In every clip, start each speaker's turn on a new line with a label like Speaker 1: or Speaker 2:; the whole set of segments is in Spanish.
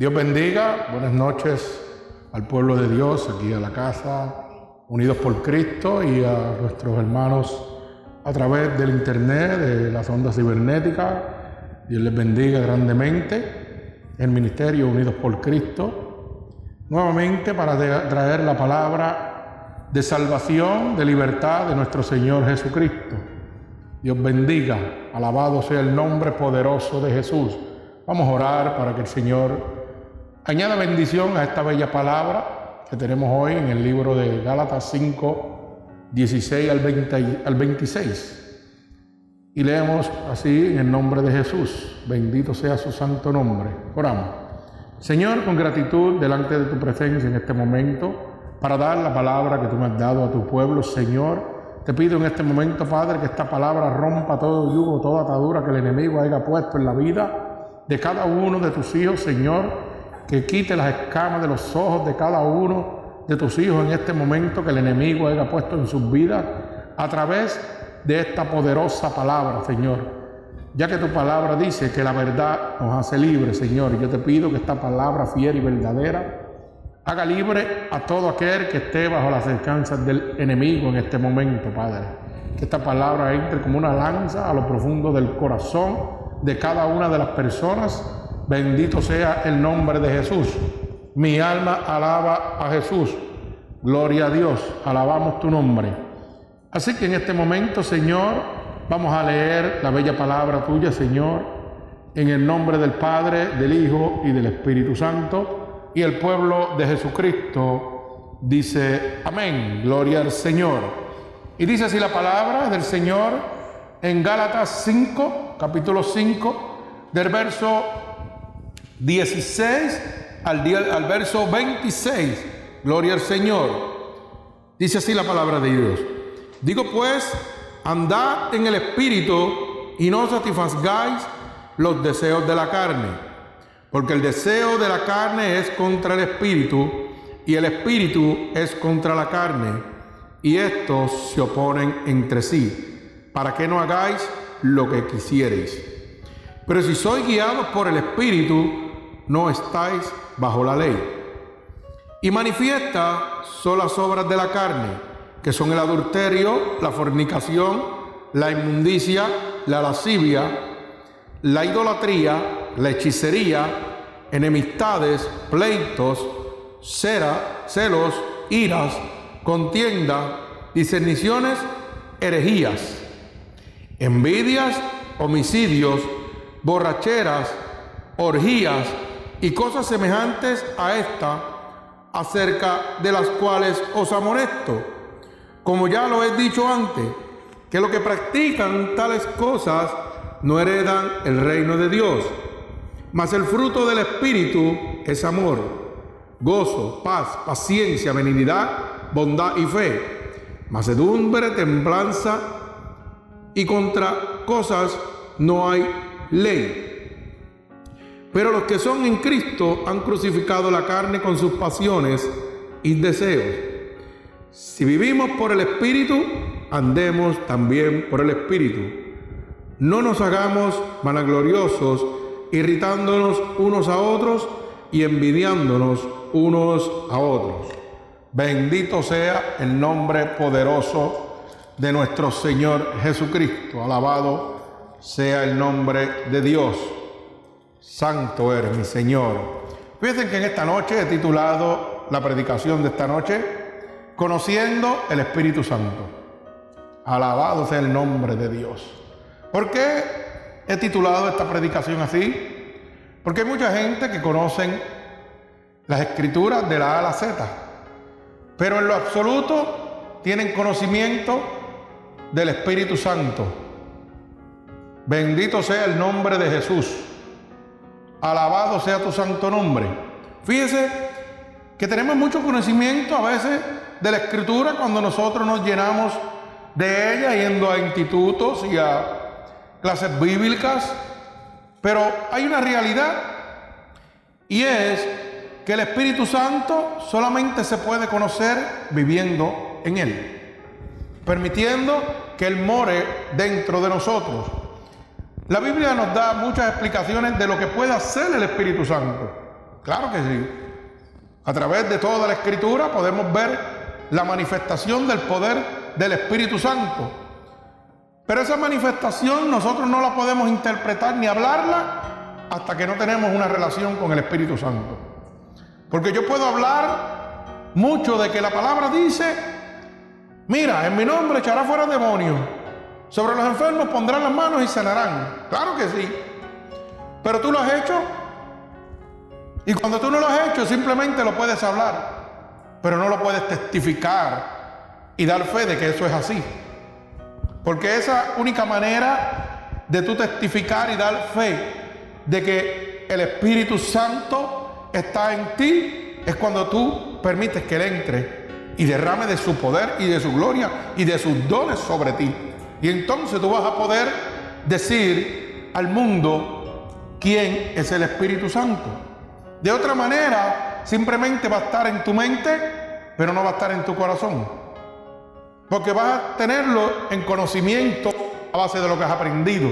Speaker 1: Dios bendiga, buenas noches al pueblo de Dios, aquí a la casa, unidos por Cristo y a nuestros hermanos a través del internet, de las ondas cibernéticas. Dios les bendiga grandemente. El ministerio Unidos por Cristo, nuevamente para traer la palabra de salvación, de libertad de nuestro Señor Jesucristo. Dios bendiga, alabado sea el nombre poderoso de Jesús. Vamos a orar para que el Señor Añada bendición a esta bella palabra que tenemos hoy en el libro de Gálatas 5, 16 al, al 26. Y leemos así en el nombre de Jesús. Bendito sea su santo nombre. Oramos. Señor, con gratitud delante de tu presencia en este momento, para dar la palabra que tú me has dado a tu pueblo, Señor, te pido en este momento, Padre, que esta palabra rompa todo yugo, toda atadura que el enemigo haya puesto en la vida de cada uno de tus hijos, Señor que quite las escamas de los ojos de cada uno de tus hijos en este momento que el enemigo haya puesto en sus vidas a través de esta poderosa palabra, Señor. Ya que tu palabra dice que la verdad nos hace libres, Señor, yo te pido que esta palabra fiel y verdadera haga libre a todo aquel que esté bajo las descansas del enemigo en este momento, Padre. Que esta palabra entre como una lanza a lo profundo del corazón de cada una de las personas Bendito sea el nombre de Jesús. Mi alma alaba a Jesús. Gloria a Dios. Alabamos tu nombre. Así que en este momento, Señor, vamos a leer la bella palabra tuya, Señor, en el nombre del Padre, del Hijo y del Espíritu Santo. Y el pueblo de Jesucristo dice, amén, gloria al Señor. Y dice así la palabra del Señor en Gálatas 5, capítulo 5, del verso 16 al, al verso 26. Gloria al Señor. Dice así la palabra de Dios. Digo pues, andad en el Espíritu y no satisfagáis los deseos de la carne. Porque el deseo de la carne es contra el Espíritu y el Espíritu es contra la carne. Y estos se oponen entre sí, para que no hagáis lo que quisierais. Pero si sois guiados por el Espíritu, no estáis bajo la ley. Y manifiesta son las obras de la carne, que son el adulterio, la fornicación, la inmundicia, la lascivia, la idolatría, la hechicería, enemistades, pleitos, cera, celos, iras, contienda, discerniciones, herejías, envidias, homicidios, borracheras, orgías, y cosas semejantes a esta, acerca de las cuales os amonesto, como ya lo he dicho antes, que los que practican tales cosas no heredan el reino de Dios. Mas el fruto del Espíritu es amor, gozo, paz, paciencia, benignidad, bondad y fe, macedumbre, templanza, y contra cosas no hay ley. Pero los que son en Cristo han crucificado la carne con sus pasiones y deseos. Si vivimos por el Espíritu, andemos también por el Espíritu. No nos hagamos vanagloriosos, irritándonos unos a otros y envidiándonos unos a otros. Bendito sea el nombre poderoso de nuestro Señor Jesucristo. Alabado sea el nombre de Dios. Santo eres mi Señor. Fíjense que en esta noche he titulado la predicación de esta noche, Conociendo el Espíritu Santo. Alabado sea el nombre de Dios. ¿Por qué he titulado esta predicación así? Porque hay mucha gente que conocen las escrituras de la A a la Z, pero en lo absoluto tienen conocimiento del Espíritu Santo. Bendito sea el nombre de Jesús. Alabado sea tu santo nombre. Fíjese que tenemos mucho conocimiento a veces de la escritura cuando nosotros nos llenamos de ella yendo a institutos y a clases bíblicas. Pero hay una realidad y es que el Espíritu Santo solamente se puede conocer viviendo en Él, permitiendo que Él more dentro de nosotros. La Biblia nos da muchas explicaciones de lo que puede hacer el Espíritu Santo. Claro que sí. A través de toda la escritura podemos ver la manifestación del poder del Espíritu Santo. Pero esa manifestación nosotros no la podemos interpretar ni hablarla hasta que no tenemos una relación con el Espíritu Santo. Porque yo puedo hablar mucho de que la palabra dice, mira, en mi nombre echará fuera demonios, sobre los enfermos pondrán las manos y sanarán. Claro que sí. Pero tú lo has hecho. Y cuando tú no lo has hecho, simplemente lo puedes hablar, pero no lo puedes testificar y dar fe de que eso es así. Porque esa única manera de tú testificar y dar fe de que el Espíritu Santo está en ti es cuando tú permites que Él entre y derrame de su poder y de su gloria y de sus dones sobre ti. Y entonces tú vas a poder decir al mundo quién es el Espíritu Santo. De otra manera, simplemente va a estar en tu mente, pero no va a estar en tu corazón. Porque vas a tenerlo en conocimiento a base de lo que has aprendido.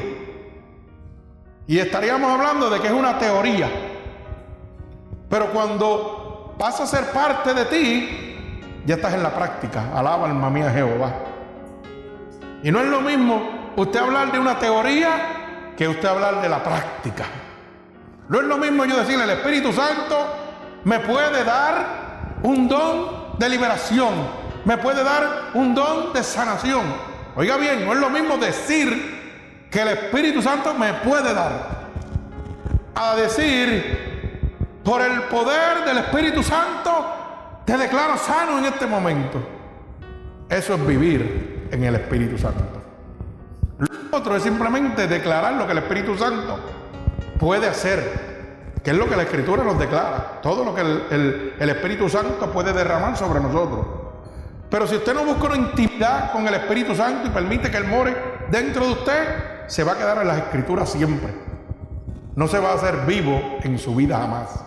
Speaker 1: Y estaríamos hablando de que es una teoría. Pero cuando pasa a ser parte de ti, ya estás en la práctica. Alaba alma mía Jehová. Y no es lo mismo usted hablar de una teoría que usted hablar de la práctica. No es lo mismo yo decirle, el Espíritu Santo me puede dar un don de liberación, me puede dar un don de sanación. Oiga bien, no es lo mismo decir que el Espíritu Santo me puede dar. A decir, por el poder del Espíritu Santo, te declaro sano en este momento. Eso es vivir en el Espíritu Santo. Lo otro es simplemente declarar lo que el Espíritu Santo puede hacer, que es lo que la Escritura nos declara, todo lo que el, Espíritu Santo puede derramar sobre nosotros. Pero si usted no busca una intimidad con el Espíritu Santo y permite que Él more dentro de usted, se va a quedar en las escrituras siempre. No se va a hacer vivo en su vida jamás.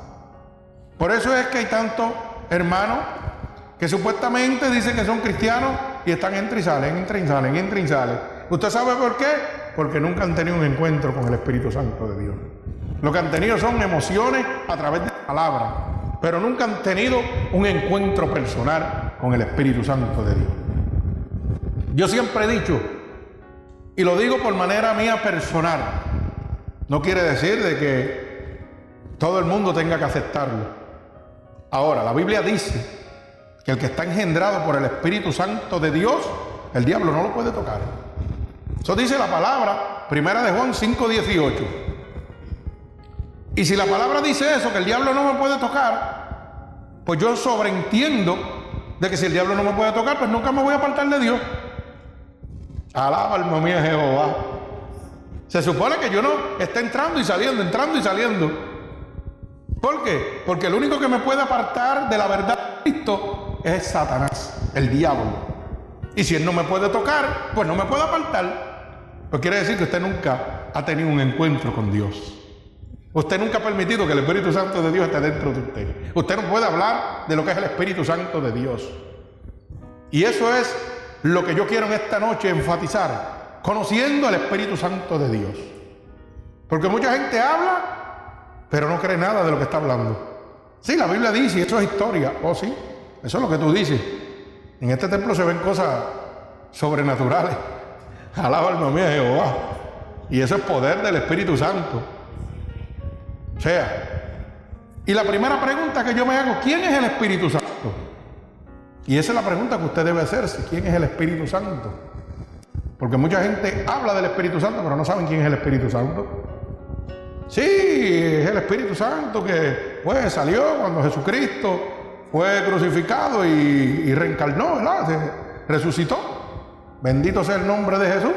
Speaker 1: Por eso es que hay tantos hermanos que supuestamente dicen que son cristianos y están entre y salen, entre y salen, entre y salen. ¿Usted sabe por qué? Porque nunca han tenido un encuentro con el Espíritu Santo de Dios. Lo que han tenido son emociones a través de la palabra, pero nunca han tenido un encuentro personal con el Espíritu Santo de Dios. Yo siempre he dicho y lo digo por manera mía personal. No quiere decir de que todo el mundo tenga que aceptarlo. Ahora, la Biblia dice que el que está engendrado por el Espíritu Santo de Dios, el diablo no lo puede tocar. Eso dice la palabra, primera de Juan 5:18. Y si la palabra dice eso, que el diablo no me puede tocar, pues yo sobreentiendo de que si el diablo no me puede tocar, pues nunca me voy a apartar de Dios. Alaba alma mía Jehová. Se supone que yo no esté entrando y saliendo, entrando y saliendo. ¿Por qué? Porque el único que me puede apartar de la verdad de Cristo es Satanás, el diablo. Y si él no me puede tocar, pues no me puede apartar. Pues quiere decir que usted nunca ha tenido un encuentro con Dios. Usted nunca ha permitido que el Espíritu Santo de Dios esté dentro de usted. Usted no puede hablar de lo que es el Espíritu Santo de Dios. Y eso es lo que yo quiero en esta noche enfatizar, conociendo al Espíritu Santo de Dios. Porque mucha gente habla, pero no cree nada de lo que está hablando. Sí, la Biblia dice, y eso es historia. Oh, sí, eso es lo que tú dices. En este templo se ven cosas sobrenaturales. Alaba alma mía Jehová. Y eso es poder del Espíritu Santo. O sea, y la primera pregunta que yo me hago, ¿quién es el Espíritu Santo? Y esa es la pregunta que usted debe hacerse. ¿Quién es el Espíritu Santo? Porque mucha gente habla del Espíritu Santo, pero no saben quién es el Espíritu Santo. Sí, es el Espíritu Santo que pues, salió cuando Jesucristo fue crucificado y, reencarnó, ¿verdad? resucitó. Bendito sea el nombre de Jesús.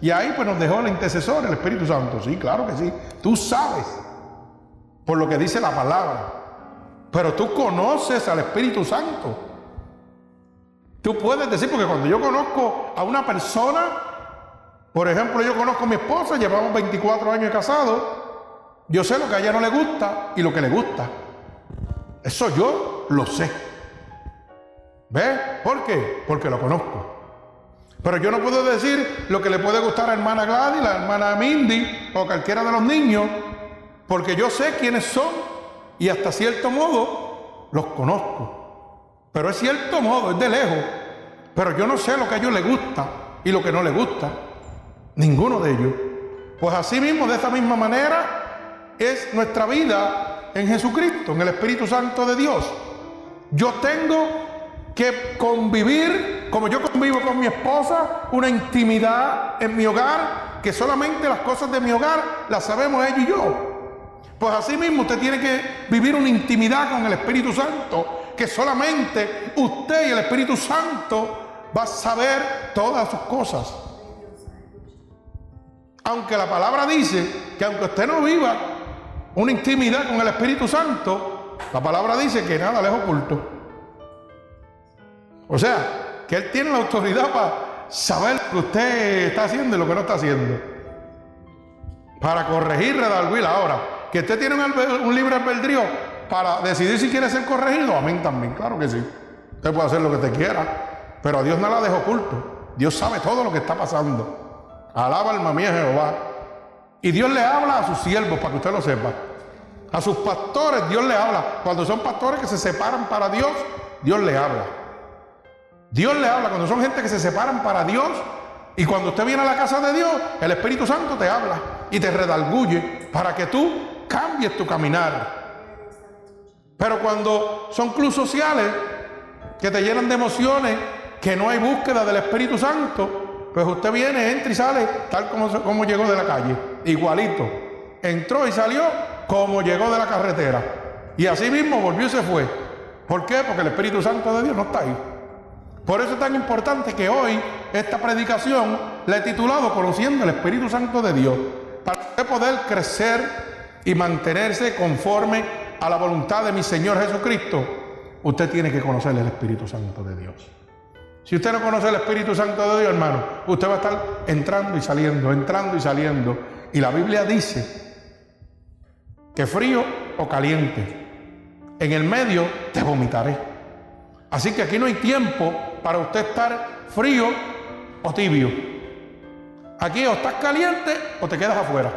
Speaker 1: Y ahí pues nos dejó el intercesor, el Espíritu Santo. Sí, claro que sí. Tú sabes por lo que dice la palabra. Pero tú conoces al Espíritu Santo. Tú puedes decir, porque cuando yo conozco a una persona, por ejemplo, yo conozco a mi esposa, llevamos 24 años casados, yo sé lo que a ella no le gusta y lo que le gusta. Eso yo lo sé. ¿Ves? ¿Por qué? Porque lo conozco. Pero yo no puedo decir lo que le puede gustar a la hermana Gladys, la hermana Mindy o cualquiera de los niños, porque yo sé quiénes son y hasta cierto modo los conozco. Pero es cierto modo, es de lejos. Pero yo no sé lo que a ellos les gusta y lo que no les gusta. Ninguno de ellos. Pues así mismo, de esa misma manera, es nuestra vida en Jesucristo, en el Espíritu Santo de Dios. Yo tengo que convivir, como yo convivo con mi esposa, una intimidad en mi hogar, que solamente las cosas de mi hogar las sabemos ella y yo. Pues así mismo usted tiene que vivir una intimidad con el Espíritu Santo, que solamente usted y el Espíritu Santo va a saber todas sus cosas. Aunque la palabra dice que aunque usted no viva una intimidad con el Espíritu Santo, la palabra dice que nada le es oculto. O sea, que Él tiene la autoridad para saber lo que usted está haciendo y lo que no está haciendo. Para corregir, redarguir ahora. Que usted tiene un, libre albedrío para decidir si quiere ser corregido. Amén también, claro que sí. Usted puede hacer lo que usted quiera. Pero a Dios no la deja oculto. Dios sabe todo lo que está pasando. Alaba alma mía Jehová. Y Dios le habla a sus siervos para que usted lo sepa. A sus pastores Dios le habla. Cuando son pastores que se separan para Dios, Dios le habla. Dios le habla cuando son gente que se separan para Dios. Y cuando usted viene a la casa de Dios, el Espíritu Santo te habla y te redalguye para que tú cambies tu caminar. Pero cuando son clubes sociales que te llenan de emociones, que no hay búsqueda del Espíritu Santo, pues usted viene, entra y sale tal como, como llegó de la calle, igualito. Entró y salió como llegó de la carretera. Y así mismo volvió y se fue. ¿Por qué? Porque el Espíritu Santo de Dios no está ahí. Por eso es tan importante que hoy esta predicación la he titulado Conociendo el Espíritu Santo de Dios, para poder crecer y mantenerse conforme a la voluntad de mi Señor Jesucristo. Usted tiene que conocer el Espíritu Santo de Dios. Si usted no conoce el Espíritu Santo de Dios, hermano, usted va a estar entrando y saliendo, entrando y saliendo. Y la Biblia dice que frío o caliente, en el medio te vomitaré. Así que aquí no hay tiempo para usted estar frío o tibio. Aquí o estás caliente o te quedas afuera.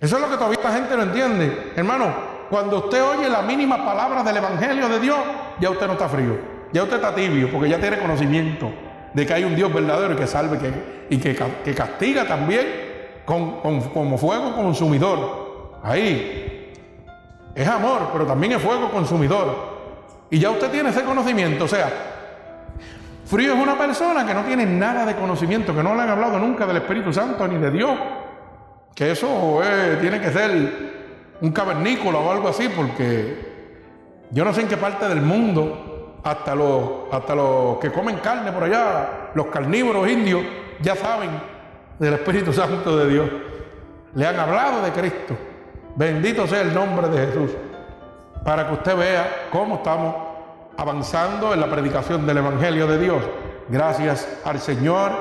Speaker 1: Eso es lo que todavía la gente no entiende. Hermano, cuando usted oye la mínima palabra del Evangelio de Dios, ya usted no está frío. Ya usted está tibio porque ya tiene conocimiento de que hay un Dios verdadero y que salve y que, castiga también con, como fuego consumidor. Ahí. Es amor, pero también es fuego consumidor. Y ya usted tiene ese conocimiento. O sea, Frío es una persona que no tiene nada de conocimiento, que no le han hablado nunca del Espíritu Santo ni de Dios. Que eso eh, tiene que ser un cavernícola o algo así, porque yo no sé en qué parte del mundo, hasta los, hasta los que comen carne por allá, los carnívoros indios, ya saben del Espíritu Santo de Dios. Le han hablado de Cristo. Bendito sea el nombre de Jesús. Para que usted vea cómo estamos avanzando en la predicación del Evangelio de Dios. Gracias al Señor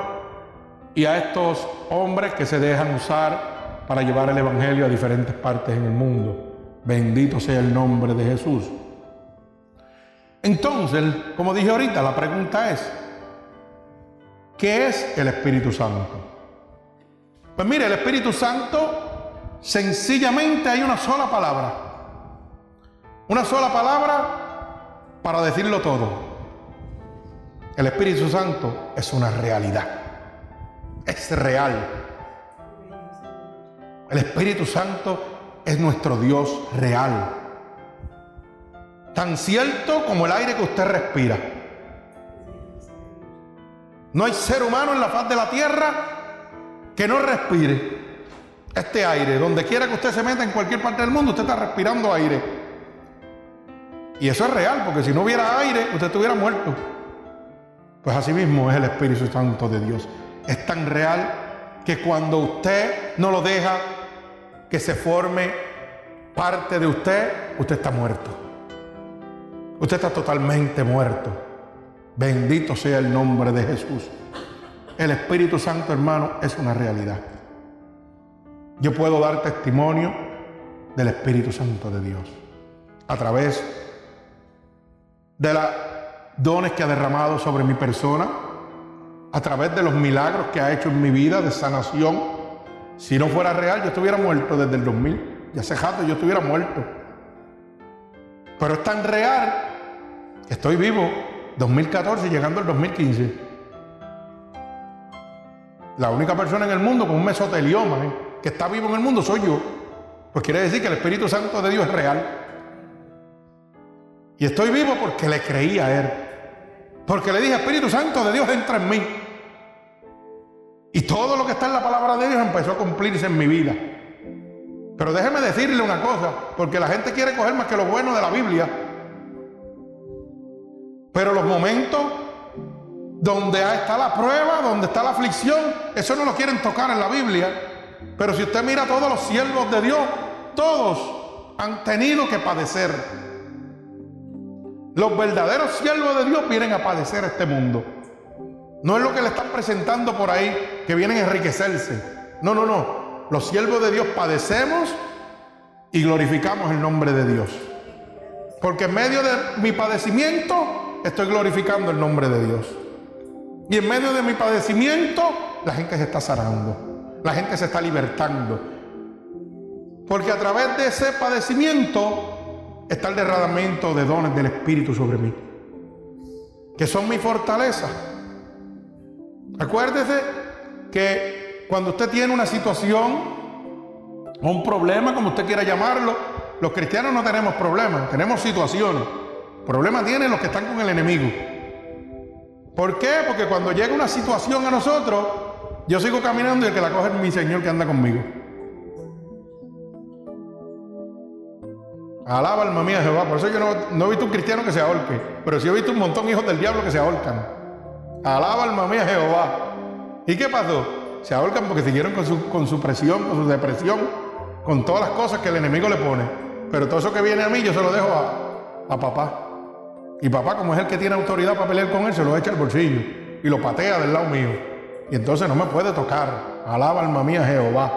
Speaker 1: y a estos hombres que se dejan usar para llevar el Evangelio a diferentes partes en el mundo. Bendito sea el nombre de Jesús. Entonces, como dije ahorita, la pregunta es, ¿qué es el Espíritu Santo? Pues mire, el Espíritu Santo, sencillamente hay una sola palabra. Una sola palabra para decirlo todo. El Espíritu Santo es una realidad. Es real. El Espíritu Santo es nuestro Dios real. Tan cierto como el aire que usted respira. No hay ser humano en la faz de la tierra que no respire este aire. Donde quiera que usted se meta en cualquier parte del mundo, usted está respirando aire. Y eso es real, porque si no hubiera aire, usted estuviera muerto. Pues así mismo es el Espíritu Santo de Dios. Es tan real que cuando usted no lo deja que se forme parte de usted, usted está muerto. Usted está totalmente muerto. Bendito sea el nombre de Jesús. El Espíritu Santo, hermano, es una realidad. Yo puedo dar testimonio del Espíritu Santo de Dios a través de los dones que ha derramado sobre mi persona, a través de los milagros que ha hecho en mi vida de sanación. Si no fuera real, yo estuviera muerto desde el 2000. Ya hace jato, yo estuviera muerto. Pero es tan real que estoy vivo 2014 llegando al 2015. La única persona en el mundo con un mesotelioma ¿eh? Que está vivo en el mundo soy yo. Pues quiere decir que el Espíritu Santo de Dios es real. Y estoy vivo porque le creí a Él. Porque le dije, Espíritu Santo de Dios entra en mí. Y todo lo que está en la palabra de Dios empezó a cumplirse en mi vida. Pero déjeme decirle una cosa, porque la gente quiere coger más que lo bueno de la Biblia. Pero los momentos donde está la prueba, donde está la aflicción, eso no lo quieren tocar en la Biblia. Pero si usted mira a todos los siervos de Dios, todos han tenido que padecer. Los verdaderos siervos de Dios vienen a padecer este mundo. No es lo que le están presentando por ahí, que vienen a enriquecerse. No, no, no. Los siervos de Dios padecemos y glorificamos el nombre de Dios. Porque en medio de mi padecimiento estoy glorificando el nombre de Dios. Y en medio de mi padecimiento la gente se está sanando. La gente se está libertando. Porque a través de ese padecimiento está el derramamiento de dones del Espíritu sobre mí. Que son mi fortaleza. Acuérdese que cuando usted tiene una situación o un problema, como usted quiera llamarlo, los cristianos no tenemos problemas, tenemos situaciones. Problemas tienen los que están con el enemigo. ¿Por qué? Porque cuando llega una situación a nosotros, yo sigo caminando y el que la coge es mi Señor que anda conmigo. Alaba alma mía Jehová. Por eso yo no, he visto un cristiano que se ahorque. Pero sí he visto un montón de hijos del diablo que se ahorcan. Alaba alma mía Jehová. ¿Y qué pasó? Se ahorcan porque siguieron con su, con su presión, con su depresión, con todas las cosas que el enemigo le pone. Pero todo eso que viene a mí yo se lo dejo a, a papá. Y papá, como es el que tiene autoridad para pelear con él, se lo echa al bolsillo y lo patea del lado mío. Y entonces no me puede tocar. Alaba alma mía Jehová.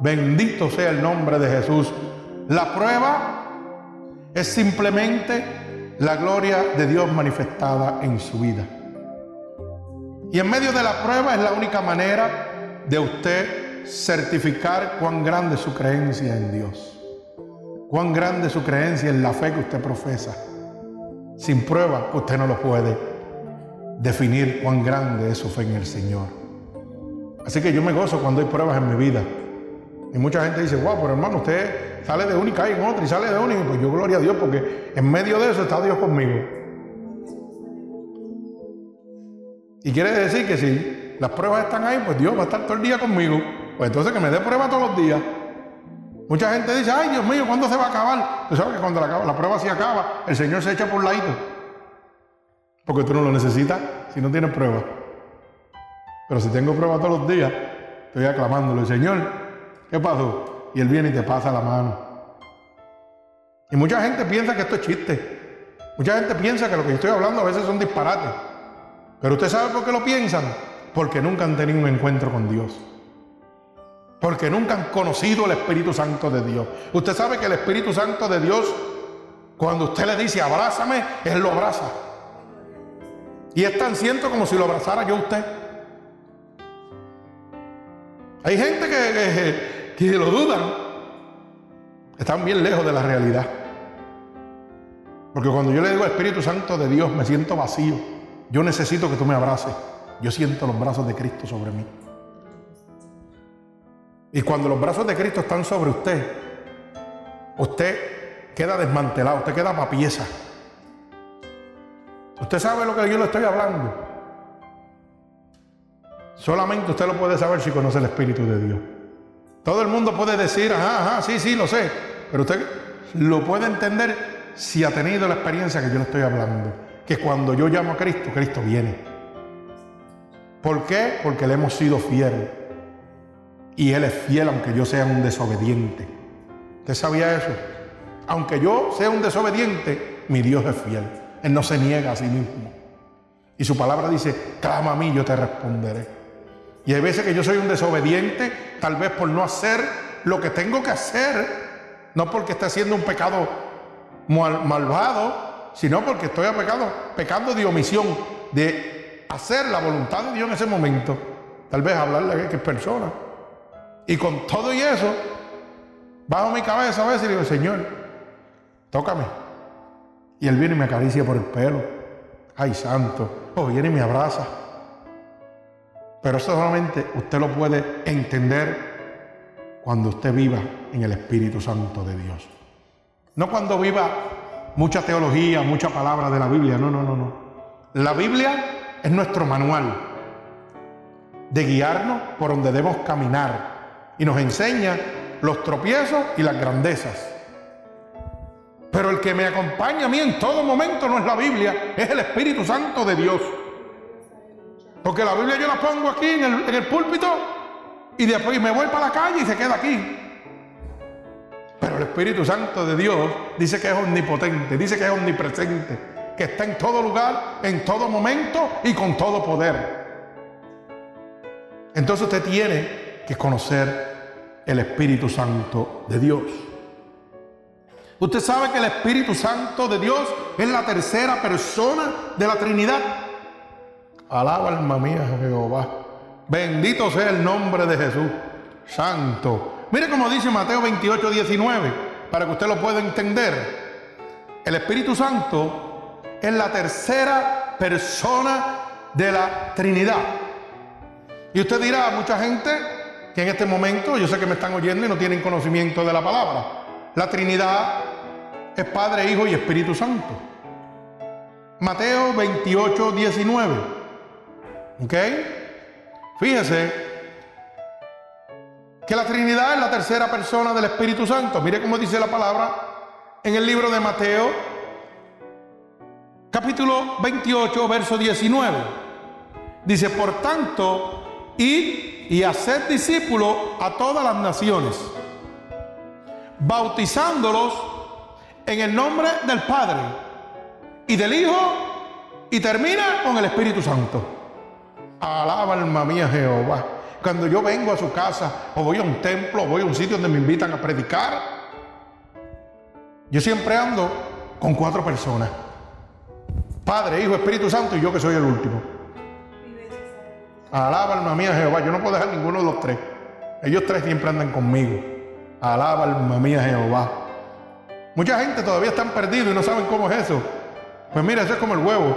Speaker 1: Bendito sea el nombre de Jesús. La prueba es simplemente la gloria de Dios manifestada en su vida. Y en medio de la prueba es la única manera de usted certificar cuán grande es su creencia en Dios. Cuán grande es su creencia en la fe que usted profesa. Sin prueba usted no lo puede definir cuán grande es su fe en el Señor. Así que yo me gozo cuando hay pruebas en mi vida. Y mucha gente dice, wow, pero hermano, usted sale de una y cae en otra y sale de una y pues yo gloria a Dios porque en medio de eso está Dios conmigo. Y quiere decir que si las pruebas están ahí, pues Dios va a estar todo el día conmigo. Pues entonces que me dé prueba todos los días. Mucha gente dice, ay Dios mío, ¿cuándo se va a acabar? Tú sabes que cuando la, prueba se acaba, el Señor se echa por ladito. Porque tú no lo necesitas si no tienes prueba. Pero si tengo prueba todos los días, estoy aclamándole, Señor, ¿qué pasó? Y Él viene y te pasa la mano. Y mucha gente piensa que esto es chiste. Mucha gente piensa que lo que yo estoy hablando a veces son disparates. Pero usted sabe por qué lo piensan. Porque nunca han tenido un encuentro con Dios. Porque nunca han conocido el Espíritu Santo de Dios. Usted sabe que el Espíritu Santo de Dios, cuando usted le dice abrázame, Él lo abraza. Y es tan cierto como si lo abrazara yo a usted. Hay gente que, que, lo dudan. Están bien lejos de la realidad. Porque cuando yo le digo Espíritu Santo de Dios, me siento vacío. Yo necesito que tú me abraces. Yo siento los brazos de Cristo sobre mí. Y cuando los brazos de Cristo están sobre usted, usted queda desmantelado, usted queda para pieza. Usted sabe lo que yo le estoy hablando. Solamente usted lo puede saber si conoce el Espíritu de Dios. Todo el mundo puede decir, ajá, ajá, sí, sí, lo sé. Pero usted lo puede entender si ha tenido la experiencia que yo le estoy hablando que cuando yo llamo a Cristo, Cristo viene. ¿Por qué? Porque le hemos sido fieles. Y Él es fiel aunque yo sea un desobediente. ¿Usted sabía eso? Aunque yo sea un desobediente, mi Dios es fiel. Él no se niega a sí mismo. Y su palabra dice, clama a mí, yo te responderé. Y hay veces que yo soy un desobediente, tal vez por no hacer lo que tengo que hacer, no porque esté haciendo un pecado malvado, sino porque estoy pecado, pecando de omisión, de hacer la voluntad de Dios en ese momento. Tal vez hablarle a X persona. Y con todo y eso, bajo mi cabeza a veces y digo, Señor, tócame. Y Él viene y me acaricia por el pelo. Ay, santo. O viene y me abraza. Pero eso solamente usted lo puede entender cuando usted viva en el Espíritu Santo de Dios. No cuando viva mucha teología, mucha palabra de la Biblia. No, no, no, no. La Biblia es nuestro manual de guiarnos por donde debemos caminar y nos enseña los tropiezos y las grandezas. Pero el que me acompaña a mí en todo momento no es la Biblia, es el Espíritu Santo de Dios. Porque la Biblia yo la pongo aquí en el, en el púlpito y después me voy para la calle y se queda aquí. Pero el Espíritu Santo de Dios dice que es omnipotente, dice que es omnipresente, que está en todo lugar, en todo momento y con todo poder. Entonces usted tiene que conocer el Espíritu Santo de Dios. Usted sabe que el Espíritu Santo de Dios es la tercera persona de la Trinidad. Alaba alma mía Jehová. Bendito sea el nombre de Jesús. Santo. Mire como dice Mateo 28, 19, para que usted lo pueda entender. El Espíritu Santo es la tercera persona de la Trinidad. Y usted dirá a mucha gente que en este momento, yo sé que me están oyendo y no tienen conocimiento de la palabra. La Trinidad es Padre, Hijo y Espíritu Santo. Mateo 28, 19. ¿Ok? Fíjese que la Trinidad es la tercera persona del Espíritu Santo. Mire cómo dice la palabra en el libro de Mateo, capítulo 28, verso 19. Dice, por tanto, id y haced discípulos a todas las naciones, bautizándolos en el nombre del Padre y del Hijo y termina con el Espíritu Santo. Alaba alma mía Jehová. Cuando yo vengo a su casa o voy a un templo o voy a un sitio donde me invitan a predicar, yo siempre ando con cuatro personas. Padre, Hijo, Espíritu Santo y yo que soy el último. Alaba alma mía Jehová. Yo no puedo dejar ninguno de los tres. Ellos tres siempre andan conmigo. Alaba alma mía Jehová. Mucha gente todavía están perdidos y no saben cómo es eso. Pues mira, eso es como el huevo.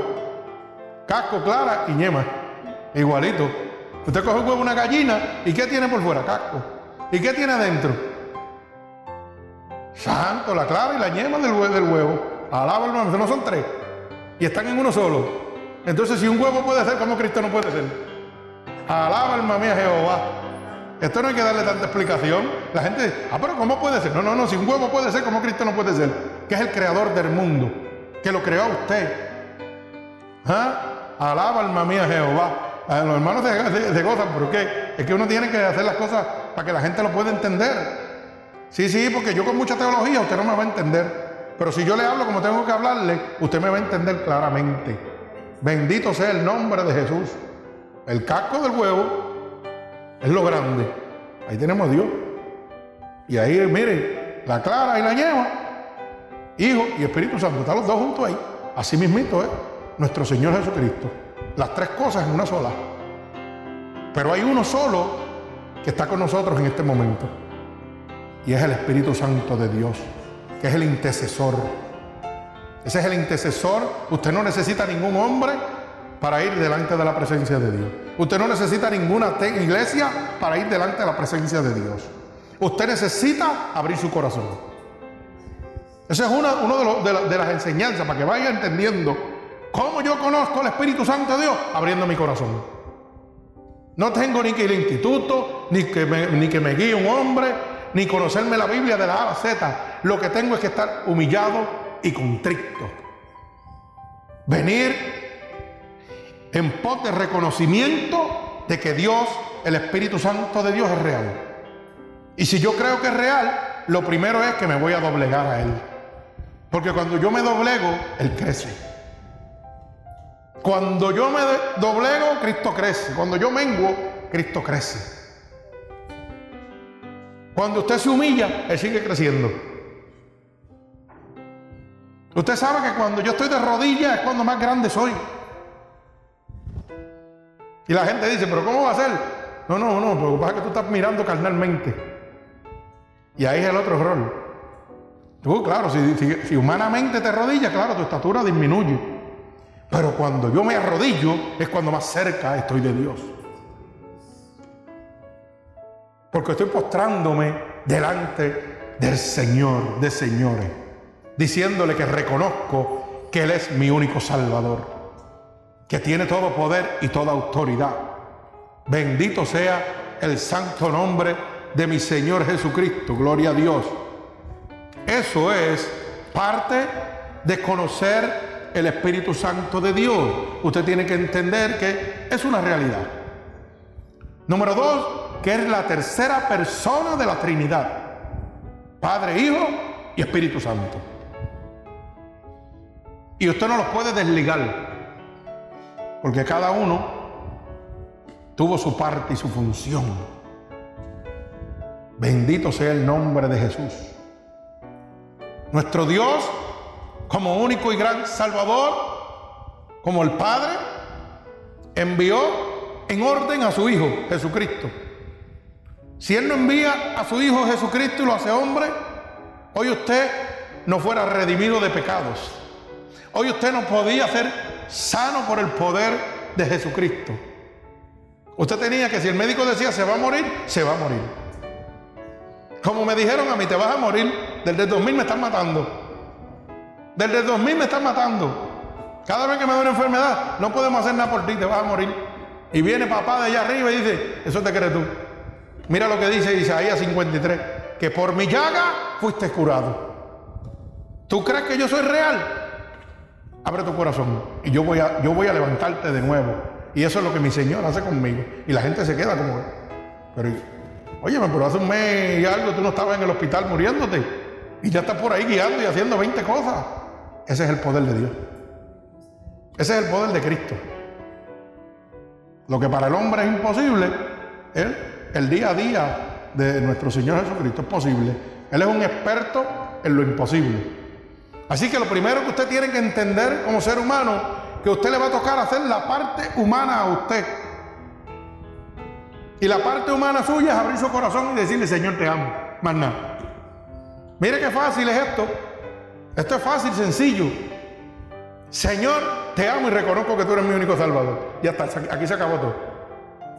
Speaker 1: Casco, clara y ñema. Igualito. Usted coge un huevo, una gallina, ¿y qué tiene por fuera? Casco. ¿Y qué tiene adentro? Santo, la clara y la ñema del huevo. Del huevo. Alaba no son tres. Y están en uno solo. Entonces, si un huevo puede ser, ¿cómo Cristo no puede ser? Alaba alma mía Jehová. Esto no hay que darle tanta explicación. La gente dice, ah, pero ¿cómo puede ser? No, no, no, si un huevo puede ser, ¿cómo Cristo no puede ser? Que es el creador del mundo, que lo creó a usted. ¿Ah? Alaba alma mía Jehová. Los hermanos se, gozan, ¿por qué? Es que uno tiene que hacer las cosas para que la gente lo pueda entender. Sí, sí, porque yo con mucha teología usted no me va a entender. Pero si yo le hablo como tengo que hablarle, usted me va a entender claramente. Bendito sea el nombre de Jesús. El casco del huevo es lo grande. Ahí tenemos a Dios. Y ahí, mire, la clara y la lleva, Hijo y Espíritu Santo, están los dos juntos ahí. Así mismito es nuestro Señor Jesucristo. Las tres cosas en una sola. Pero hay uno solo que está con nosotros en este momento. Y es el Espíritu Santo de Dios, que es el intercesor. Ese es el intercesor. Usted no necesita ningún hombre para ir delante de la presencia de Dios. Usted no necesita ninguna iglesia para ir delante de la presencia de Dios. Usted necesita abrir su corazón. Esa es una, de, de, la, de las enseñanzas para que vaya entendiendo cómo yo conozco el Espíritu Santo de Dios, abriendo mi corazón. No tengo ni que ir al instituto, ni que, me, ni que me guíe un hombre, ni conocerme la Biblia de la A a Z. Lo que tengo es que estar humillado y contrito. Venir en pos de reconocimiento de que Dios, el Espíritu Santo de Dios es real. Y si yo creo que es real, lo primero es que me voy a doblegar a Él. Porque cuando yo me doblego, Él crece. Cuando yo me doblego, Cristo crece. Cuando yo menguo, Cristo crece. Cuando usted se humilla, Él sigue creciendo. Usted sabe que cuando yo estoy de rodillas es cuando más grande soy. Y la gente dice, pero ¿cómo va a ser? No, no, no, lo que pasa es que tú estás mirando carnalmente. Y ahí es el otro error. Tú, claro, si, humanamente te arrodillas, claro, tu estatura disminuye. Pero cuando yo me arrodillo es cuando más cerca estoy de Dios. Porque estoy postrándome delante del Señor de señores, diciéndole que reconozco que Él es mi único Salvador, que tiene todo poder y toda autoridad. Bendito sea el santo nombre de mi Señor Jesucristo. Gloria a Dios. Eso es parte de conocer el Espíritu Santo de Dios. Usted tiene que entender que es una realidad. Número dos, que es la tercera persona de la Trinidad. Padre, Hijo y Espíritu Santo. Y usted no los puede desligar. Porque cada uno tuvo su parte y su función. Bendito sea el nombre de Jesús. Nuestro Dios, como único y gran Salvador, como el Padre, envió en orden a su Hijo Jesucristo. Si Él no envía a su Hijo Jesucristo y lo hace hombre, hoy usted no fuera redimido de pecados. Hoy usted no podía ser sano por el poder de Jesucristo. Usted tenía que si el médico decía se va a morir, se va a morir. Como me dijeron a mí, te vas a morir, desde el 2000 me están matando. Desde el 2000 me están matando. Cada vez que me da una enfermedad, no podemos hacer nada por ti, te vas a morir. Y viene papá de allá arriba y dice, eso te crees tú. Mira lo que dice Isaías 53, que por mi llaga fuiste curado. ¿Tú crees que yo soy real? Abre tu corazón y yo voy a, yo voy a levantarte de nuevo. Y eso es lo que mi Señor hace conmigo. Y la gente se queda como, pero, oye, pero hace un mes y algo tú no estabas en el hospital muriéndote. Y ya estás por ahí guiando y haciendo 20 cosas. Ese es el poder de Dios. Ese es el poder de Cristo. Lo que para el hombre es imposible, el día a día de nuestro Señor Jesucristo es posible. Él es un experto en lo imposible. Así que lo primero que usted tiene que entender como ser humano, que usted le va a tocar hacer la parte humana a usted. Y la parte humana suya es abrir su corazón y decirle, Señor, te amo. Más nada. Mire qué fácil es esto. Esto es fácil, sencillo. Señor, te amo y reconozco que tú eres mi único salvador. Ya está, aquí se acabó todo.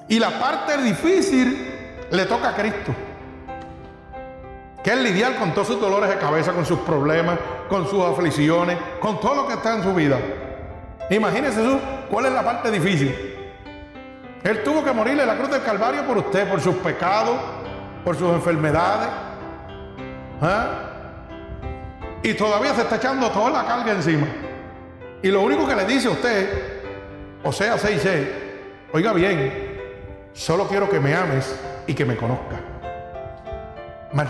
Speaker 1: Y la parte difícil le toca a Cristo. Que es lidiar con todos sus dolores de cabeza, con sus problemas, con sus aflicciones, con todo lo que está en su vida. Imagínese Jesús, cuál es la parte difícil. Él tuvo que morirle en la cruz del Calvario por usted, por sus pecados, por sus enfermedades. ¿Ah? Y todavía se está echando toda la carga encima. Y lo único que le dice a usted, o sea, 6, oiga bien, Solo quiero que me ames y que me conozca. Más.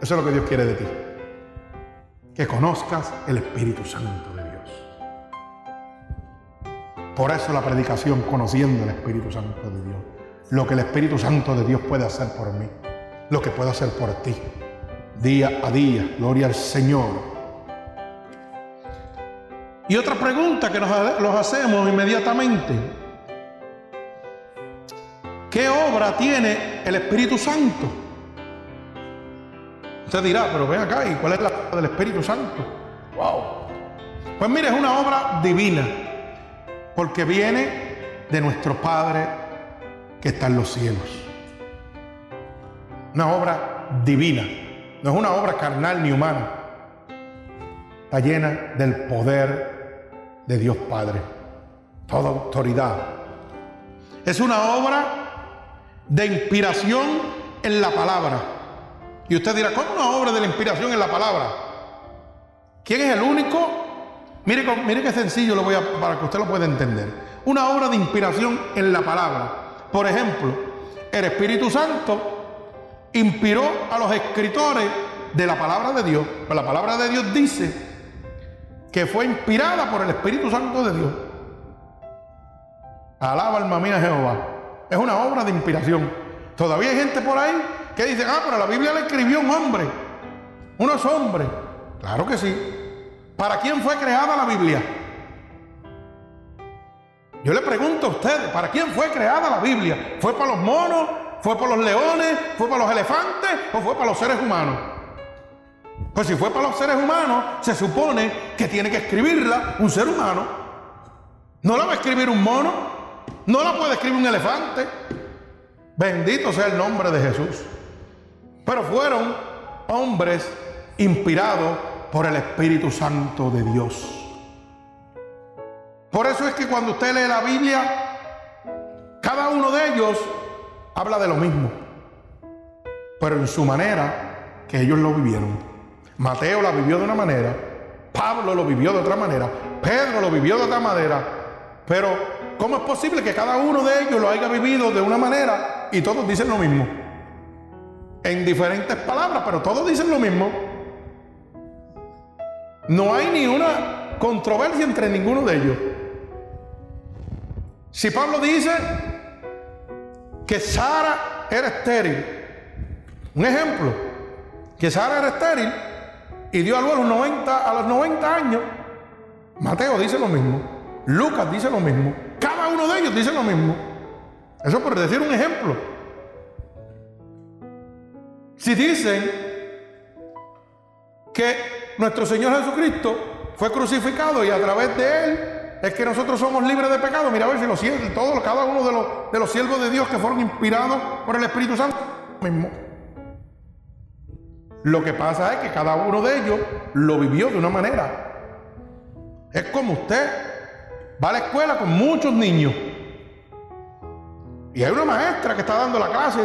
Speaker 1: Eso es lo que Dios quiere de ti. Que conozcas el Espíritu Santo de Dios. Por eso la predicación, conociendo el Espíritu Santo de Dios. Lo que el Espíritu Santo de Dios puede hacer por mí. Lo que puede hacer por ti. Día a día. Gloria al Señor. Y otra pregunta que nos hacemos inmediatamente. ¿Qué obra tiene el Espíritu Santo? Usted dirá, pero ven acá, ¿y cuál es la obra del Espíritu Santo? Wow. Pues mire, es una obra divina, porque viene de nuestro Padre que está en los cielos. Una obra divina, no es una obra carnal ni humana. Está llena del poder de Dios Padre, toda autoridad. Es una obra de inspiración en la palabra. Y usted dirá, ¿cómo una obra de la inspiración en la palabra? ¿Quién es el único? Mire, mire qué sencillo lo voy a, para que usted lo pueda entender. Una obra de inspiración en la palabra. Por ejemplo, el Espíritu Santo inspiró a los escritores de la palabra de Dios. Pues la palabra de Dios dice que fue inspirada por el Espíritu Santo de Dios. Alaba alma mía Jehová. Es una obra de inspiración. Todavía hay gente por ahí que dice, ah, pero la Biblia la escribió un hombre. Unos hombres. Claro que sí. ¿Para quién fue creada la Biblia? Yo le pregunto a ustedes, ¿para quién fue creada la Biblia? ¿Fue para los monos? ¿Fue para los leones? ¿Fue para los elefantes? ¿O fue para los seres humanos? Pues si fue para los seres humanos, se supone que tiene que escribirla un ser humano. No la va a escribir un mono, no la puede escribir un elefante. Bendito sea el nombre de Jesús. Pero fueron hombres inspirados por el Espíritu Santo de Dios. Por eso es que cuando usted lee la Biblia, cada uno de ellos habla de lo mismo, pero en su manera que ellos lo vivieron. Mateo la vivió de una manera, Pablo lo vivió de otra manera, Pedro lo vivió de otra manera, pero ¿cómo es posible que cada uno de ellos lo haya vivido de una manera y todos dicen lo mismo? En diferentes palabras, pero todos dicen lo mismo. No hay ni una controversia entre ninguno de ellos. Si Pablo dice que Sara era estéril, un ejemplo, que Sara era estéril y dio a luz a los 90, a los 90 años, Mateo dice lo mismo, Lucas dice lo mismo, cada uno de ellos dice lo mismo. Eso por decir un ejemplo. Si dicen que nuestro Señor Jesucristo fue crucificado y a través de él es que nosotros somos libres de pecado. Mira a ver si todos, cada uno de los, siervos de Dios que fueron inspirados por el Espíritu Santo, mismo. Lo que pasa es que cada uno de ellos lo vivió de una manera. Es como usted va a la escuela con muchos niños y hay una maestra que está dando la clase,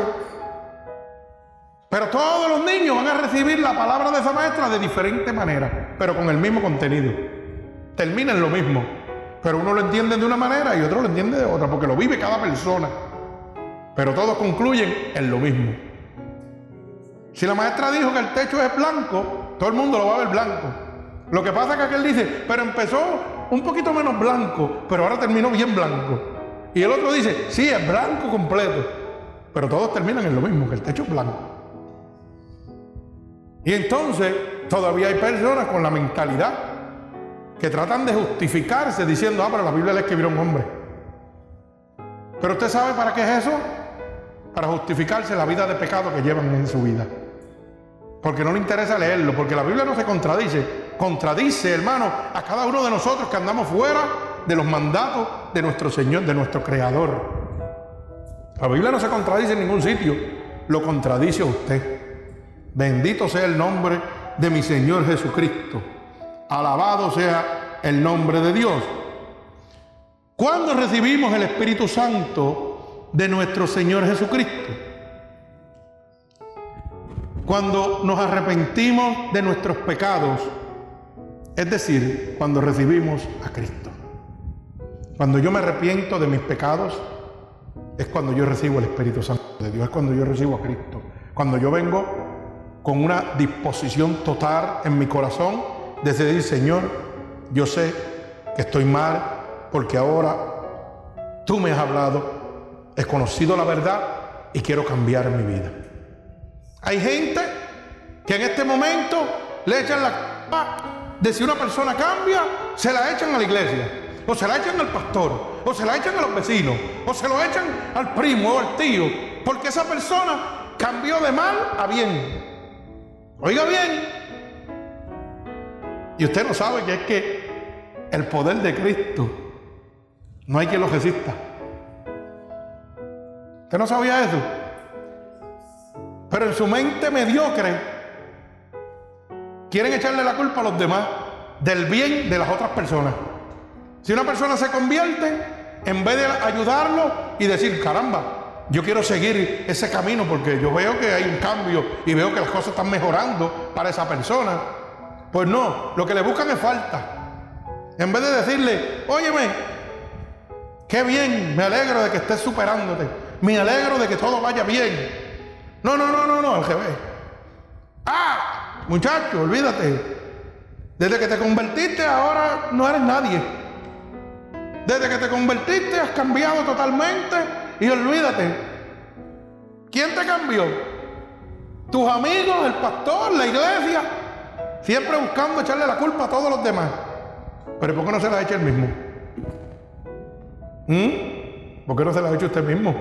Speaker 1: pero todos los niños van a recibir la palabra de esa maestra de diferente manera, pero con el mismo contenido. Terminan lo mismo. Pero uno lo entiende de una manera y otro lo entiende de otra, porque lo vive cada persona. Pero todos concluyen en lo mismo. Si la maestra dijo que el techo es blanco, todo el mundo lo va a ver blanco. Lo que pasa es que aquel dice, pero empezó un poquito menos blanco, pero ahora terminó bien blanco. Y el otro dice, sí, es blanco completo. Pero todos terminan en lo mismo, que el techo es blanco. Y entonces todavía hay personas con la mentalidad que tratan de justificarse diciendo, ah, pero la Biblia le escribió un hombre. Pero usted sabe para qué es eso? Para justificarse la vida de pecado que llevan en su vida. Porque no le interesa leerlo, porque la Biblia no se contradice. Contradice, hermano, a cada uno de nosotros que andamos fuera de los mandatos de nuestro Señor, de nuestro Creador. La Biblia no se contradice en ningún sitio, lo contradice a usted. Bendito sea el nombre de mi Señor Jesucristo. Alabado sea el nombre de Dios. ¿Cuándo recibimos el Espíritu Santo de nuestro Señor Jesucristo? Cuando nos arrepentimos de nuestros pecados, es decir, cuando recibimos a Cristo. Cuando yo me arrepiento de mis pecados, es cuando yo recibo el Espíritu Santo de Dios, es cuando yo recibo a Cristo. Cuando yo vengo con una disposición total en mi corazón decir, Señor, yo sé que estoy mal porque ahora tú me has hablado, he conocido la verdad y quiero cambiar mi vida. Hay gente que en este momento le echan la de si una persona cambia, se la echan a la iglesia, o se la echan al pastor, o se la echan a los vecinos, o se lo echan al primo o al tío, porque esa persona cambió de mal a bien. Oiga bien, y usted no sabe que es que el poder de Cristo no hay quien lo resista. ¿Usted no sabía eso? Pero en su mente mediocre quieren echarle la culpa a los demás del bien de las otras personas. Si una persona se convierte, en vez de ayudarlo y decir, caramba, yo quiero seguir ese camino porque yo veo que hay un cambio y veo que las cosas están mejorando para esa persona, pues no, lo que le buscan es falta. En vez de decirle, óyeme, qué bien, me alegro de que estés superándote, me alegro de que todo vaya bien. No, no, no, no, no, al. Ah, muchacho, olvídate. Desde que te convertiste ahora no eres nadie. Desde que te convertiste has cambiado totalmente y olvídate. ¿Quién te cambió? ¿Tus amigos, el pastor, la iglesia? Siempre buscando echarle la culpa a todos los demás. Pero ¿por qué no se la echa el mismo? ¿Mm? ¿Por qué no se la echa usted mismo?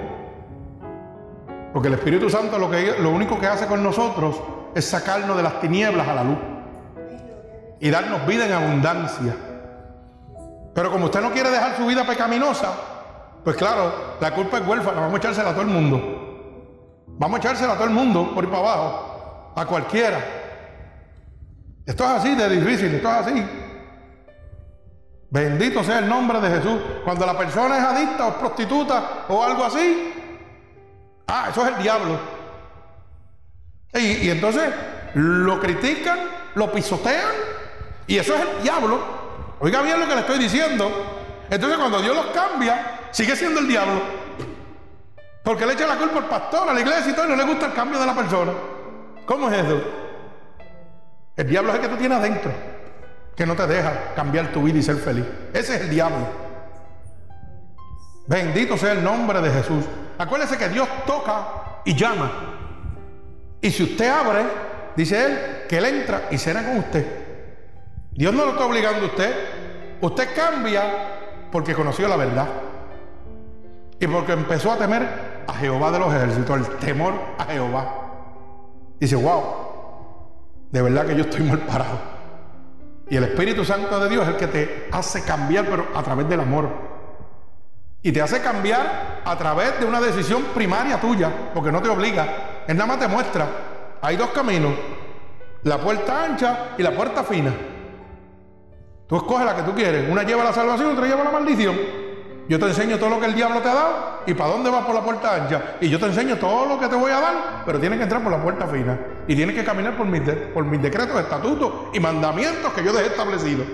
Speaker 1: Porque el Espíritu Santo lo, que, lo único que hace con nosotros es sacarnos de las tinieblas a la luz y darnos vida en abundancia. Pero como usted no quiere dejar su vida pecaminosa, pues claro, la culpa es huérfana, vamos a echársela a todo el mundo. Vamos a echársela a todo el mundo por ir para abajo, a cualquiera. Esto es así de difícil, esto es así. Bendito sea el nombre de Jesús. Cuando la persona es adicta o prostituta o algo así, ah, eso es el diablo. Y, y entonces lo critican, lo pisotean, y eso es el diablo. Oiga bien lo que le estoy diciendo. Entonces cuando Dios los cambia, sigue siendo el diablo. Porque le echa la culpa al pastor, a la iglesia y todo, y no le gusta el cambio de la persona. ¿Cómo es eso? El diablo es el que tú tienes adentro que no te deja cambiar tu vida y ser feliz. Ese es el diablo. Bendito sea el nombre de Jesús. Acuérdese que Dios toca y llama. Y si usted abre, dice Él, que Él entra y será con usted. Dios no lo está obligando a usted. Usted cambia porque conoció la verdad. Y porque empezó a temer a Jehová de los ejércitos, el temor a Jehová. Dice, wow, de verdad que yo estoy mal parado. Y el Espíritu Santo de Dios es el que te hace cambiar, pero a través del amor. Y te hace cambiar a través de una decisión primaria tuya, porque no te obliga. Él nada más te muestra. Hay dos caminos, la puerta ancha y la puerta fina. Tú escoges la que tú quieres. Una lleva la salvación, otra lleva la maldición. Yo te enseño todo lo que el diablo te ha dado y para dónde vas por la puerta ancha. Y yo te enseño todo lo que te voy a dar, pero tienes que entrar por la puerta fina. Y tienes que caminar por mis, por mis decretos, estatutos y mandamientos que yo dejé establecidos.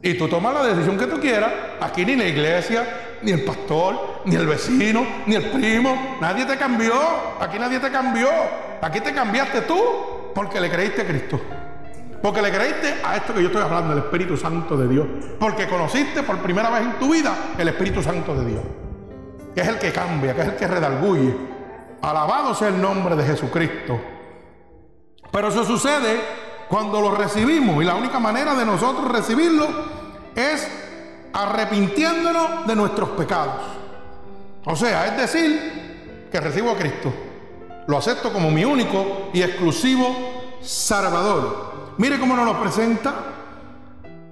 Speaker 1: Y tú tomas la decisión que tú quieras. Aquí ni la iglesia, ni el pastor, ni el vecino, ni el primo. Nadie te cambió. Aquí nadie te cambió. Aquí te cambiaste tú porque le creíste a Cristo. Porque le creíste a esto que yo estoy hablando, el Espíritu Santo de Dios. Porque conociste por primera vez en tu vida el Espíritu Santo de Dios. Que es el que cambia, que es el que redarguye. Alabado sea el nombre de Jesucristo. Pero eso sucede cuando lo recibimos. Y la única manera de nosotros recibirlo es arrepintiéndonos de nuestros pecados. O sea, es decir, que recibo a Cristo. Lo acepto como mi único y exclusivo Salvador. Mire cómo nos lo presenta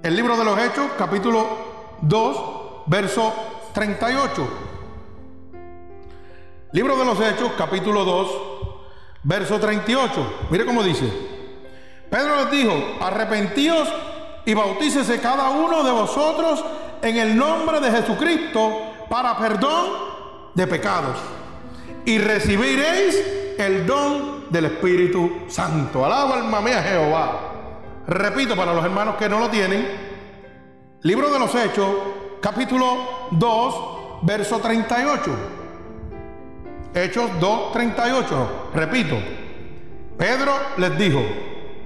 Speaker 1: el libro de los Hechos, capítulo 2, verso 38. Libro de los Hechos, capítulo 2, verso 38. Mire cómo dice. Pedro les dijo, arrepentíos y bautícese cada uno de vosotros en el nombre de Jesucristo para perdón de pecados. Y recibiréis el don del Espíritu Santo. Alaba alma mía Jehová. Repito para los hermanos que no lo tienen. Libro de los Hechos, capítulo 2, verso 38. Hechos 2, 38. Repito. Pedro les dijo,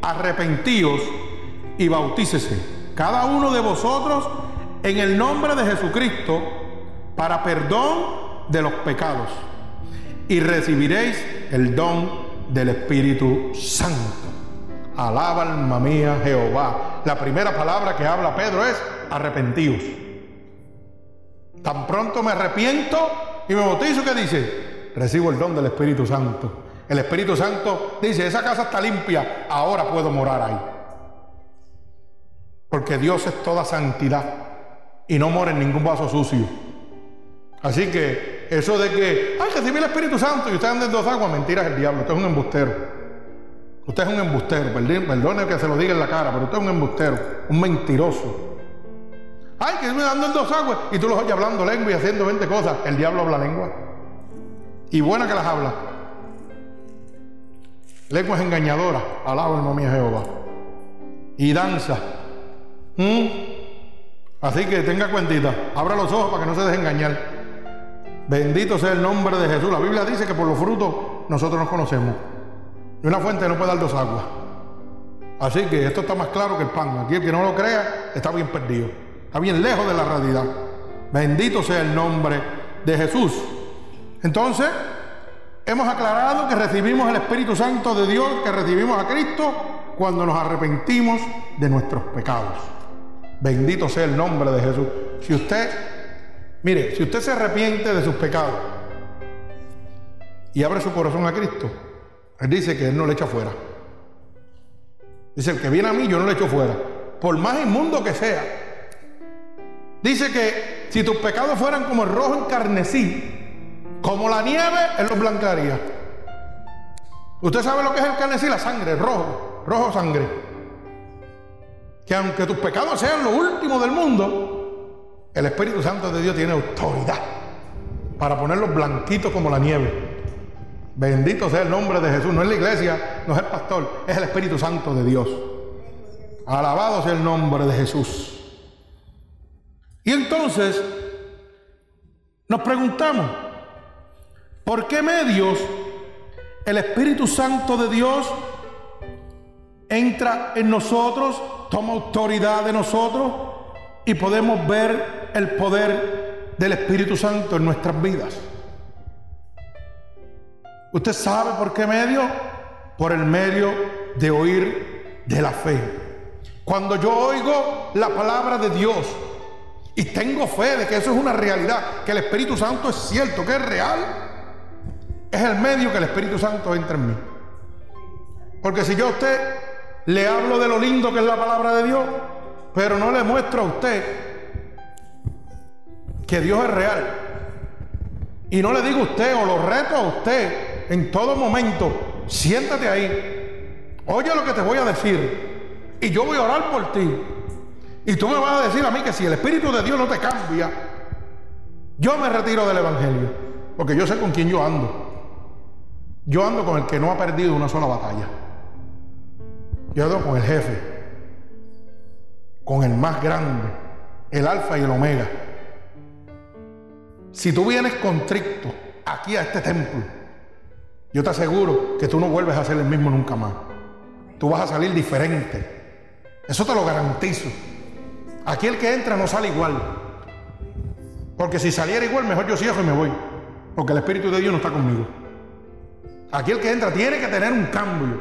Speaker 1: arrepentíos y bautícese cada uno de vosotros en el nombre de Jesucristo para perdón de los pecados y recibiréis el don del Espíritu Santo. Alaba alma mía Jehová. La primera palabra que habla Pedro es arrepentíos. Tan pronto me arrepiento y me bautizo, ¿qué dice? Recibo el don del Espíritu Santo. El Espíritu Santo dice, esa casa está limpia, ahora puedo morar ahí. Porque Dios es toda santidad y no mora en ningún vaso sucio. Así que eso de que, ay, recibí el Espíritu Santo y usted anda en dos aguas, mentira es el diablo, usted es un embustero. Usted es un embustero, perdone que se lo diga en la cara, pero usted es un embustero, un mentiroso. Ay, que me dando en dos aguas y tú los oyes hablando lengua y haciendo 20 cosas. El diablo habla lengua. Y buena que las habla. Lengua es engañadora, alaba el nombre de Jehová. Y danza. ¿Mm? Así que tenga cuentita, abra los ojos para que no se deje engañar. Bendito sea el nombre de Jesús. La Biblia dice que por los frutos nosotros nos conocemos. Y una fuente no puede dar dos aguas. Así que esto está más claro que el pan. Aquí el que no lo crea está bien perdido. Está bien lejos de la realidad. Bendito sea el nombre de Jesús. Entonces, hemos aclarado que recibimos el Espíritu Santo de Dios, que recibimos a Cristo cuando nos arrepentimos de nuestros pecados. Bendito sea el nombre de Jesús. Si usted, mire, si usted se arrepiente de sus pecados y abre su corazón a Cristo, él dice que Él no le echa fuera. Dice, el que viene a mí, yo no le echo fuera. Por más inmundo que sea. Dice que si tus pecados fueran como el rojo encarnecí, como la nieve, Él los blancaría. Usted sabe lo que es el carnecí, la sangre, rojo, rojo sangre. Que aunque tus pecados sean lo último del mundo, el Espíritu Santo de Dios tiene autoridad para ponerlos blanquitos como la nieve. Bendito sea el nombre de Jesús. No es la iglesia, no es el pastor, es el Espíritu Santo de Dios. Alabado sea el nombre de Jesús. Y entonces nos preguntamos, ¿por qué medios el Espíritu Santo de Dios entra en nosotros, toma autoridad de nosotros y podemos ver el poder del Espíritu Santo en nuestras vidas? ¿Usted sabe por qué medio? Por el medio de oír de la fe. Cuando yo oigo la palabra de Dios y tengo fe de que eso es una realidad, que el Espíritu Santo es cierto, que es real, es el medio que el Espíritu Santo entra en mí. Porque si yo a usted le hablo de lo lindo que es la palabra de Dios, pero no le muestro a usted que Dios es real, y no le digo a usted o lo reto a usted en todo momento, siéntate ahí, oye lo que te voy a decir, y yo voy a orar por ti. Y tú me vas a decir a mí que si el Espíritu de Dios no te cambia, yo me retiro del Evangelio, porque yo sé con quién yo ando. Yo ando con el que no ha perdido una sola batalla. Yo ando con el jefe, con el más grande, el alfa y el omega. Si tú vienes contrito aquí a este templo, yo te aseguro que tú no vuelves a ser el mismo nunca más. Tú vas a salir diferente. Eso te lo garantizo. Aquí el que entra no sale igual. Porque si saliera igual, mejor yo cierro y me voy. Porque el Espíritu de Dios no está conmigo. Aquí el que entra tiene que tener un cambio.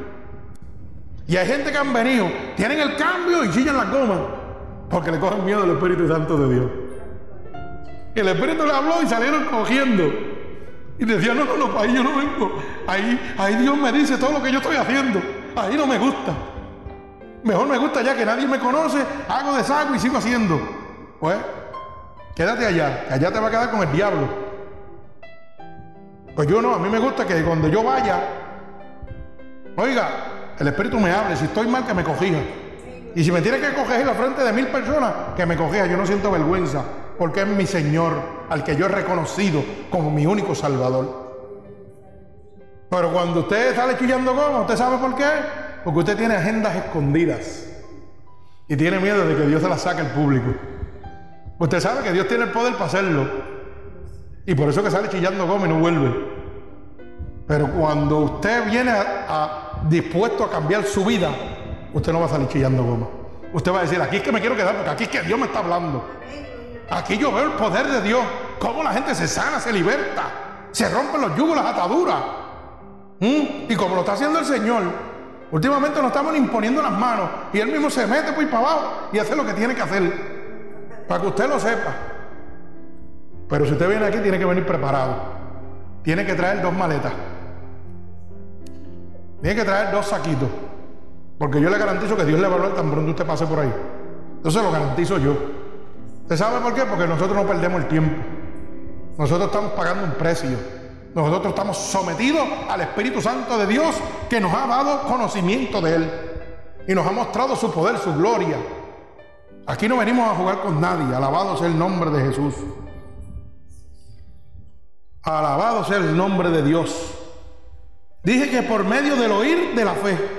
Speaker 1: Y hay gente que han venido, tienen el cambio y chillan la goma. Porque le cogen miedo al Espíritu Santo de Dios. El Espíritu le habló y salieron cogiendo. Y decía, no, no, no, ahí yo no vengo. Ahí, ahí Dios me dice todo lo que yo estoy haciendo. Ahí no me gusta. Mejor me gusta ya que nadie me conoce, hago deshago y sigo haciendo. Pues, quédate allá, que allá te va a quedar con el diablo. Pues yo no, a mí me gusta que cuando yo vaya, oiga, el Espíritu me hable, si estoy mal que me cojija. Y si me tiene que coger la frente de mil personas, que me cojija, yo no siento vergüenza porque es mi Señor al que yo he reconocido como mi único Salvador. Pero cuando usted sale chillando goma, ¿usted sabe por qué? Porque usted tiene agendas escondidas y tiene miedo de que Dios se las saque al público. Usted sabe que Dios tiene el poder para hacerlo y por eso que sale chillando goma y no vuelve. Pero cuando usted viene dispuesto a cambiar su vida, usted no va a salir chillando goma. Usted va a decir, aquí es que me quiero quedar porque aquí es que Dios me está hablando. Aquí yo veo el poder de Dios, cómo la gente se sana, se liberta, se rompen los yugos, las ataduras. ¿Mm? Y como lo está haciendo el Señor, últimamente nos estamos imponiendo las manos y Él mismo se mete por ahí para abajo y hace lo que tiene que hacer, para que usted lo sepa. Pero si usted viene aquí, tiene que venir preparado. Tiene que traer dos maletas. Tiene que traer dos saquitos. Porque yo le garantizo que Dios le va a hablar tan pronto usted pase por ahí. Entonces lo garantizo yo. ¿Usted sabe por qué? Porque nosotros no perdemos el tiempo. Nosotros estamos pagando un precio. Nosotros estamos sometidos al Espíritu Santo de Dios que nos ha dado conocimiento de Él y nos ha mostrado su poder, su gloria. Aquí no venimos a jugar con nadie. Alabado sea el nombre de Jesús. Alabado sea el nombre de Dios. Dije que por medio del oír de la fe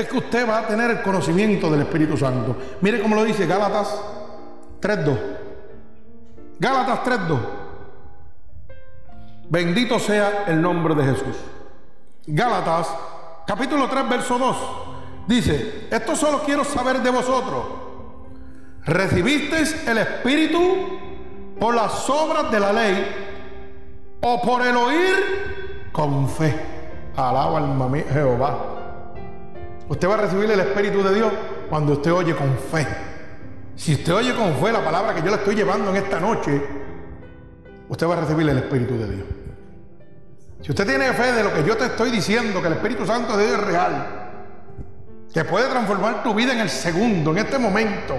Speaker 1: es que usted va a tener el conocimiento del Espíritu Santo. Mire cómo lo dice Gálatas 3.2. Gálatas 3.2. Bendito sea el nombre de Jesús. Gálatas capítulo 3, verso 2. Dice, esto solo quiero saber de vosotros. ¿Recibisteis el Espíritu por las obras de la ley o por el oír con fe? Alaba alma mía Jehová. Usted va a recibir el Espíritu de Dios cuando usted oye con fe. Si usted oye con fe la palabra que yo le estoy llevando en esta noche, usted va a recibir el Espíritu de Dios. Si usted tiene fe de lo que yo te estoy diciendo, que el Espíritu Santo de Dios es real, que puede transformar tu vida en el segundo, en este momento.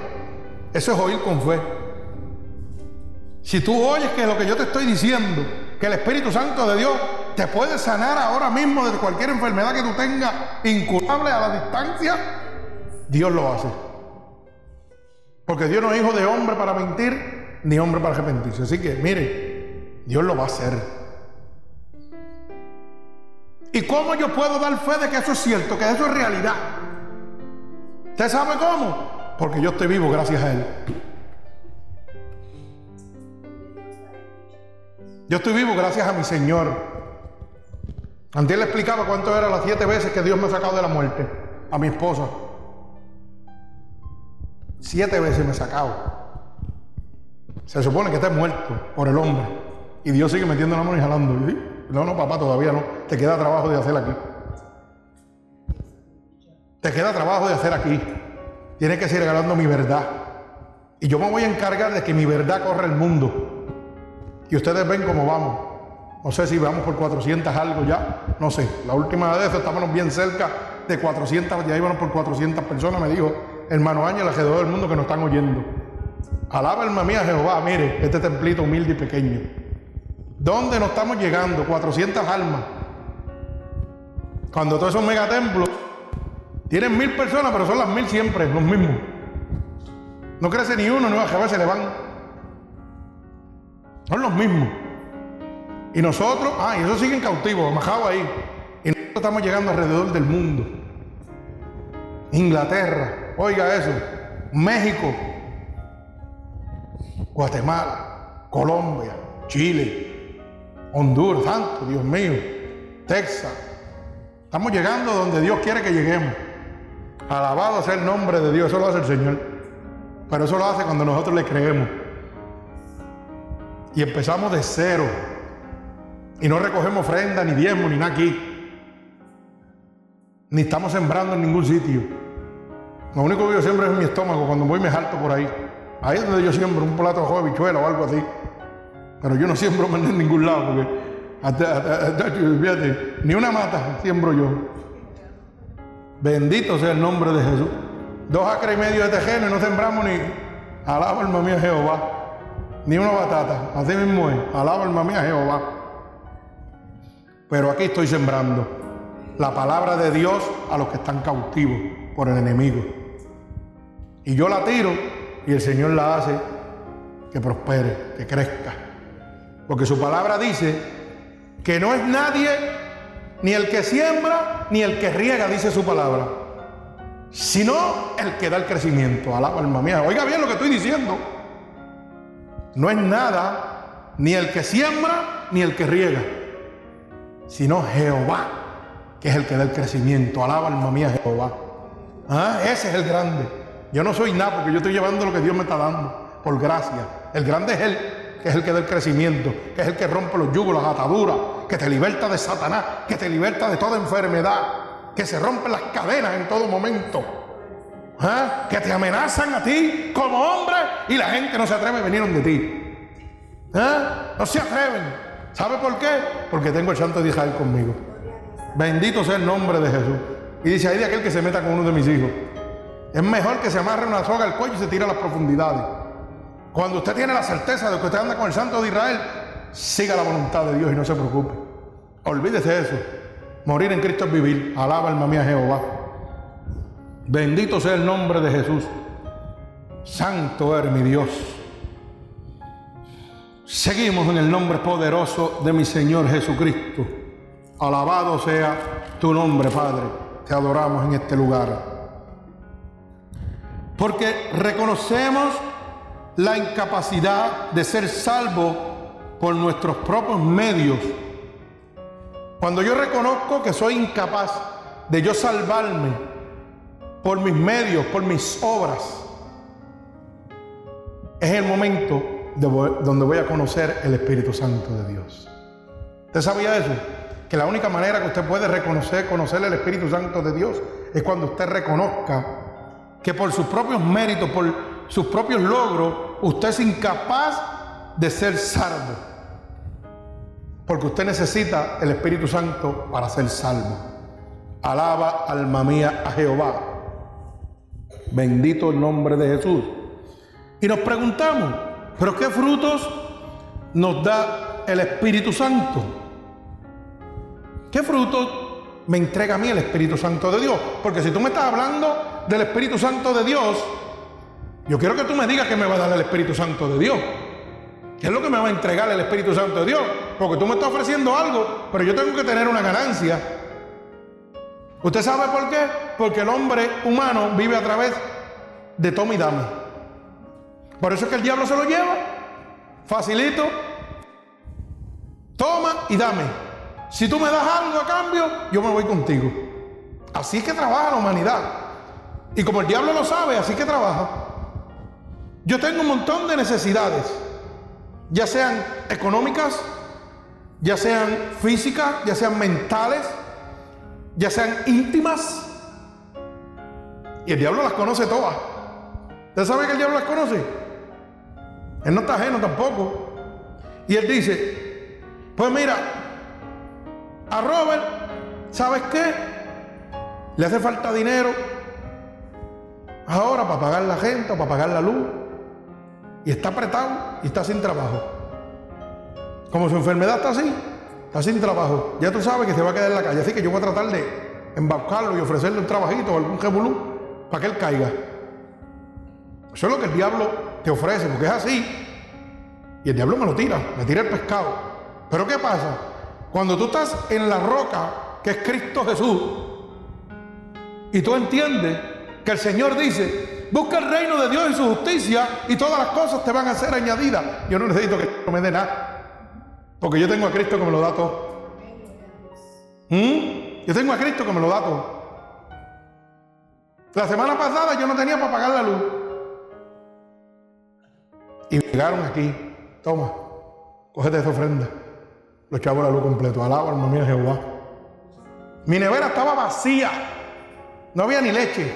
Speaker 1: Eso es oír con fe. Si tú oyes que lo que yo te estoy diciendo, que el Espíritu Santo de Dios te puede sanar ahora mismo de cualquier enfermedad que tú tengas, incurable a la distancia, Dios lo hace. Porque Dios no es hijo de hombre para mentir, ni hombre para arrepentirse. Así que, mire, Dios lo va a hacer. ¿Y cómo yo puedo dar fe de que eso es cierto, que eso es realidad? ¿Usted sabe cómo? Porque yo estoy vivo gracias a Él. Yo estoy vivo gracias a mi Señor. Antes le explicaba cuánto eran las siete veces que Dios me ha sacado de la muerte. A mi esposa. Siete veces me ha sacado. Se supone que está muerto por el hombre. Y Dios sigue metiendo la mano y jalando. No, no, papá, todavía no. Te queda trabajo de hacer aquí. Te queda trabajo de hacer aquí. Tienes que seguir regalando mi verdad. Y yo me voy a encargar de que mi verdad corra el mundo. Y ustedes ven cómo vamos. No sé si vamos por 400 algo ya. No sé. La última vez estábamos bien cerca de 400. Ya íbamos por 400 personas. Me dijo hermano Ángel alrededor del mundo que nos están oyendo. Alaba alma mía Jehová. Mire, este templito humilde y pequeño. ¿Dónde nos estamos llegando? 400 almas. Cuando todos esos megatemplos tienen mil personas, pero son las mil siempre, los mismos. No crece ni uno, no, a se le van. Son los mismos. Y nosotros, ah, y esos siguen cautivos, amajados ahí. Y nosotros estamos llegando alrededor del mundo. Inglaterra, oiga eso, México, Guatemala, Colombia, Chile, Honduras, santo, Dios mío, Texas. Estamos llegando donde Dios quiere que lleguemos. Alabado sea el nombre de Dios, eso lo hace el Señor. Pero eso lo hace cuando nosotros le creemos y empezamos de cero y no recogemos ofrenda, ni diezmo, ni nada aquí, ni estamos sembrando en ningún sitio. Lo único que yo siembro es en mi estómago, cuando voy me salto por ahí. Ahí es donde yo siembro un plato de bichuela o algo así. Pero yo no siembro en ningún lado, porque ni una mata siembro yo. Bendito sea el nombre de Jesús. Dos acres y medio de tejeno y no sembramos ni. Alaba alma mía Jehová ni una batata. Así mismo es. Alaba alma mía Jehová. Pero aquí estoy sembrando la palabra de Dios a los que están cautivos por el enemigo. Y yo la tiro y el Señor la hace que prospere, que crezca. Porque su palabra dice que no es nadie, ni el que siembra, ni el que riega, dice su palabra, sino el que da el crecimiento. Alaba alma mía. Oiga bien lo que estoy diciendo no es nada ni el que siembra ni el que riega, sino Jehová, que es el que da el crecimiento. Alaba alma mía Jehová. Ah, ese es el grande. Yo no soy nada porque yo estoy llevando lo que Dios me está dando, por gracia. El grande es Él, que es el que da el crecimiento, que es el que rompe los yugos, las ataduras, que te liberta de Satanás, que te liberta de toda enfermedad, que se rompen las cadenas en todo momento. ¿Ah? que te amenazan a ti como hombre y la gente no se atreve a venir donde ti. ¿Ah? No se atreven. ¿Sabe por qué? Porque tengo el santo de Israel conmigo. Bendito sea el nombre de Jesús. Y dice ahí de aquel que se meta con uno de mis hijos. Es mejor que se amarre una soga al cuello y se tire a las profundidades. Cuando usted tiene la certeza de que usted anda con el santo de Israel, siga la voluntad de Dios y no se preocupe. Olvídese de eso. Morir en Cristo es vivir. Alaba alma mía Jehová. Bendito sea el nombre de Jesús. Santo eres mi Dios. Seguimos en el nombre poderoso de mi Señor Jesucristo. Alabado sea tu nombre, Padre. Te adoramos en este lugar. Porque reconocemos la incapacidad de ser salvo por nuestros propios medios. Cuando yo reconozco que soy incapaz de yo salvarme, por mis medios, por mis obras, es el momento donde voy a conocer el Espíritu Santo de Dios. ¿Usted sabía eso? Que la única manera que usted puede reconocer, conocer el Espíritu Santo de Dios es cuando usted reconozca que por sus propios méritos, por sus propios logros, usted es incapaz de ser salvo. Porque usted necesita el Espíritu Santo para ser salvo. Alaba alma mía a Jehová Bendito el nombre de Jesús. Y nos preguntamos, ¿pero qué frutos nos da el Espíritu Santo? ¿Qué frutos me entrega a mí el Espíritu Santo de Dios? Porque si tú me estás hablando del Espíritu Santo de Dios, yo quiero que tú me digas que me va a dar el Espíritu Santo de Dios. ¿Qué es lo que me va a entregar el Espíritu Santo de Dios? Porque tú me estás ofreciendo algo, pero yo tengo que tener una ganancia. ¿Usted sabe por qué? Porque el hombre humano vive a través de toma y dame. Por eso es que el diablo se lo lleva. Facilito. Toma y dame. Si tú me das algo a cambio, yo me voy contigo. Así es que trabaja la humanidad. Y como el diablo lo sabe, así que trabaja. Yo tengo un montón de necesidades, ya sean económicas, ya sean físicas, ya sean mentales, ya sean íntimas. Y el diablo las conoce todas. ¿Usted sabe que el diablo las conoce? Él no está ajeno tampoco. Y él dice, pues mira, a Robert, ¿sabes qué? Le hace falta dinero ahora para pagar la gente, para pagar la luz. Y está apretado y está sin trabajo. Como su enfermedad está así, está sin trabajo. Ya tú sabes que se va a quedar en la calle. Así que yo voy a tratar de embaucarlo y ofrecerle un trabajito o algún jebulú para que él caiga. Eso es lo que el diablo te ofrece, porque es así. Y el diablo me lo tira, me tira el pescado. Pero ¿qué pasa? Cuando tú estás en la roca, que es Cristo Jesús, y tú entiendes que el Señor dice, busca el reino de Dios y su justicia y todas las cosas te van a ser añadidas. Yo no necesito que no me dé nada, porque yo tengo a Cristo que me lo da todo. ¿Mm? Yo tengo a Cristo que me lo da todo. La semana pasada yo no tenía para pagar la luz. Y llegaron aquí, toma, cógete esa ofrenda. Los chavos la luz completo. Alaba alma mía Jehová. Mi nevera estaba vacía. No había ni leche.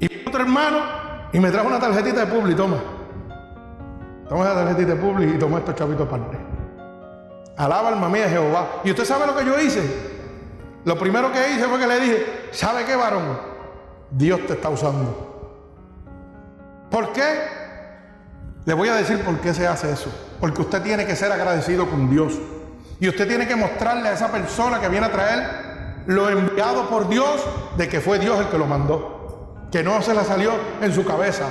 Speaker 1: Y otro hermano y me trajo una tarjetita de Publi, toma. Toma esa tarjetita de Publi y toma estos chavitos parte. Alaba alma mía Jehová. ¿Y usted sabe lo que yo hice? Lo primero que hice fue que le dije, ¿sabe qué varón? Dios te está usando. ¿Por qué? Le voy a decir por qué se hace eso. Porque usted tiene que ser agradecido con Dios. Y usted tiene que mostrarle a esa persona que viene a traer lo enviado por Dios de que fue Dios el que lo mandó. Que no se le salió en su cabeza.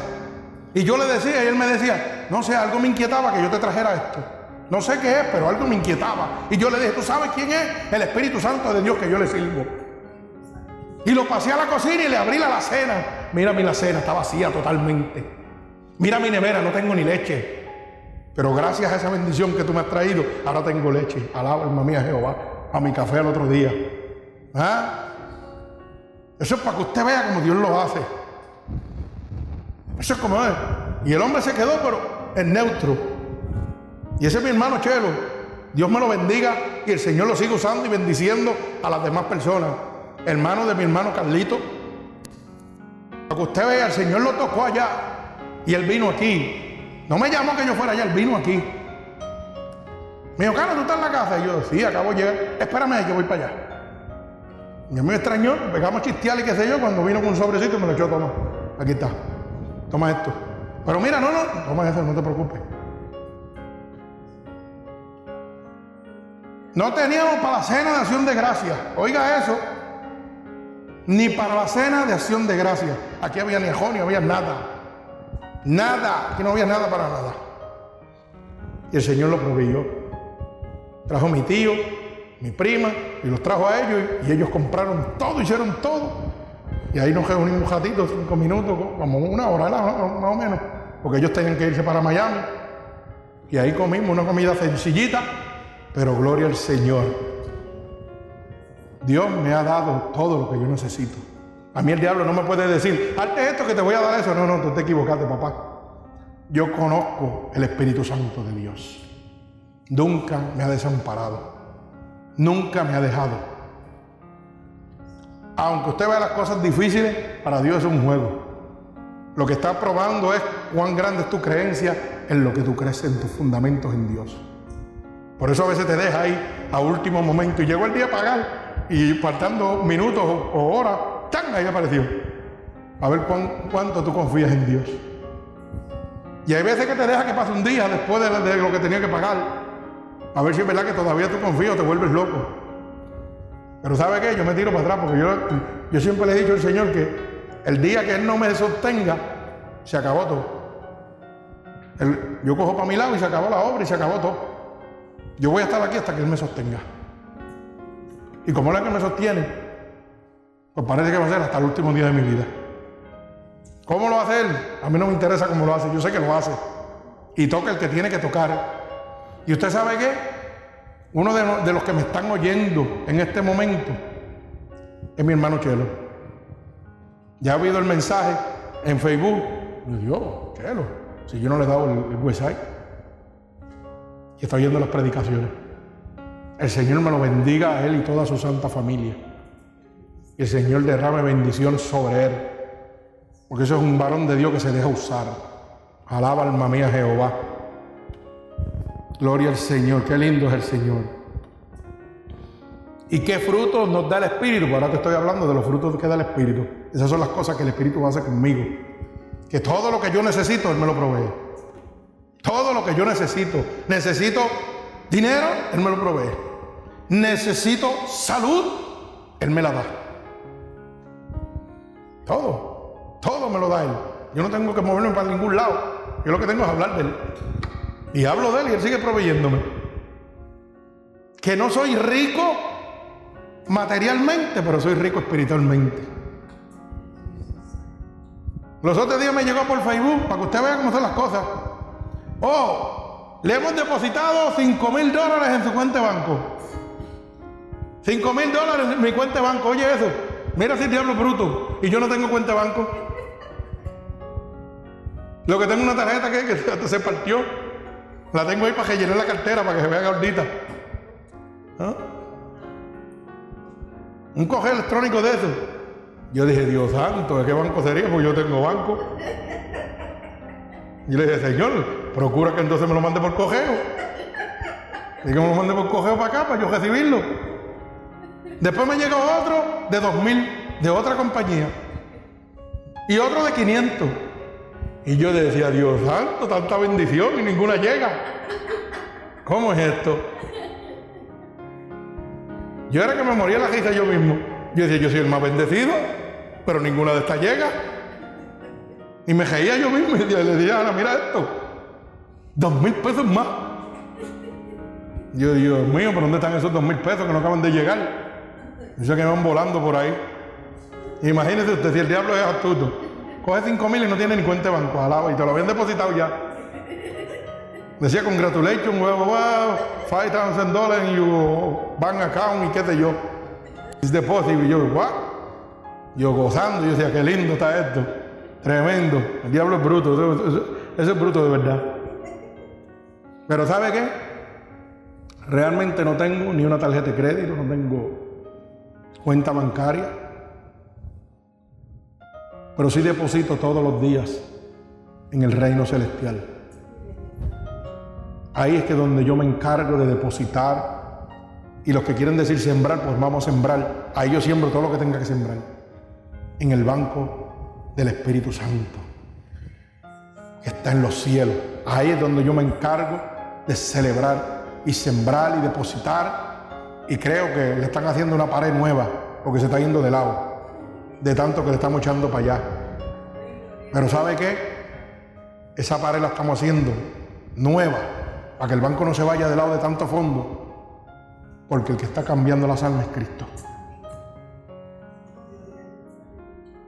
Speaker 1: Y yo le decía, y él me decía, no sé, algo me inquietaba que yo te trajera esto. No sé qué es, pero algo me inquietaba. Y yo le dije, ¿tú sabes quién es? El Espíritu Santo de Dios que yo le sirvo. Y lo pasé a la cocina y le abrí la cena. Mira mi la cena, está vacía totalmente. Mira mi nevera, no tengo ni leche. Pero gracias a esa bendición que tú me has traído, ahora tengo leche. Alaba, alma mía, Jehová, a mi café el otro día. ¿Ah? Eso es para que usted vea como Dios lo hace. Eso es como es. Y el hombre se quedó, pero en neutro. Y ese es mi hermano Chelo. Dios me lo bendiga y el Señor lo siga usando y bendiciendo a las demás personas. Hermano de mi hermano Carlito. Para que usted vea, el Señor lo tocó allá y él vino aquí. No me llamó que yo fuera allá, él vino aquí. Me dijo, Carlos, ¿tú estás en la casa? Y yo, sí, acabo de llegar. Espérame que voy para allá. Y me extrañó, pegamos chistear y qué sé yo, cuando vino con un sobrecito me lo echó, toma, aquí está, toma esto. Pero mira, no, no, toma eso, no te preocupes. No teníamos para la cena de acción de gracia. Oiga eso. Ni para la cena de acción de gracia. Aquí había ni ajo, ni había nada. Nada, aquí no había nada para nada. Y el Señor lo proveyó. Trajo mi tío, mi prima, y los trajo a ellos, y ellos compraron todo, hicieron todo. Y ahí nos reunimos un ratito, cinco minutos, como una hora más o menos, porque ellos tenían que irse para Miami. Y ahí comimos una comida sencillita, pero gloria al Señor. Dios me ha dado todo lo que yo necesito. A mí el diablo no me puede decir, hazte esto que te voy a dar eso. No, no, tú te equivocaste, papá. Yo conozco el Espíritu Santo de Dios. Nunca me ha desamparado. Nunca me ha dejado. Aunque usted vea las cosas difíciles, para Dios es un juego. Lo que está probando es cuán grande es tu creencia en lo que tú crees en tus fundamentos en Dios. Por eso a veces te deja ahí a último momento y llegó el día a pagar y faltando minutos o horas ¡Tan! Ahí apareció. A ver cuánto tú confías en Dios. Y hay veces que te deja que pase un día después de, lo que tenía que pagar. A ver si es verdad que todavía tú confías o te vuelves loco. Pero ¿sabe qué? Yo me tiro para atrás porque yo, siempre le he dicho al Señor que el día que Él no me sostenga, se acabó todo. yo cojo para mi lado y se acabó la obra y se acabó todo. Yo voy a estar aquí hasta que Él me sostenga. Y como Él es que me sostiene, pues parece que va a ser hasta el último día de mi vida. ¿Cómo lo hace Él? A mí no me interesa cómo lo hace, yo sé que lo hace. Y toca el que tiene que tocar. ¿Y usted sabe qué? Uno de, los que me están oyendo en este momento es mi hermano Chelo. Ya ha oído el mensaje en Facebook. Y Dios, Chelo, si yo no le he dado el, el website. Y está oyendo las predicaciones. El Señor me lo bendiga a él y toda su santa familia. Y el Señor derrame bendición sobre él. Porque eso es un varón de Dios que se deja usar. Alaba alma mía Jehová. Gloria al Señor. Qué lindo es el Señor. ¿Y qué frutos nos da el Espíritu? Ahora que estoy hablando de los frutos que da el Espíritu. Esas son las cosas que el Espíritu hace conmigo. Que todo lo que yo necesito, Él me lo provee. Todo lo que yo necesito. Necesito dinero, Él me lo provee. Necesito salud, Él me la da. Todo. Todo me lo da Él. Yo no tengo que moverme para ningún lado. Yo lo que tengo es hablar de Él. Y hablo de Él y Él sigue proveyéndome. Que no soy rico materialmente, pero soy rico espiritualmente. Los otros días me llegó por Facebook para que usted vea cómo son las cosas. Oh, le hemos depositado 5 mil dólares en su cuenta de banco. 5 mil dólares en mi cuenta de banco. Oye eso. Mira si diablo bruto. Y yo no tengo cuenta de banco. Lo que tengo una tarjeta que, que se partió. La tengo ahí para que llene la cartera, para que se vea gordita. ¿Ah? Un coge electrónico de eso. Yo dije, Dios santo, ¿de qué banco sería? Porque yo tengo banco. Y le dije, Señor, procura que entonces me lo mande por cogeo. Y que me lo mande por cogeo para acá, para yo recibirlo. Después me llegó otro de 2000, de otra compañía. Y otro de 500. Y yo decía, Dios santo, tanta bendición y ninguna llega. ¿Cómo es esto? Yo era que me moría la risa yo mismo. Yo decía, yo soy el más bendecido, pero ninguna de estas llega. Y me reía yo mismo y le decía, Ana, mira esto. Dos mil pesos más. Yo, Dios mío, ¿por dónde están esos dos mil pesos que no acaban de llegar? Eso que van volando por ahí. Imagínese usted, si el diablo es astuto, coge cinco mil y no tiene ni cuenta de banco, alaba, y te lo habían depositado ya. Decía, congratulations, wow, wow, five thousand dollars in your bank account y qué sé yo. It's deposit. Y yo, what? Yo gozando, yo decía, qué lindo está esto. Tremendo. El diablo es bruto. Eso, es bruto de verdad. Pero ¿sabe qué? Realmente no tengo ni una tarjeta de crédito, no tengo cuenta bancaria. Pero sí deposito todos los días en el reino celestial. Ahí es que donde yo me encargo de depositar. Y los que quieren decir sembrar, pues vamos a sembrar. Ahí yo siembro todo lo que tenga que sembrar. En el banco del Espíritu Santo, que está en los cielos. Ahí es donde yo me encargo de celebrar y sembrar y depositar. Y creo que le están haciendo una pared nueva, porque se está yendo de lado, de tanto que le estamos echando para allá. Pero ¿sabe qué? Esa pared la estamos haciendo nueva, para que el banco no se vaya de lado de tanto fondo, porque el que está cambiando las almas es Cristo.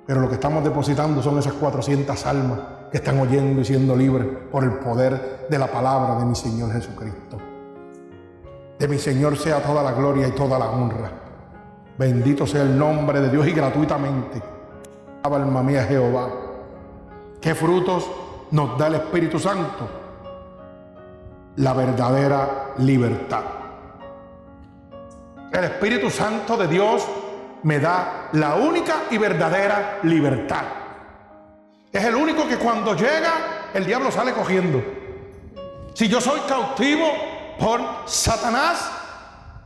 Speaker 1: Pero lo que estamos depositando son esas 400 almas que están oyendo y siendo libres por el poder de la palabra de mi Señor Jesucristo. De mi Señor sea toda la gloria y toda la honra. Bendito sea el nombre de Dios y gratuitamente. Alma mía Jehová. ¿Qué frutos nos da el Espíritu Santo? La verdadera libertad. El Espíritu Santo de Dios me da la única y verdadera libertad. Es el único que cuando llega el diablo sale cogiendo. Si yo soy cautivo por Satanás,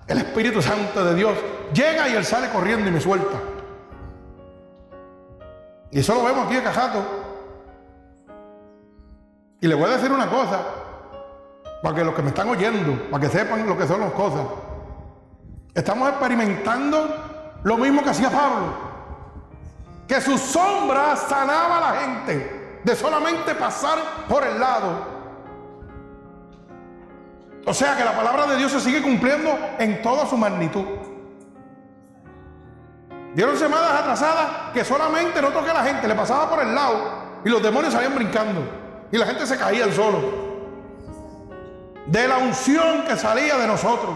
Speaker 1: el Espíritu Santo de Dios llega y él sale corriendo y me suelta. Y eso lo vemos aquí en Cajato. Y le voy a decir una cosa, para que los que me están oyendo, para que sepan lo que son las cosas. Estamos experimentando lo mismo que hacía Pablo. Que su sombra sanaba a la gente de solamente pasar por el lado. O sea que la palabra de Dios se sigue cumpliendo en toda su magnitud. Dieron semanas atrasadas que solamente no toqué a la gente, le pasaba por el lado y los demonios salían brincando y la gente se caía al solo. De la unción que salía de nosotros.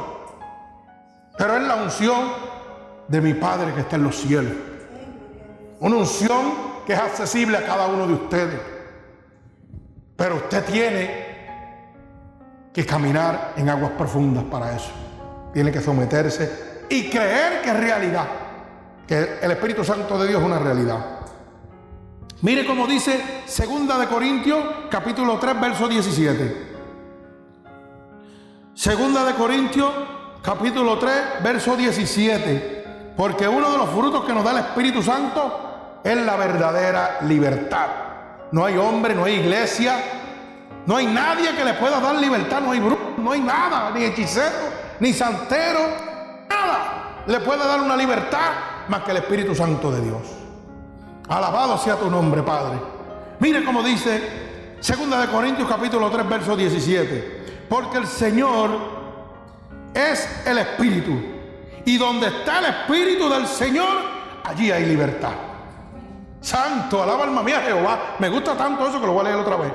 Speaker 1: Pero es la unción de mi Padre que está en los cielos. Una unción que es accesible a cada uno de ustedes. Pero usted tiene que caminar en aguas profundas para eso. Tiene que someterse y creer que es realidad, que el Espíritu Santo de Dios es una realidad. Mire cómo dice Segunda de Corintios, capítulo 3, verso 17. Segunda de Corintios, capítulo 3, verso 17. Porque uno de los frutos que nos da el Espíritu Santo es la verdadera libertad. No hay hombre, no hay iglesia, no hay nadie que le pueda dar libertad, no hay brujo, no hay nada, ni hechicero, ni santero, nada le puede dar una libertad más que el Espíritu Santo de Dios. Alabado sea tu nombre, Padre. Mire cómo dice Segunda de Corintios capítulo 3, verso 17. Porque el Señor es el Espíritu. Y donde está el Espíritu del Señor, allí hay libertad. Santo, alaba alma mía Jehová. Me gusta tanto eso que lo voy a leer otra vez.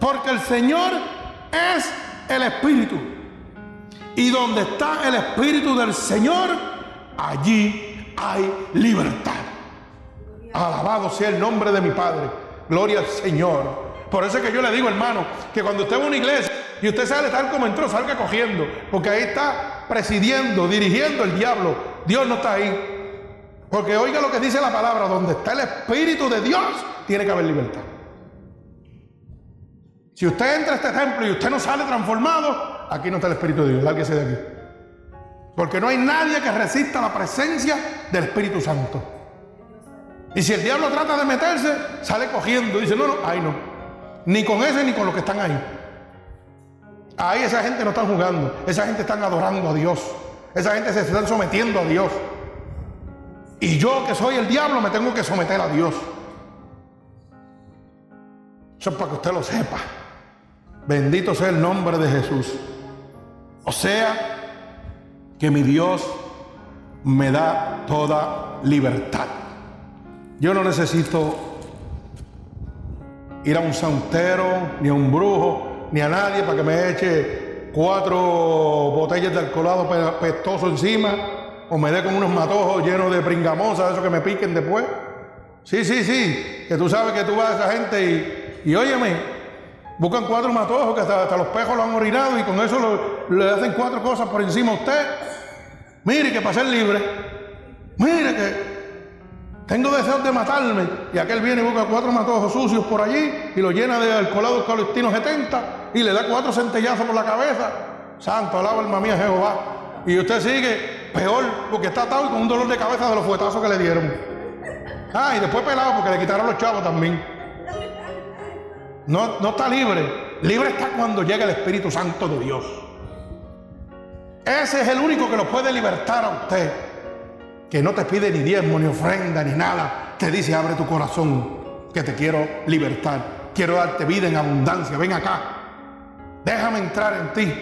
Speaker 1: Porque el Señor es el Espíritu. Y donde está el Espíritu del Señor, allí hay libertad. Alabado sea el nombre de mi Padre. Gloria al Señor. Por eso es que yo le digo, hermano, que cuando usted va a una iglesia y usted sale tal como entró, salga cogiendo. Porque ahí está presidiendo, dirigiendo el diablo. Dios no está ahí. Porque oiga lo que dice la palabra, donde está el Espíritu de Dios, tiene que haber libertad. Si usted entra a este templo y usted no sale transformado, aquí no está el Espíritu de Dios, lárguese de aquí. Porque no hay nadie que resista la presencia del Espíritu Santo. Y si el diablo trata de meterse, sale cogiendo. Dice, no, no, ahí no. Ni con ese ni con los que están ahí. Ahí esa gente no está jugando. Esa gente está adorando a Dios. Esa gente se está sometiendo a Dios. Y yo que soy el diablo me tengo que someter a Dios. Eso es para que usted lo sepa. Bendito sea el nombre de Jesús. O sea, que mi Dios me da toda libertad. Yo no necesito ir a un santero, ni a un brujo, ni a nadie para que me eche cuatro botellas de alcoholado pestoso encima o me dé con unos matojos llenos de pringamosa, eso que me piquen después. Sí, sí, sí, que tú sabes que tú vas a esa gente y, y óyeme, Buscan cuatro matojos que hasta, los pejos lo han orinado y con eso le hacen cuatro cosas por encima a usted. Mire que para ser libre, mire que tengo deseos de matarme. Y aquel viene y busca cuatro matojos sucios por allí y lo llena de alcoholados calistino 70 y le da cuatro centellazos por la cabeza. Santo, alaba alma mía Jehová. Y usted sigue peor porque está atado con un dolor de cabeza de los fuetazos que le dieron. Ah, y después pelado porque le quitaron los chavos también. No, está libre. Libre está cuando llega el Espíritu Santo de Dios. Ese es el único que lo puede libertar a usted. Que no te pide ni diezmo, ni ofrenda, ni nada. Te dice, abre tu corazón, que te quiero libertar. Quiero darte vida en abundancia. Ven acá. Déjame entrar en ti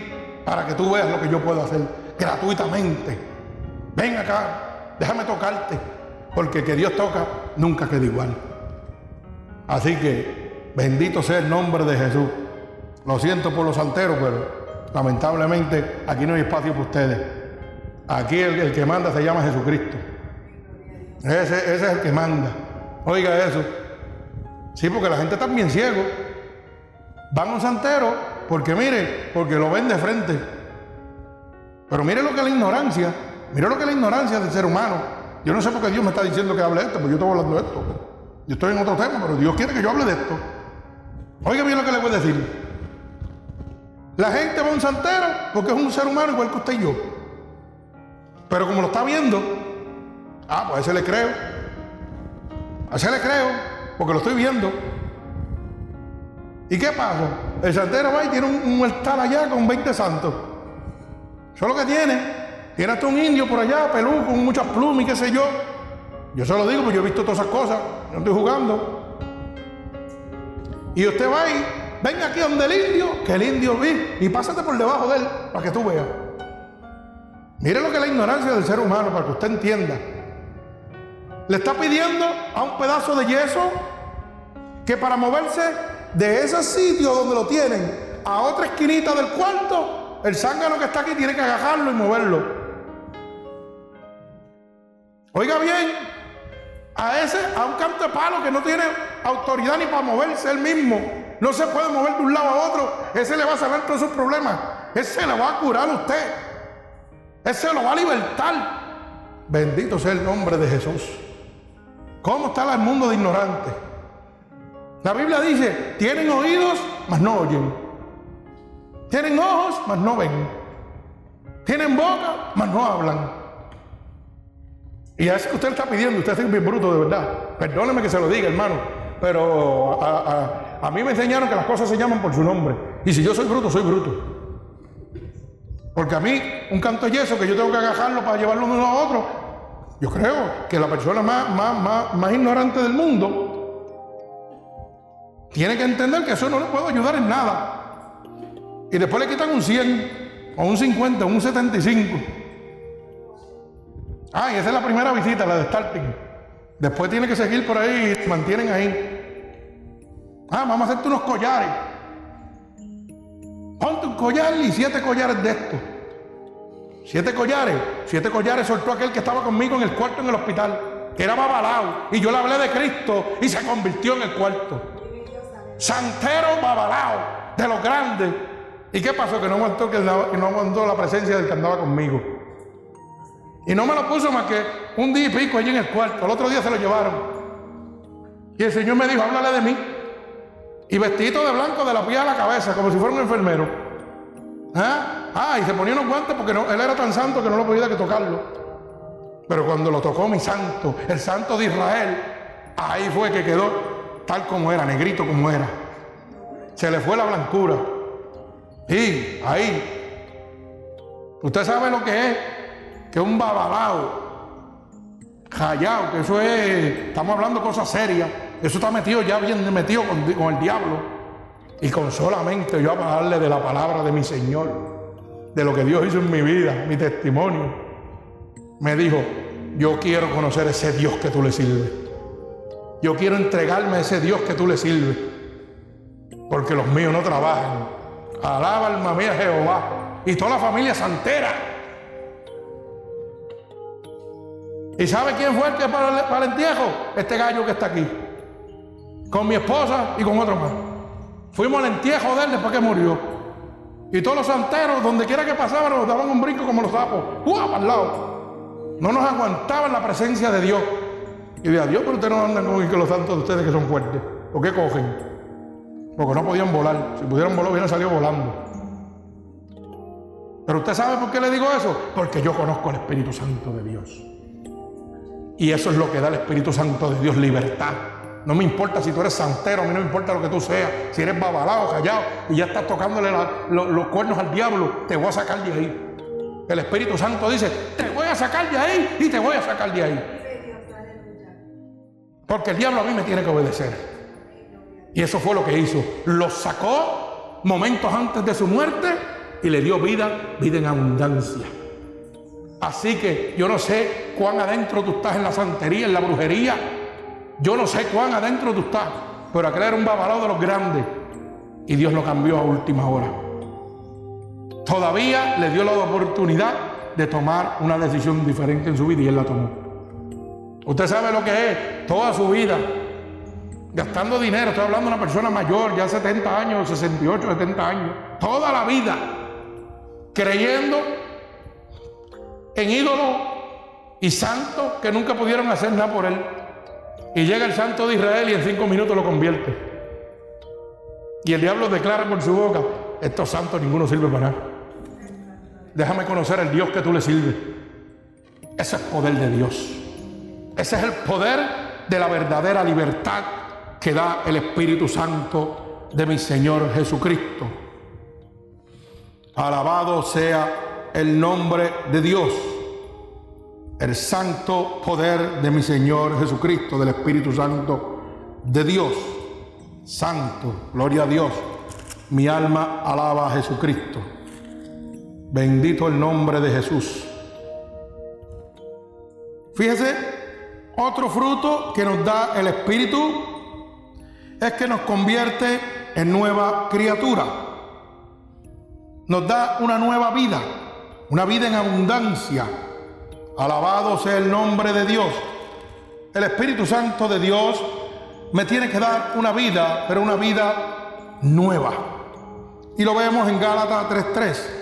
Speaker 1: para que tú veas lo que yo puedo hacer gratuitamente. Ven acá. Déjame tocarte. Porque que Dios toca nunca queda igual. Así que Bendito sea el nombre de Jesús. Lo siento por los santeros, pero lamentablemente aquí no hay espacio para ustedes. Aquí el, que manda se llama Jesucristo. Ese, es el que manda. Oiga eso. Sí, porque la gente está bien ciego. Van a un santero porque mire, porque lo ven de frente. Pero mire lo que es la ignorancia. Mire lo que es la ignorancia del ser humano. Yo no sé por qué Dios me está diciendo que hable esto, porque yo estoy hablando de esto. Yo estoy en otro tema, pero Dios quiere que yo hable de esto. Oiga bien lo que le voy a decir. La gente va a un santero porque es un ser humano igual que usted y yo. Pero como lo está viendo, ah, pues a ese le creo. Así le creo, porque lo estoy viendo. ¿Y qué pasa? El santero va y tiene un, un altar allá con 20 santos. Eso es lo que tiene. Tiene hasta un indio por allá, pelú, con muchas plumas y qué sé yo. Yo se lo digo, porque yo he visto todas esas cosas. No estoy jugando. Y usted va y ven aquí donde el indio, que el indio vi, y pásate por debajo de él para que tú veas. Mire lo que es la ignorancia del ser humano, para que usted entienda. Le está pidiendo a un pedazo de yeso que para moverse de ese sitio donde lo tienen a otra esquinita del cuarto, el zángano que está aquí tiene que agajarlo y moverlo. Oiga bien, a ese, a un canto de palo que no tiene autoridad ni para moverse él mismo, no se puede mover de un lado a otro, ese le va a saber todos sus problemas, ese le va a curar a usted, ese lo va a libertar. Bendito sea el nombre de Jesús. ¿Cómo está el mundo de ignorantes? La Biblia dice, tienen oídos, mas no oyen. Tienen ojos, mas no ven. Tienen boca, mas no hablan. Y es que usted está pidiendo, usted es bien bruto de verdad. Perdóneme que se lo diga, hermano. Pero a, mí me enseñaron que las cosas se llaman por su nombre. Y si yo soy bruto, soy bruto. Porque a mí, un canto yeso que yo tengo que agajarlo para llevarlo de uno a otro, yo creo que la persona más, más, más, ignorante del mundo tiene que entender que eso no le puedo ayudar en nada. Y después le quitan un 100, o un 50, o un 75. Ah, y esa es la primera visita, la de starting. Después tiene que seguir por ahí y te mantienen ahí. Ah, vamos a hacerte unos collares. Ponte un collar y siete collares de estos. Siete collares. Siete collares soltó aquel que estaba conmigo en el cuarto en el hospital, que era babalao. Y yo le hablé de Cristo y se convirtió en el cuarto. Santero babalao, de los grandes. ¿Y qué pasó? Que no aguantó, que no aguantó la presencia del que andaba conmigo. Y no me lo puso más que un día y pico allí en el cuarto. El otro día se lo llevaron. Y el Señor me dijo, háblale de mí. Y vestido de blanco de la piel a la cabeza, como si fuera un enfermero. ¿Ah? Ah, y se ponía unos guantes porque él era tan santo que no lo podía que tocarlo. Pero cuando lo tocó mi santo, el santo de Israel, ahí fue que quedó tal como era, negrito como era. Se le fue la blancura. Y ahí. Usted sabe lo que es, que un babalao, callado, que eso es, estamos hablando cosas serias. Eso está metido ya bien metido con, con el diablo. Y con solamente yo hablarle de la palabra de mi Señor de lo que Dios hizo en mi vida, mi testimonio, me dijo, yo quiero conocer ese Dios que tú le sirves. Yo quiero entregarme a ese Dios que tú le sirves. Porque los míos no trabajan. Alaba alma mía Jehová. Y toda la familia santera. ¿Y sabe quién fue el que para, para el entierro? Este gallo que está aquí. Con mi esposa y con otro más. Fuimos al entierro de él después que murió. Y todos los santeros, donde quiera que pasaban, nos daban un brinco como los sapos. ¡Uah! Al lado. No nos aguantaban la presencia de Dios. Y de Dios, pero ustedes no andan con los santos de ustedes que son fuertes. ¿Por qué cogen? Porque no podían volar. Si pudieran volar, hubieran salido volando. Pero usted sabe por qué le digo eso? Porque yo conozco al Espíritu Santo de Dios. Y eso es lo que da el Espíritu Santo de Dios, libertad. No me importa si tú eres santero, a mí no me importa lo que tú seas. Si eres babalado, callado y ya estás tocándole los cuernos al diablo, te voy a sacar de ahí. El Espíritu Santo dice, te voy a sacar de ahí y te voy a sacar de ahí. Porque el diablo a mí me tiene que obedecer. Y eso fue lo que hizo. Lo sacó momentos antes de su muerte y le dio vida, vida en abundancia. Así que yo no sé cuán adentro tú estás en la santería, en la brujería, yo no sé cuán adentro tú estás, pero aquel era un babalao de los grandes y Dios lo cambió a última hora. Todavía le dio la oportunidad de tomar una decisión diferente en su vida y él la tomó. Usted sabe lo que es toda su vida gastando dinero. Estoy hablando de una persona mayor, ya 70 años, 68, 70 años. Toda la vida creyendo en ídolos y santos que nunca pudieron hacer nada por él. Y llega el santo de Israel y en cinco minutos lo convierte. Y el diablo declara por su boca, estos santos ninguno sirve para nada. Déjame conocer al Dios que tú le sirves. Ese es poder de Dios. Ese es el poder de la verdadera libertad que da el Espíritu Santo de mi Señor Jesucristo. Alabado sea el nombre de Dios, el santo poder de mi Señor Jesucristo, del Espíritu Santo de Dios. Santo, gloria a Dios. Mi alma alaba a Jesucristo. Bendito el nombre de Jesús. Fíjese, otro fruto que nos da el Espíritu es que nos convierte en nueva criatura. Nos da una nueva vida, una vida en abundancia. Alabado sea el nombre de Dios. El Espíritu Santo de Dios me tiene que dar una vida, pero una vida nueva. Y lo vemos en Gálatas 3:3.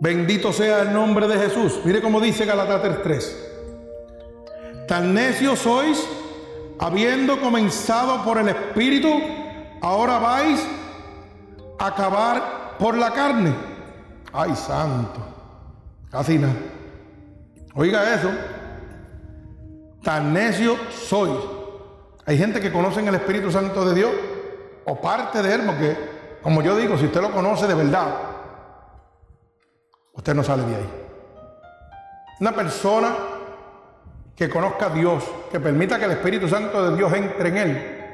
Speaker 1: Bendito sea el nombre de Jesús. Mire cómo dice Gálatas 3:3. Tan necios sois, habiendo comenzado por el Espíritu, ahora vais a acabar por la carne. Ay, santo. Casi nada. Oiga eso. Tan necios sois. Hay gente que conoce el Espíritu Santo de Dios o parte de él, porque, como yo digo, si usted lo conoce de verdad, usted no sale de ahí. Una persona que conozca a Dios, que permita que el Espíritu Santo de Dios entre en él,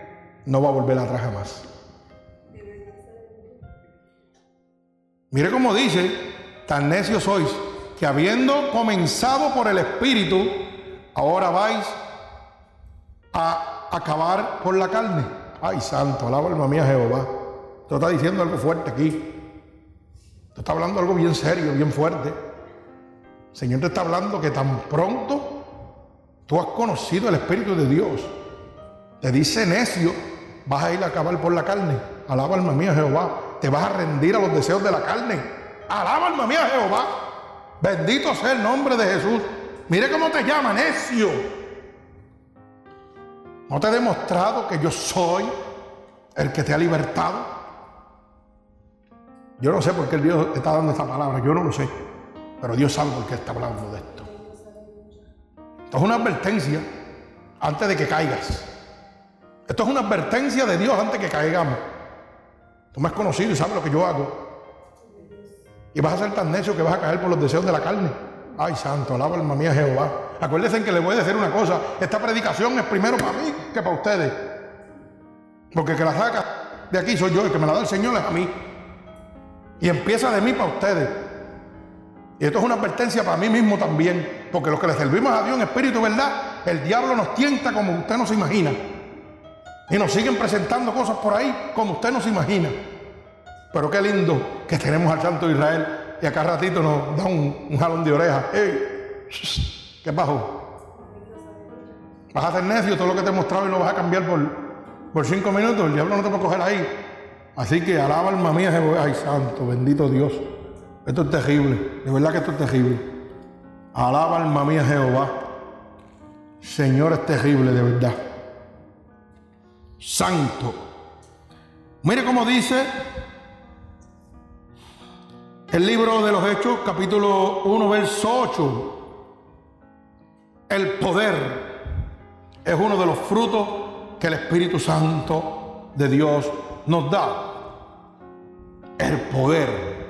Speaker 1: no va a volver atrás jamás. Mire cómo dice, tan necios sois, que habiendo comenzado por el Espíritu, ahora vais a acabar por la carne. Ay, santo, alaba alma mía Jehová. Esto está diciendo algo fuerte aquí. Esto está hablando algo bien serio, bien fuerte. El Señor te está hablando que tan pronto tú has conocido el Espíritu de Dios. Te dice necio, vas a ir a acabar por la carne. Alaba alma mía Jehová. Te vas a rendir a los deseos de la carne. Alaba alma mía Jehová. Bendito sea el nombre de Jesús. Mire cómo te llama, necio. ¿No te he demostrado que yo soy el que te ha libertado? Yo no sé por qué el Dios está dando esta palabra, yo no lo sé. Pero Dios sabe por qué está hablando de esto. Esto es una advertencia antes de que caigas. Esto es una advertencia de Dios antes de que caigamos. Tú me has conocido y sabes lo que yo hago. Y vas a ser tan necio que vas a caer por los deseos de la carne. Ay, santo, alaba alma mía Jehová. Acuérdense que les voy a decir una cosa. Esta predicación es primero para mí que para ustedes. Porque el que la saca de aquí soy yo, el que me la da el Señor es a mí. Y empieza de mí para ustedes. Y esto es una advertencia para mí mismo también. Porque los que le servimos a Dios en espíritu, ¿verdad? El diablo nos tienta como usted no se imagina. Y nos siguen presentando cosas por ahí como usted no se imagina. Pero qué lindo que tenemos al Santo Israel y acá ratito nos da un, jalón de oreja. ¿Qué pasó? Vas a ser necio, todo lo que te he mostrado y lo vas a cambiar por, por cinco minutos. El diablo no te a coger ahí. Así que alaba alma mía, Jehová. Ay, santo, bendito Dios. Esto es terrible. De verdad que esto es terrible. Alaba alma mía, Jehová. Señor, es terrible, de verdad. Santo. Mire cómo dice el libro de los Hechos, capítulo 1, verso 8. El poder es uno de los frutos que el Espíritu Santo de Dios nos da. El poder.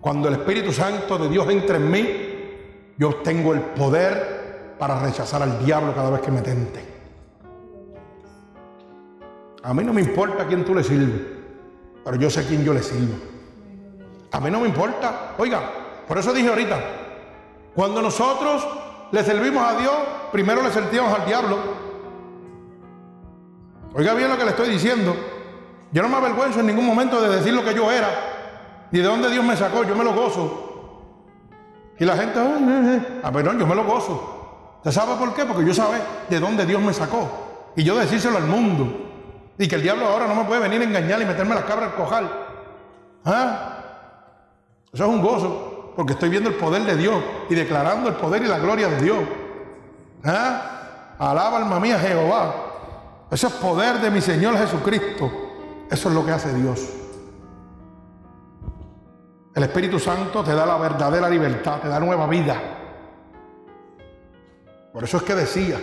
Speaker 1: Cuando el Espíritu Santo de Dios entra en mí, yo tengo el poder para rechazar al diablo cada vez que me tente. A mí no me importa a quién tú le sirves, pero yo sé a quién yo le sirvo. A mí no me importa. Oiga, por eso dije ahorita, cuando nosotros le servimos a Dios, primero le servimos al diablo. Oiga bien lo que le estoy diciendo. Yo no me avergüenzo en ningún momento de decir lo que yo era, ni de dónde Dios me sacó, yo me lo gozo. Y la gente, ah, perdón, yo me lo gozo. ¿Usted sabe por qué? Porque yo sabe de dónde Dios me sacó. Y yo decírselo al mundo. Y que el diablo ahora no me puede venir a engañar y meterme las cabras al cojal. ¿Ah? Eso es un gozo, porque estoy viendo el poder de Dios y declarando el poder y la gloria de Dios. ¿Ah? Alaba alma mía Jehová. Ese es poder de mi Señor Jesucristo. Eso es lo que hace Dios. El Espíritu Santo te da la verdadera libertad, te da nueva vida. Por eso es que decía,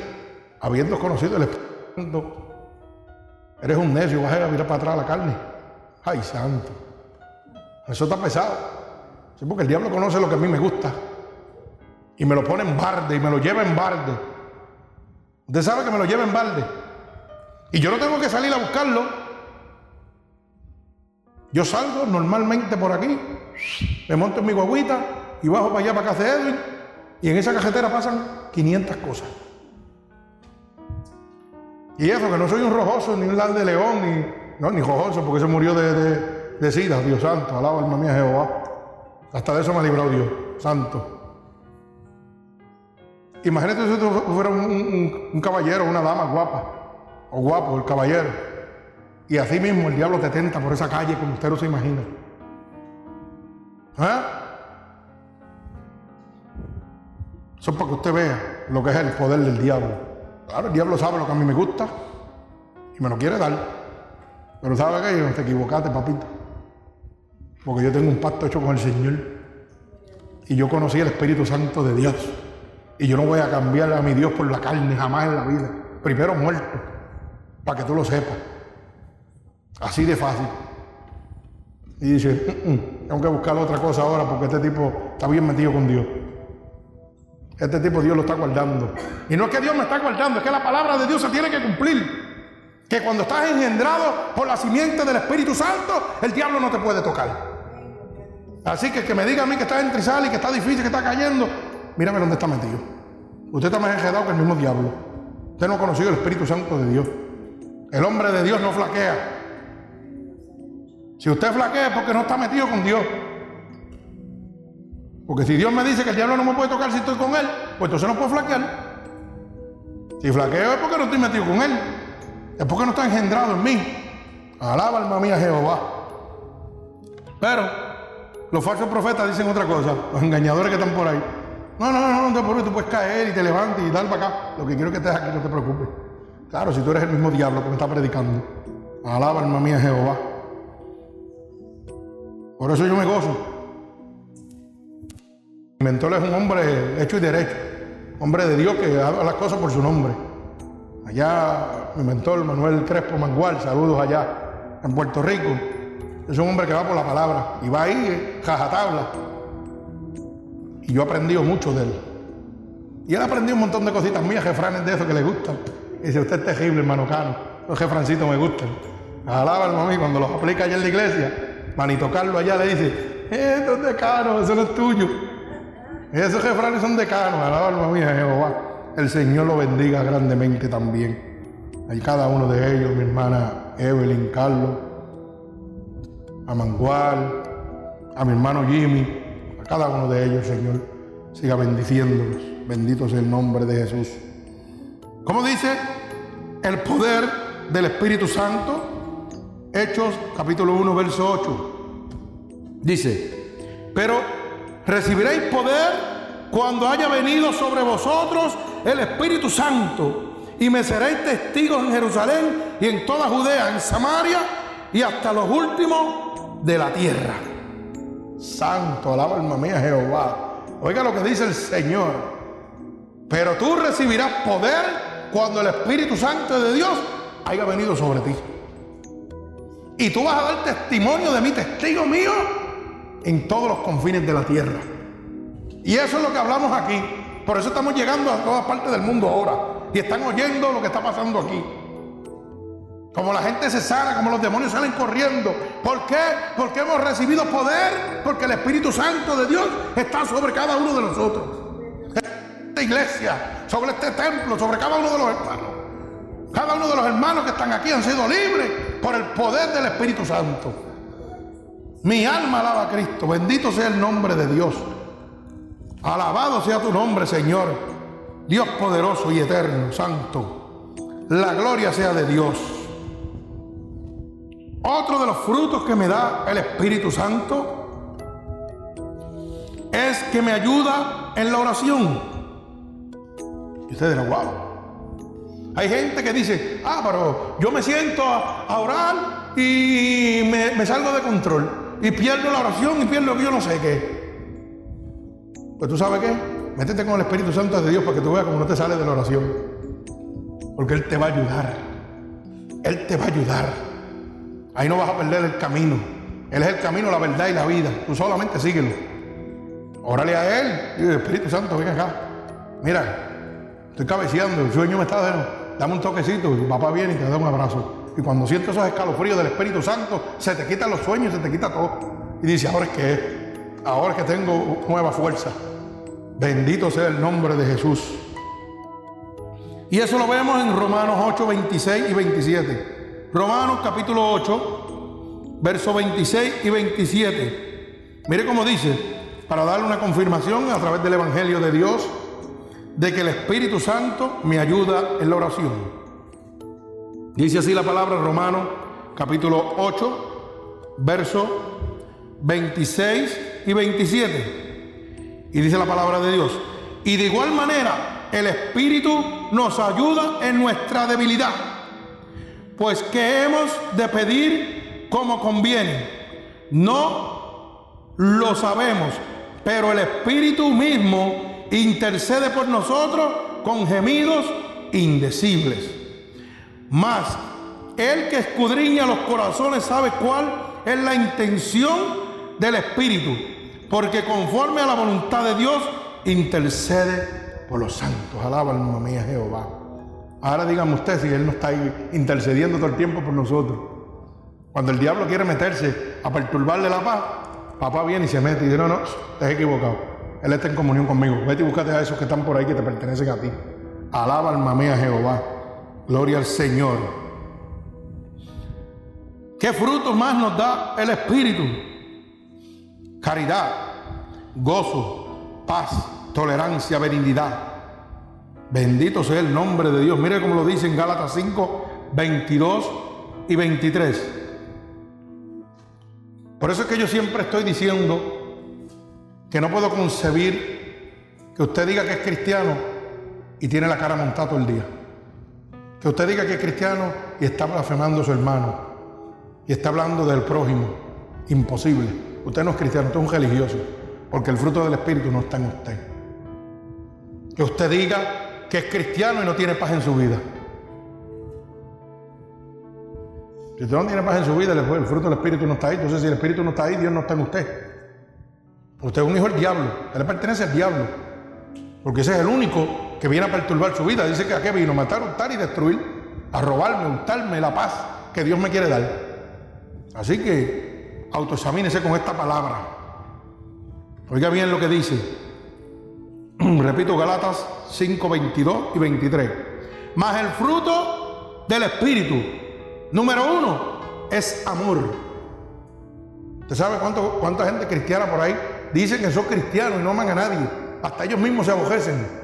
Speaker 1: habiendo conocido el Espíritu eres un necio, vas a mirar para atrás la carne. Ay, santo. Eso está pesado. Porque el diablo conoce lo que a mí me gusta. Y me lo pone en barde y me lo lleva en barde. Usted sabe que me lo lleva en balde. Y yo no tengo que salir a buscarlo. Yo salgo normalmente por aquí, me monto en mi guaguita y bajo para allá para casa de Edwin. Y en esa cajetera pasan 500 cosas. Y eso, que no soy un rojoso, ni un lan de león, ni, no, ni rojoso, porque se murió de, de, de sida, Dios santo, alaba alma mía Jehová. Hasta de eso me ha librado Dios, santo. Imagínate si tú fuera un, un, caballero, una dama guapa, o guapo, el caballero. Y así mismo el diablo te tenta por esa calle como usted no se imagina. ¿Eh? Eso es para que usted vea lo que es el poder del diablo. Claro, el diablo sabe lo que a mí me gusta y me lo quiere dar. Pero ¿sabe qué? Te equivocaste, papito. Porque yo tengo un pacto hecho con el Señor. Y yo conocí el Espíritu Santo de Dios. Y yo no voy a cambiar a mi Dios por la carne jamás en la vida. Primero muerto. Para que tú lo sepas. Así de fácil. Y dice, mm, mm, tengo que buscar otra cosa ahora porque este tipo está bien metido con Dios. Este tipo Dios lo está guardando. Y no es que Dios me está guardando, es que la palabra de Dios se tiene que cumplir. Que cuando estás engendrado por la simiente del Espíritu Santo, el diablo no te puede tocar. Así que que me diga a mí que está en trizal y que está difícil, que está cayendo, mírame dónde está metido. Usted está más enredado que el mismo diablo. Usted no ha conocido el Espíritu Santo de Dios. El hombre de Dios no flaquea. Si usted flaquea es porque no está metido con Dios. Porque si Dios me dice que el diablo no me puede tocar si estoy con él, pues entonces no puedo flaquear. Si flaqueo es porque no estoy metido con él. Es porque no está engendrado en mí. Alaba alma mía Jehová. Pero los falsos profetas dicen otra cosa. Los engañadores que están por ahí. No, no, no, no te preocupes, tú puedes caer y te levantes y dar para acá. Lo que quiero es que estés aquí, no te preocupes. Claro, si tú eres el mismo diablo que me está predicando. Alaba alma mía Jehová. Por eso yo me gozo mentor es un hombre hecho y derecho, hombre de Dios que haga las cosas por su nombre. Allá mi mentor Manuel Crespo Mangual, saludos allá en Puerto Rico. Es un hombre que va por la palabra y va ahí, jajatabla. Y yo he aprendido mucho de él. Y él ha aprendido un montón de cositas mías, jefranes de eso que le gustan. Y dice, usted es terrible, hermano Cano. Los jefrancitos me gustan. Alaba al mí cuando los aplica allá en la iglesia. Manito Carlos allá le dice, esto es Cano, eso no es tuyo. Esos refranes son decanos, alaba alma mía Jehová. El Señor lo bendiga grandemente también. A cada uno de ellos, mi hermana Evelyn, Carlos, a Mangual, a mi hermano Jimmy, a cada uno de ellos, Señor, siga bendiciéndolos. Bendito sea el nombre de Jesús. ¿Cómo dice? El poder del Espíritu Santo. Hechos capítulo 1, verso 8. Dice, pero recibiréis poder cuando haya venido sobre vosotros el Espíritu Santo y me seréis testigos en Jerusalén y en toda Judea, en Samaria y hasta los últimos de la tierra. Santo, alaba alma mía Jehová. Oiga lo que dice el Señor. Pero tú recibirás poder cuando el Espíritu Santo de Dios haya venido sobre ti. Y tú vas a dar testimonio de mi testigo mío en todos los confines de la tierra. Y eso es lo que hablamos aquí. Por eso estamos llegando a todas partes del mundo ahora. Y están oyendo lo que está pasando aquí. Como la gente se sana, como los demonios salen corriendo. ¿Por qué? Porque hemos recibido poder. Porque el Espíritu Santo de Dios está sobre cada uno de nosotros. Esta iglesia, sobre este templo, sobre cada uno de los hermanos. Cada uno de los hermanos que están aquí han sido libres por el poder del Espíritu Santo. Mi alma alaba a Cristo. Bendito sea el nombre de Dios. Alabado sea tu nombre, Señor. Dios poderoso y eterno, santo. La gloria sea de Dios. Otro de los frutos que me da el Espíritu Santo es que me ayuda en la oración. Y ustedes dirán, wow. Hay gente que dice, ah, pero yo me siento a, orar y me salgo de control y pierdo la oración y pierdo que yo no sé qué. Pues tú sabes qué? métete con el Espíritu Santo de Dios para que tú veas cómo no te sales de la oración. Porque Él te va a ayudar. Él te va a ayudar. Ahí no vas a perder el camino. Él es el camino, la verdad y la vida. Tú solamente síguelo. Órale a Él. Dice, Espíritu Santo, ven acá. Mira, estoy cabeceando, el sueño me está dando. Dame un toquecito. Y papá viene y te da un abrazo. Y cuando sientes esos escalofríos del Espíritu Santo, se te quitan los sueños, se te quita todo. Y dice, ahora es que. Ahora es que tengo nueva fuerza. Bendito sea el nombre de Jesús. Y eso lo vemos en Romanos 8, 26 y 27. Romanos capítulo 8, versos 26 y 27. Mire cómo dice, para darle una confirmación a través del Evangelio de Dios, de que el Espíritu Santo me ayuda en la oración. Dice así la palabra Romanos capítulo 8, versos 26 y 27. Y dice la palabra de Dios. Y de igual manera, el Espíritu nos ayuda en nuestra debilidad. Pues que hemos de pedir como conviene. No lo sabemos, pero el Espíritu mismo intercede por nosotros con gemidos indecibles. Mas el que escudriña los corazones sabe cuál es la intención del Espíritu, porque conforme a la voluntad de Dios intercede por los santos. Alaba alma mía Jehová. Ahora dígame usted si Él no está ahí intercediendo todo el tiempo por nosotros. Cuando el diablo quiere meterse a perturbarle la paz, papá viene y se mete y dice, no, no, has equivocado. Él está en comunión conmigo. Vete y búscate a esos que están por ahí que te pertenecen a ti. Alaba alma mía Jehová. Gloria al Señor. ¿Qué frutos más nos da el Espíritu? Caridad, gozo, paz, tolerancia, benignidad. Bendito sea el nombre de Dios. Mire cómo lo dice en Gálatas 5, 22 y 23. Por eso es que yo siempre estoy diciendo que no puedo concebir que usted diga que es cristiano y tiene la cara montada todo el día. Que usted diga que es cristiano y está blasfemando a su hermano y está hablando del prójimo. Imposible. Usted no es cristiano, usted es un religioso, porque el fruto del Espíritu no está en usted. Que usted diga que es cristiano y no tiene paz en su vida. Si usted no tiene paz en su vida, el fruto del Espíritu no está ahí. Entonces, si el Espíritu no está ahí, Dios no está en usted. Usted es un hijo del diablo. Él pertenece al diablo. Porque ese es el único que viene a perturbar su vida. Dice que a qué vino, matar, hurtar y destruir. A robarme, hurtarme la paz que Dios me quiere dar. Así que autoexamínese con esta palabra. Oiga bien lo que dice. Repito, Galatas 5, 22 y 23. Más el fruto del Espíritu. Número uno es amor. ¿Usted sabe cuánto, cuánta gente cristiana por ahí dicen que son cristianos y no aman a nadie? Hasta ellos mismos se abojecen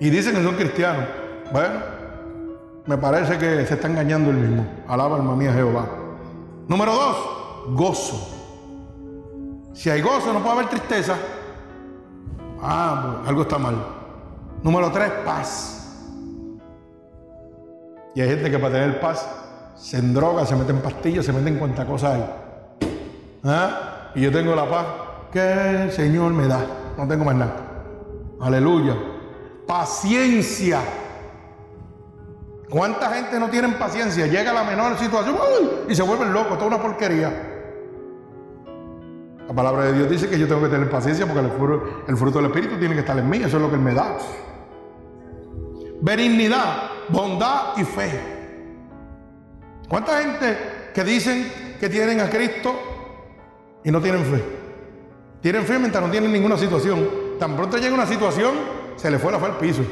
Speaker 1: y dicen que son cristianos. Bueno, me parece que se está engañando el mismo. Alaba alma mía Jehová. Número dos, gozo. Si hay gozo, no puede haber tristeza. Ah, algo está mal. Número tres, paz. Y hay gente que para tener paz se endroga, se mete en pastillas, se mete en cuantas cosas hay. ¿Ah? Y yo tengo la paz que el Señor me da. No tengo más nada. Aleluya. Paciencia. ¿Cuánta gente no tiene paciencia? Llega a la menor situación y se vuelven locos. Es una porquería. La palabra de Dios dice que yo tengo que tener paciencia porque el fruto, el fruto del Espíritu tiene que estar en mí. Eso es lo que Él me da. Benignidad, bondad y fe. ¿Cuánta gente que dicen que tienen a Cristo y no tienen fe? Tienen fe mientras no tienen ninguna situación. Tan pronto llega una situación, se le fue la fe al piso.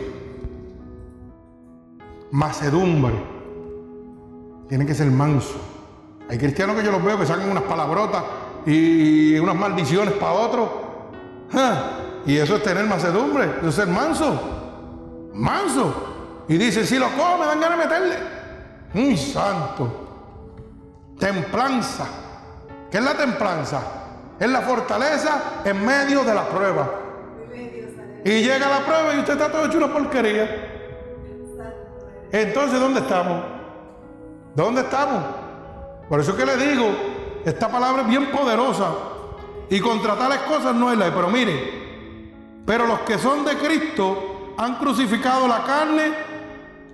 Speaker 1: Macedumbre. Tiene que ser manso. Hay cristianos que yo los veo que sacan unas palabrotas y unas maldiciones para otros. Y eso es tener macedumbre, eso es ser manso. Manso. Y dice, si lo como, me dan ganas de meterle. Muy santo. Templanza. ¿Qué es la templanza? Es la fortaleza en medio de la prueba. Y llega la prueba y usted está todo hecho una porquería. Entonces, ¿dónde estamos? ¿Dónde estamos? Por eso que le digo, esta palabra es bien poderosa. Y contra tales cosas no es la. Pero mire, Pero los que son de Cristo han crucificado la carne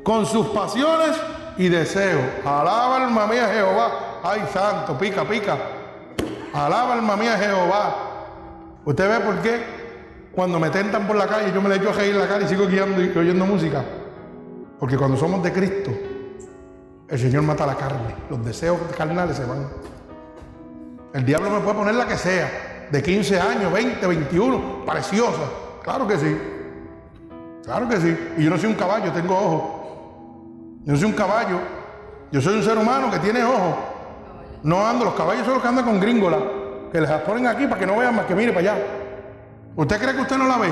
Speaker 1: con sus pasiones y deseos. Alaba alma mía Jehová. Ay, santo, pica, pica. Alaba alma mía Jehová. ¿Usted ve por qué? Cuando me tentan por la calle, yo me le echo a reír la calle y sigo guiando y oyendo música. Porque cuando somos de Cristo, el Señor mata la carne. Los deseos carnales se van. El diablo me puede poner la que sea, de 15 años, 20, 21, preciosa. Claro que sí. Claro que sí. Y yo no soy un caballo, tengo ojos. Yo no soy un caballo. Yo soy un ser humano que tiene ojos. No ando, los caballos son los que andan con gringola, que les ponen aquí para que no vean más que mire para allá. ¿Usted cree que usted no la ve?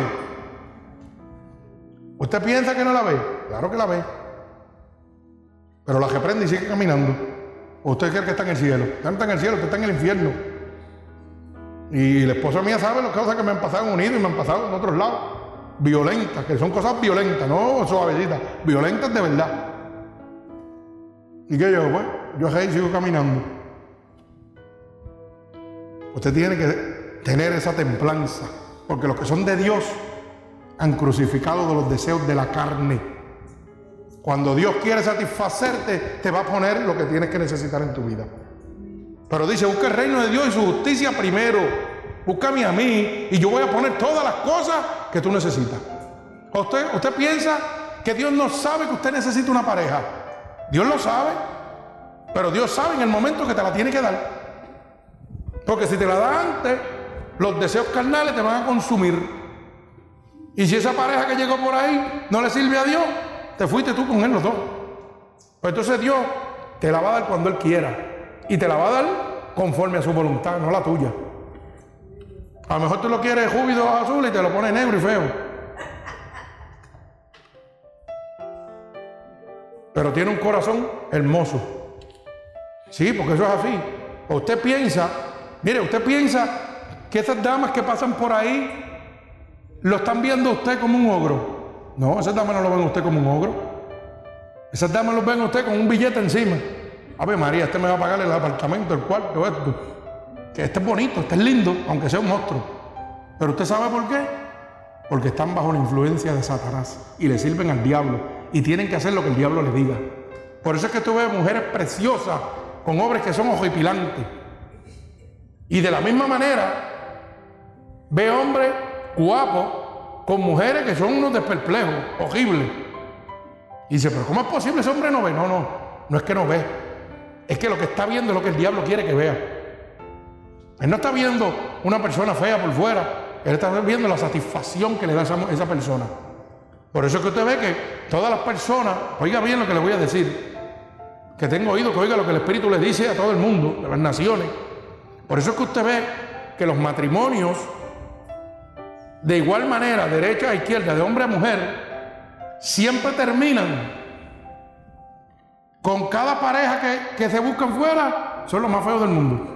Speaker 1: ¿Usted piensa que no la ve? Claro que la ve. Pero la reprende y sigue caminando. usted cree que está en el cielo? Usted no está en el cielo, usted está en el infierno. Y la esposa mía sabe las cosas que me han pasado en Unido y me han pasado en otros lados. Violentas, que son cosas violentas, no suavecitas, violentas de verdad. ¿Y qué yo? Pues yo ahí sigo caminando. Usted tiene que tener esa templanza, porque los que son de Dios han crucificado de los deseos de la carne. Cuando Dios quiere satisfacerte, te va a poner lo que tienes que necesitar en tu vida. Pero dice, busca el reino de Dios y su justicia primero. Búscame a mí y yo voy a poner todas las cosas que tú necesitas. ¿Usted, usted piensa que Dios no sabe que usted necesita una pareja? Dios lo sabe. Pero Dios sabe en el momento que te la tiene que dar. Porque si te la da antes, los deseos carnales te van a consumir. Y si esa pareja que llegó por ahí no le sirve a Dios, te fuiste tú con él los dos. Pues entonces Dios te la va a dar cuando Él quiera. Y te la va a dar conforme a su voluntad, no la tuya. A lo mejor tú lo quieres júbido azul y te lo pones negro y feo. Pero tiene un corazón hermoso. Sí, porque eso es así. Usted piensa, mire, usted piensa que esas damas que pasan por ahí lo están viendo usted como un ogro. No, esas damas no lo ven usted como un ogro. Esas damas lo ven usted con un billete encima. A ver, María, este me va a pagar el apartamento, el cuarto, esto. Que este es bonito, este es lindo, aunque sea un monstruo. Pero usted sabe por qué? Porque están bajo la influencia de Satanás y le sirven al diablo y tienen que hacer lo que el diablo les diga. Por eso es que tú ves mujeres preciosas con hombres que son ojipilantes. Y de la misma manera, ve hombres guapos con mujeres que son unos desperplejos, horribles. Y dice, pero ¿cómo es posible ese hombre no ve? No, no, no es que no ve, es que lo que está viendo es lo que el diablo quiere que vea. Él no está viendo una persona fea por fuera, él está viendo la satisfacción que le da esa, esa persona. Por eso es que usted ve que todas las personas, oiga bien lo que le voy a decir, que tengo oído que oiga lo que el Espíritu le dice a todo el mundo, de las naciones. Por eso es que usted ve que los matrimonios, de igual manera, derecha a izquierda, de hombre a mujer, siempre terminan con cada pareja que, se buscan fuera, son los más feos del mundo.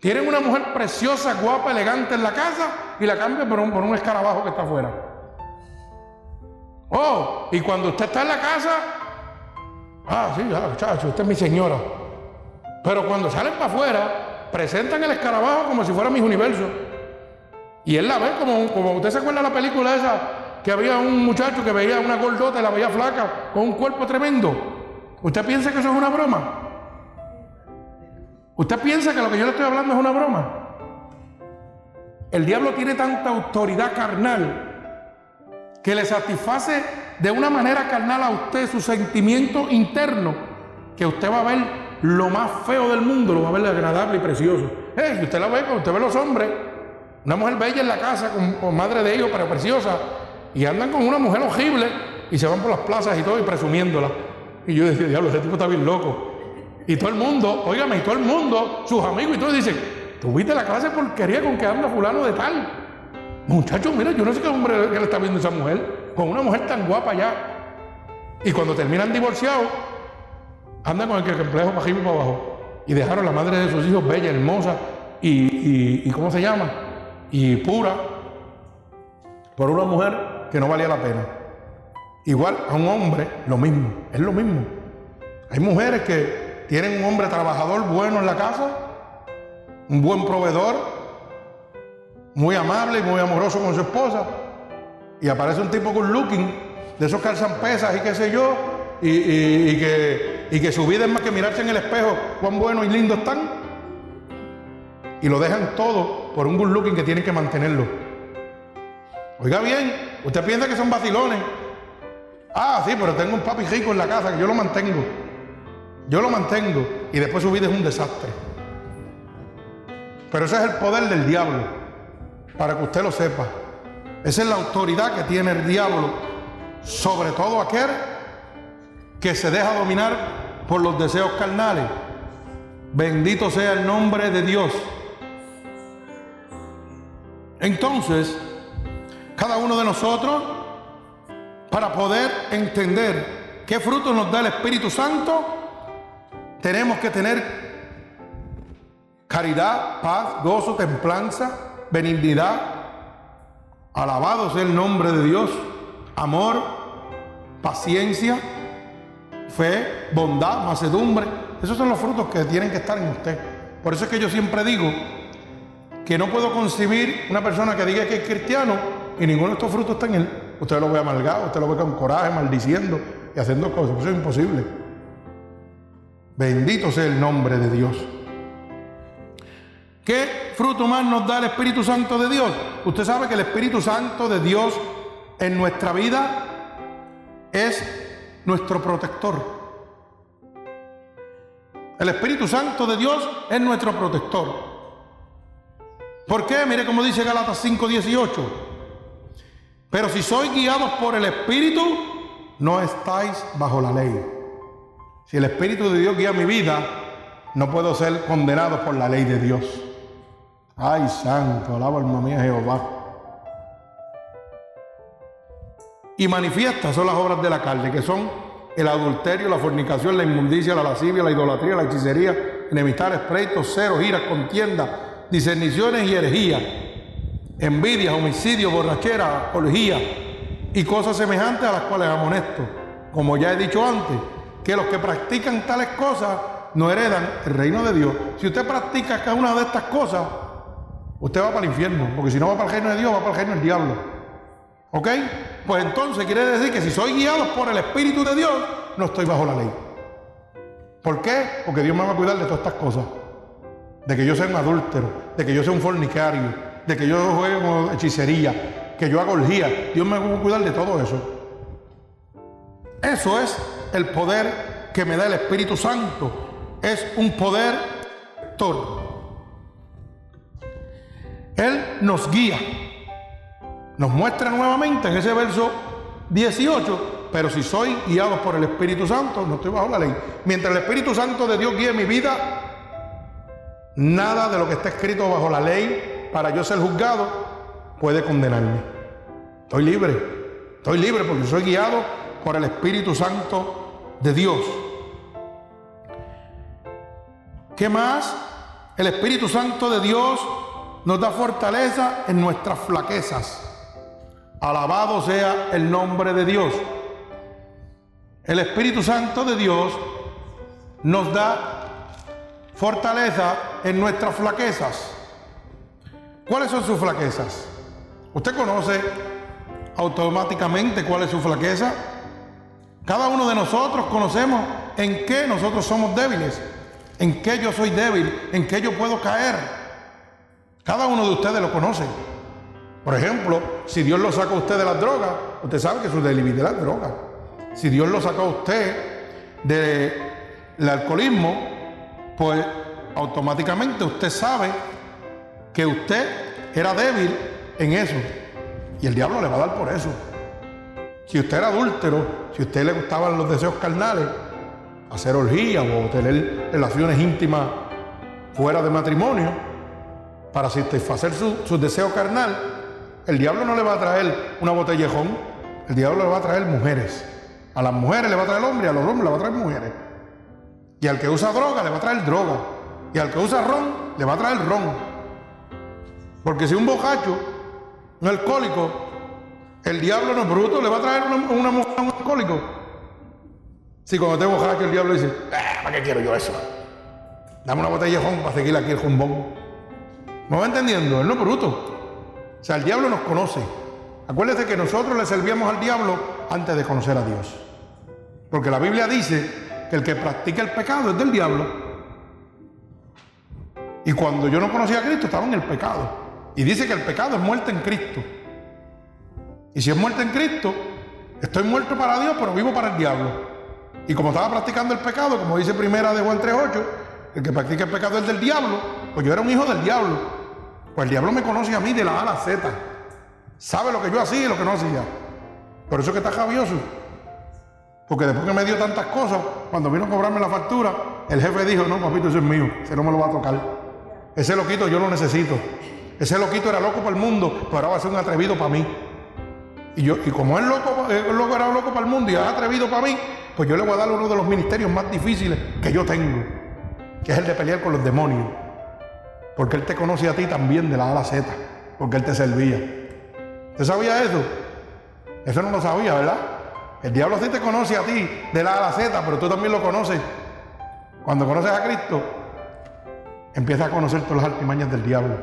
Speaker 1: Tienen una mujer preciosa, guapa, elegante en la casa y la cambian por un, por un escarabajo que está afuera. Oh, y cuando usted está en la casa, ah, sí, ya, muchacho, usted es mi señora. Pero cuando salen para afuera, presentan el escarabajo como si fuera mi universo. Y él la ve como, usted se acuerda de la película esa, que había un muchacho que veía una gordota y la veía flaca con un cuerpo tremendo. ¿Usted piensa que eso es una broma? ¿Usted piensa que lo que yo le estoy hablando es una broma? El diablo tiene tanta autoridad carnal que le satisface de una manera carnal a usted su sentimiento interno que usted va a ver lo más feo del mundo, lo va a ver agradable y precioso. Hey, usted la ve, usted ve los hombres, una mujer bella en la casa con, madre de ellos, pero preciosa, y andan con una mujer horrible y se van por las plazas y todo y presumiéndola. Y yo decía, diablo, ese tipo está bien loco. Y todo el mundo, óigame, y todo el mundo, sus amigos y todos dicen, ¿tú viste la clase de porquería con que anda fulano de tal? Muchachos, mira, yo no sé qué hombre que le está viendo esa mujer, con una mujer tan guapa ya. Y cuando terminan divorciados, andan con el complejo para arriba y para abajo. Y dejaron la madre de sus hijos bella, hermosa y, y ¿cómo se llama? Y pura, por una mujer que no valía la pena. Igual a un hombre, lo mismo, es lo mismo. Hay mujeres que tienen un hombre trabajador bueno en la casa, un buen proveedor, muy amable y muy amoroso con su esposa, y aparece un tipo con looking, de esos calzan pesas y qué sé yo, y, que, y que su vida es más que mirarse en el espejo, cuán bueno y lindo están, y lo dejan todo por un good looking que tienen que mantenerlo. Oiga bien, usted piensa que son vacilones. Ah, sí, pero tengo un papi rico en la casa que yo lo mantengo. Yo lo mantengo y después su vida es un desastre. Pero ese es el poder del diablo, para que usted lo sepa. Esa es la autoridad que tiene el diablo sobre todo aquel que se deja dominar por los deseos carnales. Bendito sea el nombre de Dios. Entonces, cada uno de nosotros, para poder entender qué frutos nos da el Espíritu Santo, tenemos que tener caridad, paz, gozo, templanza, benignidad. Alabado sea el nombre de Dios. Amor, paciencia, fe, bondad, macedumbre. Esos son los frutos que tienen que estar en usted. Por eso es que yo siempre digo que no puedo concebir una persona que diga que es cristiano y ninguno de estos frutos está en él. Usted lo ve amargado, usted lo ve con coraje, maldiciendo y haciendo cosas. Eso es imposible. Bendito sea el nombre de Dios. ¿Qué fruto más nos da el Espíritu Santo de Dios? Usted sabe que el Espíritu Santo de Dios en nuestra vida es nuestro protector. El Espíritu Santo de Dios es nuestro protector. ¿Por qué? Mire cómo dice Galatas 5:18. Pero si sois guiados por el Espíritu, no estáis bajo la ley. Si el Espíritu de Dios guía mi vida, no puedo ser condenado por la ley de Dios. Ay, santo, alaba alma mía Jehová. Y manifiestas son las obras de la carne, que son el adulterio, la fornicación, la inmundicia, la lascivia, la idolatría, la hechicería, enemistades, pleitos, ceros, iras, contienda, discerniciones y herejía, envidias, homicidio, borrachera, orgía y cosas semejantes a las cuales amonesto. Como ya he dicho antes, que los que practican tales cosas no heredan el reino de Dios. Si usted practica cada una de estas cosas, usted va para el infierno, porque si no va para el reino de Dios, va para el reino del diablo. ¿Ok? Pues entonces quiere decir que si soy guiado por el Espíritu de Dios, no estoy bajo la ley. ¿Por qué? Porque Dios me va a cuidar de todas estas cosas. De que yo sea un adúltero, de que yo sea un fornicario, de que yo juegue hechicería, que yo haga orgía. Dios me va a cuidar de todo eso. Eso es el poder que me da el Espíritu Santo. Es un poder todo. Él nos guía. Nos muestra nuevamente en ese verso 18, pero si soy guiado por el Espíritu Santo, no estoy bajo la ley. Mientras el Espíritu Santo de Dios guíe mi vida, nada de lo que está escrito bajo la ley para yo ser juzgado puede condenarme. Estoy libre. Estoy libre porque soy guiado por el Espíritu Santo de Dios. ¿Qué más? El Espíritu Santo de Dios nos da fortaleza en nuestras flaquezas. Alabado sea el nombre de Dios. El Espíritu Santo de Dios nos da fortaleza en nuestras flaquezas. ¿Cuáles son sus flaquezas? ¿Usted conoce automáticamente cuál es su flaqueza? Cada uno de nosotros conocemos en qué nosotros somos débiles, en qué yo soy débil, en qué yo puedo caer. Cada uno de ustedes lo conoce. Por ejemplo, si Dios lo saca a usted de las drogas, usted sabe que su debilidad es la droga. Si Dios lo sacó a usted del alcoholismo, pues automáticamente usted sabe que usted era débil en eso. Y el diablo le va a dar por eso. Si usted era adúltero, si a usted le gustaban los deseos carnales, hacer orgías o tener relaciones íntimas fuera de matrimonio, para satisfacer su, deseo carnal, el diablo no le va a traer una botellejón, el diablo le va a traer mujeres. A las mujeres le va a traer hombre y a los hombres le va a traer mujeres. Y al que usa droga le va a traer droga. Y al que usa ron le va a traer ron. Porque si un bocacho, un alcohólico, el diablo no es bruto, le va a traer una, mujer a un alcohólico. Si cuando te bocacho el diablo dice, ah, ¿para qué quiero yo eso? Dame una botella de para seguir aquí el jumbón. ¿Me va entendiendo? Él no es bruto. sea, el diablo nos conoce. Acuérdese que nosotros le servíamos al diablo antes de conocer a Dios. Porque la Biblia dice que el que practica el pecado es del diablo. Y cuando yo no conocía a Cristo estaba en el pecado. Y dice que el pecado es muerte en Cristo. Y si es muerte en Cristo, estoy muerto para Dios, pero vivo para el diablo. Y como estaba practicando el pecado, como dice primera de Juan 3.8, el que practica el pecado es del diablo, pues yo era un hijo del diablo. Pues el diablo me conoce a mí de la A a la Z. Sabe lo que yo hacía y lo que no hacía. Por eso que está javioso. Porque después que me dio tantas cosas, cuando vino a cobrarme la factura, el jefe dijo, no, papito, ese es mío, ese no me lo va a tocar. Ese loquito yo lo necesito. Ese loquito era loco para el mundo, pero ahora va a ser un atrevido para mí. Y, yo, y como él loco, loco era loco para el mundo y es atrevido para mí, pues yo le voy a dar uno de los ministerios más difíciles que yo tengo, que es el de pelear con los demonios. Porque él te conoce a ti también de la A a la Z, porque él te servía. ¿Usted sabía eso? Eso no lo sabía, ¿verdad? El diablo sí te conoce a ti de la A la Z, pero tú también lo conoces. Cuando conoces a Cristo, empiezas a conocer todas las artimañas del diablo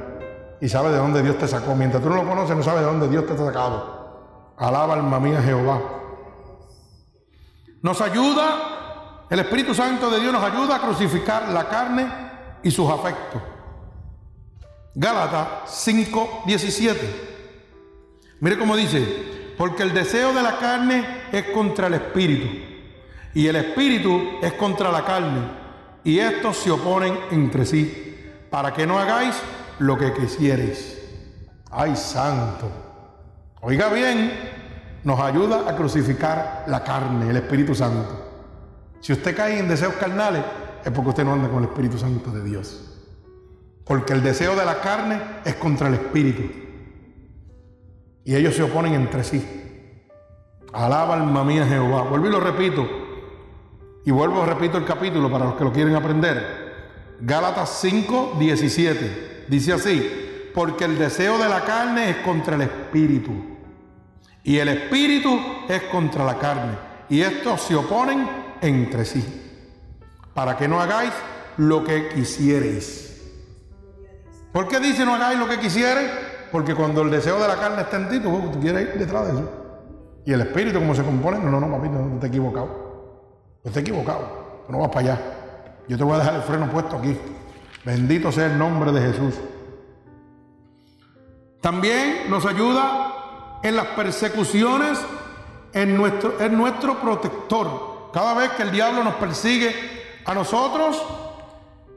Speaker 1: y sabes de dónde Dios te sacó. Mientras tú no lo conoces, no sabes de dónde Dios te ha sacado. Alaba alma mía Jehová. Nos ayuda, el Espíritu Santo de Dios nos ayuda a crucificar la carne y sus afectos. Gálatas 5, 17. Mire cómo dice, porque el deseo de la carne es contra el espíritu. Y el espíritu es contra la carne. Y estos se oponen entre sí. Para que no hagáis lo que quisierais. Ay, santo. Oiga bien, nos ayuda a crucificar la carne, el Espíritu Santo. Si usted cae en deseos carnales, es porque usted no anda con el Espíritu Santo de Dios. Porque el deseo de la carne es contra el Espíritu. Y ellos se oponen entre sí. Alaba alma mía Jehová. Vuelvo y lo repito. Y vuelvo, repito el capítulo para los que lo quieren aprender. Gálatas 5, 17. Dice así, porque el deseo de la carne es contra el espíritu. Y el espíritu es contra la carne. Y estos se oponen entre sí. Para que no hagáis lo que quisierais. ¿Por qué dice no hagáis lo que quisierais? Porque cuando el deseo de la carne está en ti, tú, quieres ir detrás de eso. Y el espíritu, como se compone, no, no, no, papito, no, te he equivocado. No te he equivocado. No vas para allá. Yo te voy a dejar el freno puesto aquí. Bendito sea el nombre de Jesús. También nos ayuda en las persecuciones, en nuestro, en nuestro protector. Cada vez que el diablo nos persigue a nosotros,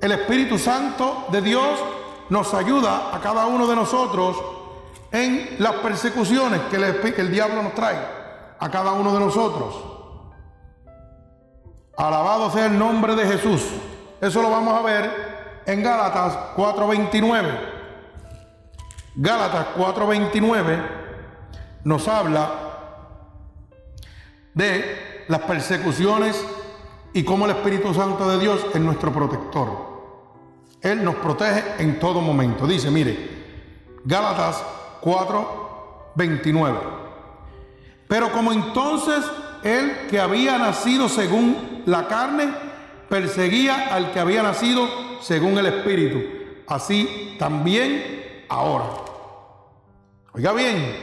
Speaker 1: el Espíritu Santo de Dios nos ayuda a cada uno de nosotros en las persecuciones que, el diablo nos trae a cada uno de nosotros. Alabado sea el nombre de Jesús. Eso lo vamos a ver en Gálatas 4:29. Gálatas 4:29 nos habla de las persecuciones y cómo el Espíritu Santo de Dios es nuestro protector. Él nos protege en todo momento. Dice, mire, Gálatas 4, 29. Pero como entonces él que había nacido según la carne, perseguía al que había nacido según el Espíritu. Así también ahora. Oiga bien,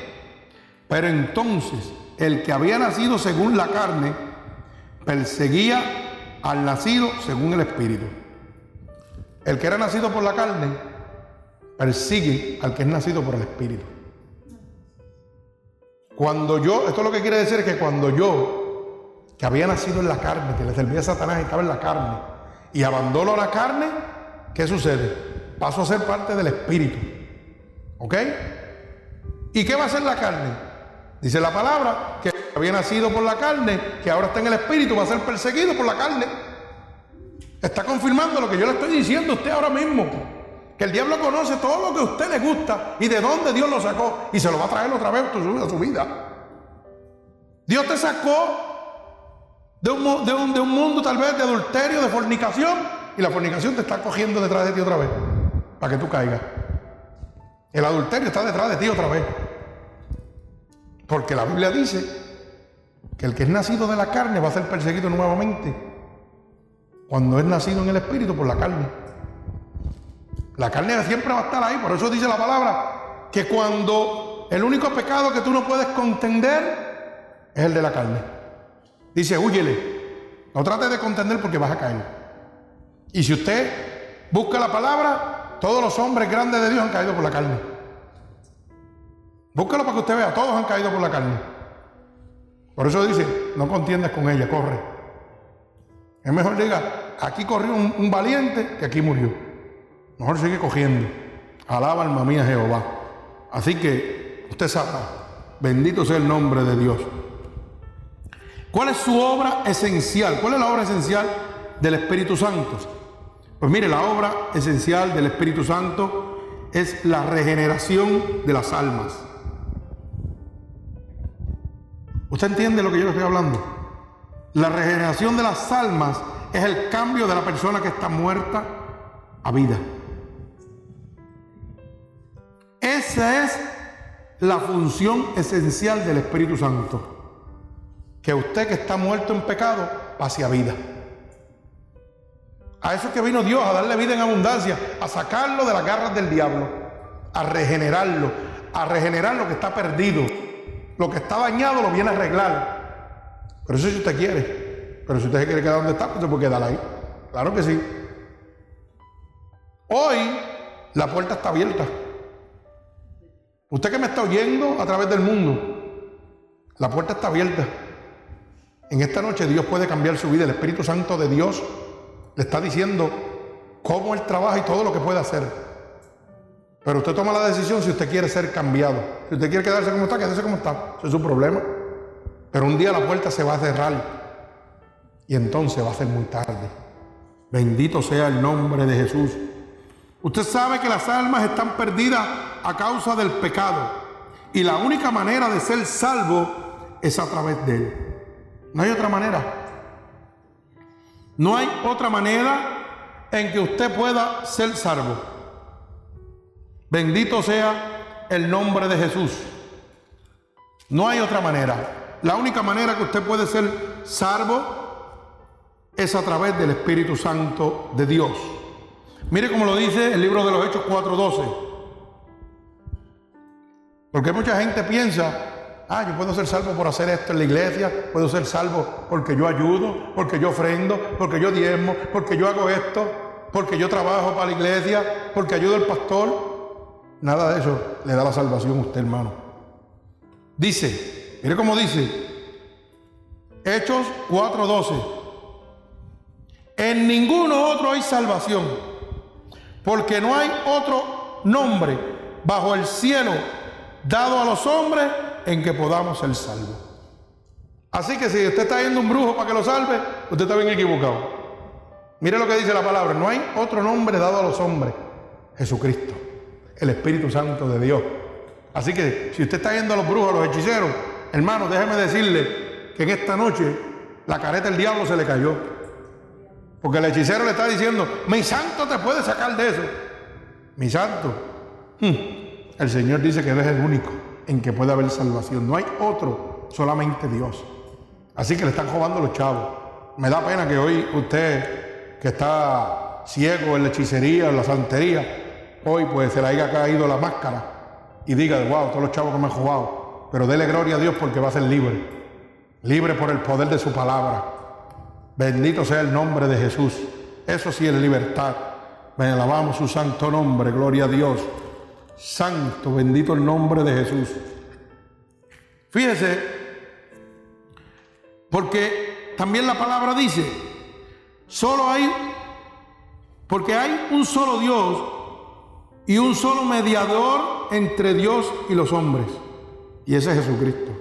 Speaker 1: pero entonces el que había nacido según la carne, perseguía al nacido según el Espíritu. El que era nacido por la carne persigue al que es nacido por el Espíritu. Cuando yo, esto lo que quiere decir es que cuando yo, que había nacido en la carne, que le servía a Satanás y estaba en la carne, y abandono la carne, ¿qué sucede? Paso a ser parte del Espíritu. ¿Ok? ¿Y qué va a hacer la carne? Dice la palabra que había nacido por la carne, que ahora está en el Espíritu, va a ser perseguido por la carne. Está confirmando lo que yo le estoy diciendo a usted ahora mismo. El diablo conoce todo lo que a usted le gusta y de dónde Dios lo sacó y se lo va a traer otra vez a su vida. Dios te sacó de, un, de un mundo tal vez de adulterio, de fornicación y la fornicación te está cogiendo detrás de ti otra vez para que tú caigas. El adulterio está detrás de ti otra vez. Porque la Biblia dice que el que es nacido de la carne va a ser perseguido nuevamente cuando es nacido en el espíritu por la carne. La carne siempre va a estar ahí, por eso dice la palabra que cuando el único pecado que tú no puedes contender es el de la carne. Dice, huyele. No trates de contender porque vas a caer. Y si usted busca la palabra, todos los hombres grandes de Dios han caído por la carne. Búscalo para que usted vea, todos han caído por la carne. Por eso dice, no contiendas con ella, corre. Es mejor diga, aquí corrió un, valiente que aquí murió. Mejor sigue cogiendo. Alaba alma mía Jehová. Así que usted sabe, bendito sea el nombre de Dios. ¿Cuál es su obra esencial? ¿Cuál es la obra esencial del Espíritu Santo? Pues mire, la obra esencial del Espíritu Santo es la regeneración de las almas. ¿Usted entiende lo que yo le estoy hablando? La regeneración de las almas es el cambio de la persona que está muerta a vida. Esa es la función esencial del Espíritu Santo que usted que está muerto en pecado pase a vida. A eso es que vino Dios, a darle vida en abundancia, a sacarlo de las garras del diablo, a regenerarlo, a regenerar lo que está perdido. Lo que está dañado lo viene a arreglar. Pero eso si usted quiere. Pero si usted quiere quedar donde está, pues se puede quedar ahí. Claro que sí. Hoy la puerta está abierta. Usted que me está oyendo a través del mundo, la puerta está abierta. En esta noche Dios puede cambiar su vida. El Espíritu Santo de Dios le está diciendo cómo Él trabaja y todo lo que puede hacer. Pero usted toma la decisión si usted quiere ser cambiado. Si usted quiere quedarse como está, quédese como está. Ese es su problema. Pero un día la puerta se va a cerrar. Y entonces va a ser muy tarde. Bendito sea el nombre de Jesús. Usted sabe que las almas están perdidas a causa del pecado. Y la única manera de ser salvo es a través de Él. No hay otra manera. No hay otra manera en que usted pueda ser salvo. Bendito sea el nombre de Jesús. No hay otra manera. La única manera que usted puede ser salvo es a través del Espíritu Santo de Dios. Mire cómo lo dice el libro de los Hechos 4:12. Porque mucha gente piensa Ah, yo puedo ser salvo por hacer esto en la iglesia, puedo ser salvo porque yo ayudo, porque yo ofrendo, porque yo diezmo, porque yo hago esto, porque yo trabajo para la iglesia, porque ayudo al pastor. Nada de eso le da la salvación a usted, hermano. Dice, mire cómo dice, Hechos 4:12, en ninguno otro hay salvación, porque no hay otro nombre bajo el cielo dado a los hombres en que podamos ser salvos. Así que si usted está yendo un brujo para que lo salve, usted está bien equivocado. Mire lo que dice la palabra, no hay otro nombre dado a los hombres, Jesucristo, el Espíritu Santo de Dios. Así que si usted está yendo a los brujos, a los hechiceros, hermano, déjeme decirle que en esta noche la careta del diablo se le cayó. Porque el hechicero le está diciendo, mi santo te puede sacar de eso. Mi santo. Hmm. El Señor dice que Él es el único en que puede haber salvación. No hay otro, solamente Dios. Así que le están robando los chavos. Me da pena que hoy usted, que está ciego en la hechicería, en la santería, hoy pues se le haya caído la máscara y diga, wow, todos los chavos que me han robado. Pero dele gloria a Dios porque va a ser libre. Libre por el poder de su palabra. Bendito sea el nombre de Jesús. Eso sí es libertad. Me alabamos su santo nombre. Gloria a Dios. Santo, bendito el nombre de Jesús. Fíjese, porque también la palabra dice, solo hay, porque hay un solo Dios y un solo mediador entre Dios y los hombres, y ese es Jesucristo.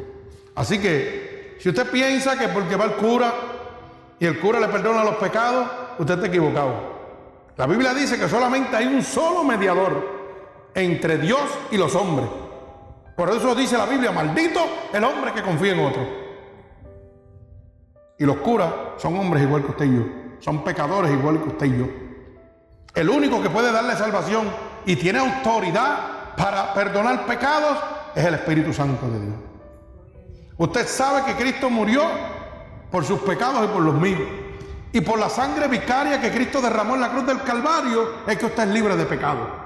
Speaker 1: Así que, si usted piensa que porque va el cura y el cura le perdona los pecados, usted está equivocado. La Biblia dice que solamente hay un solo mediador entre Dios y los hombres. Por eso dice la Biblia, maldito el hombre que confía en otro. Y los curas son hombres igual que usted y yo. Son pecadores igual que usted y yo. El único que puede darle salvación y tiene autoridad para perdonar pecados es el Espíritu Santo de Dios. Usted sabe que Cristo murió por sus pecados y por los míos. Y por la sangre vicaria que Cristo derramó en la cruz del Calvario es que usted es libre de pecado.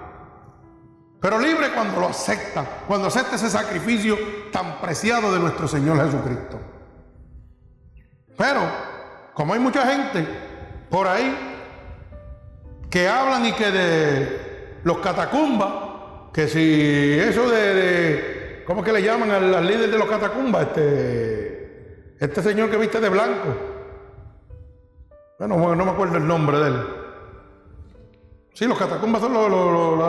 Speaker 1: pero libre cuando lo acepta, cuando acepta ese sacrificio tan preciado de nuestro Señor Jesucristo. Pero, como hay mucha gente por ahí que hablan y que de los catacumbas, que si eso de, ¿cómo es que le llaman al, líder de los catacumbas? Este, este señor que viste de blanco. Bueno, no me acuerdo el nombre de él. Sí, los catacumbas son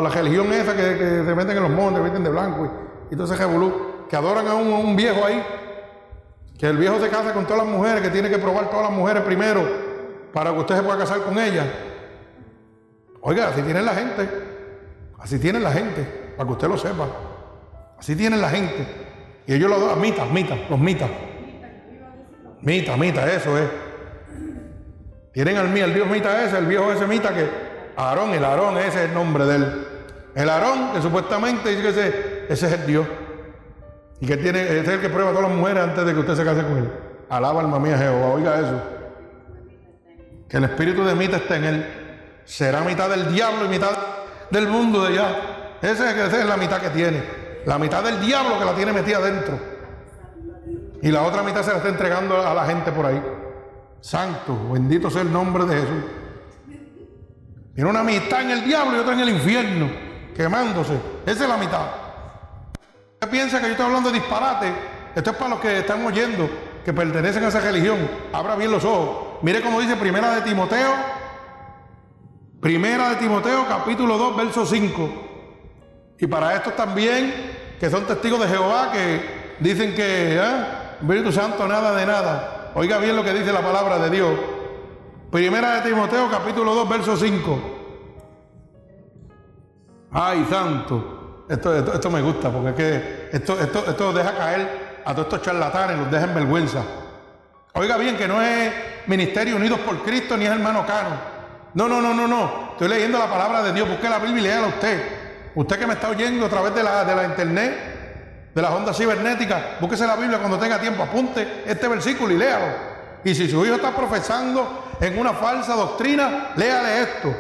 Speaker 1: la religión esa que, se meten en los montes, visten de blanco y, y todo ese revolú, que adoran a un, viejo ahí, que el viejo se casa con todas las mujeres, que tiene que probar todas las mujeres primero para que usted se pueda casar con ellas. Oiga, así tiene la gente, así tiene la gente, para que usted lo sepa. Así tienen la gente. Y ellos lo adoran, mitas, mitas, los mitas. Mita, mita, eso es. Tienen al, al Dios mita ese, el viejo ese mita que Aarón, el Aarón, ese es el nombre de él. El Aarón, que supuestamente dice que ese, ese es el Dios. Y que tiene, ese es el que prueba a todas las mujeres antes de que usted se case con él. Alaba alma mía Jehová, oiga eso. Que el espíritu de Mita esté en él. Será mitad del diablo y mitad del mundo de allá. Ese, esa es la mitad que tiene. La mitad del diablo que la tiene metida dentro. Y la otra mitad se la está entregando a la gente por ahí. Santo, bendito sea el nombre de Jesús. Tiene una mitad en el diablo y otra en el infierno, quemándose. Esa es la mitad. Usted piensa que yo estoy hablando de disparate. Esto es para los que están oyendo, que pertenecen a esa religión. Abra bien los ojos. Mire cómo dice Primera de Timoteo. Primera de Timoteo, capítulo 2, verso 5. Y para estos también, que son testigos de Jehová, que dicen que ¿eh? Espíritu Santo nada de nada. Oiga bien lo que dice la palabra de Dios. Primera de Timoteo, capítulo 2, verso 5. Ay, santo. Esto, esto, me gusta porque es que esto, esto, esto deja caer a todos estos charlatanes, los deja en vergüenza. Oiga bien, que no es Ministerio Unidos por Cristo ni es hermano Cano. No, no, no, no, no. Estoy leyendo la palabra de Dios. Busque la Biblia y léala usted. Usted que me está oyendo a través de la, de la internet, de las ondas cibernéticas, búsquese la Biblia cuando tenga tiempo, apunte este versículo y léalo. Y si su hijo está profesando en una falsa doctrina, léale esto.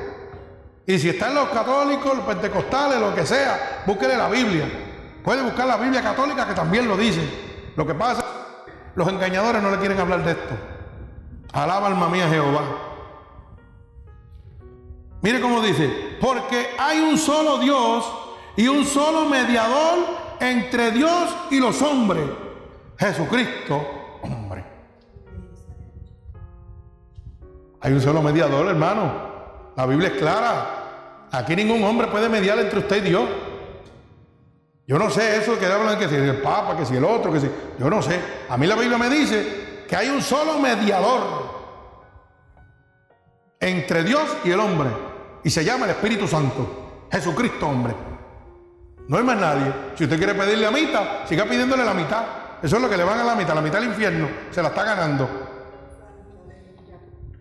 Speaker 1: Y si está en los católicos, los pentecostales, lo que sea, búsquele la Biblia. Puede buscar la Biblia católica que también lo dice. Lo que pasa, los engañadores no le quieren hablar de esto. Alaba alma mía Jehová. Mire cómo dice, porque hay un solo Dios y un solo mediador entre Dios y los hombres, Jesucristo, hombre. Hay un solo mediador, hermano. La Biblia es clara. Aquí ningún hombre puede mediar entre usted y Dios. Yo no sé eso que hablan que si el Papa, que si el otro, que si. Yo no sé. A mí la Biblia me dice que hay un solo mediador entre Dios y el hombre. Y se llama el Espíritu Santo. Jesucristo, hombre. No hay más nadie. Si usted quiere pedirle la mitad, siga pidiéndole la mitad. Eso es lo que le van a la mitad. La mitad del infierno. Se la está ganando.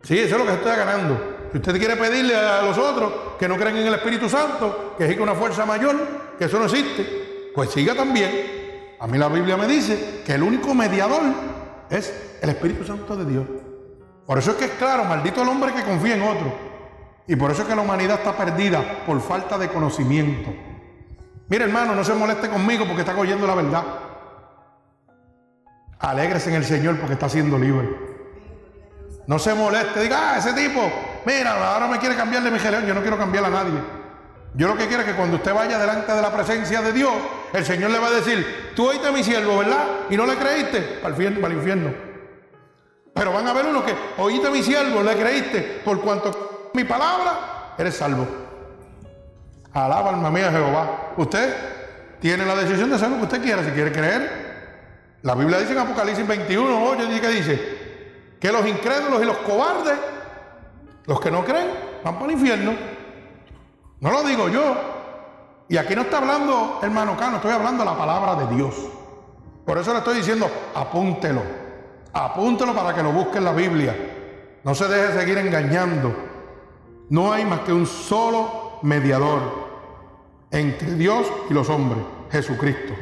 Speaker 1: Sí, eso es lo que se está ganando. Si usted quiere pedirle a los otros que no creen en el Espíritu Santo, que existe una fuerza mayor, que eso no existe, pues siga también. A mí la Biblia me dice que el único mediador es el Espíritu Santo de Dios. Por eso es que es claro, maldito el hombre que confía en otro. Y por eso es que la humanidad está perdida por falta de conocimiento. Mire hermano, no se moleste conmigo porque está oyendo la verdad. Alégrese en el Señor porque está siendo libre. No se moleste, diga, ah, ese tipo, mira, ahora me quiere cambiar de mi religión. Yo no quiero cambiar a nadie. Yo lo que quiero es que cuando usted vaya delante de la presencia de Dios, el Señor le va a decir, tú oíste a mi siervo, ¿verdad? Y no le creíste, para el, infierno, para el infierno. Pero van a ver uno que oíste a mi siervo, le creíste, por cuanto mi palabra, eres salvo. Alaba alma mía Jehová. Usted tiene la decisión de hacer lo que usted quiera, si quiere creer. La Biblia dice en Apocalipsis 21, oye, ¿qué dice? que los incrédulos y los cobardes, los que no creen, van para el infierno. No lo digo yo. Y aquí no está hablando hermano Cano, estoy hablando la palabra de Dios. Por eso le estoy diciendo, apúntelo. Apúntelo para que lo busque en la Biblia. No se deje seguir engañando. No hay más que un solo mediador entre Dios y los hombres, Jesucristo.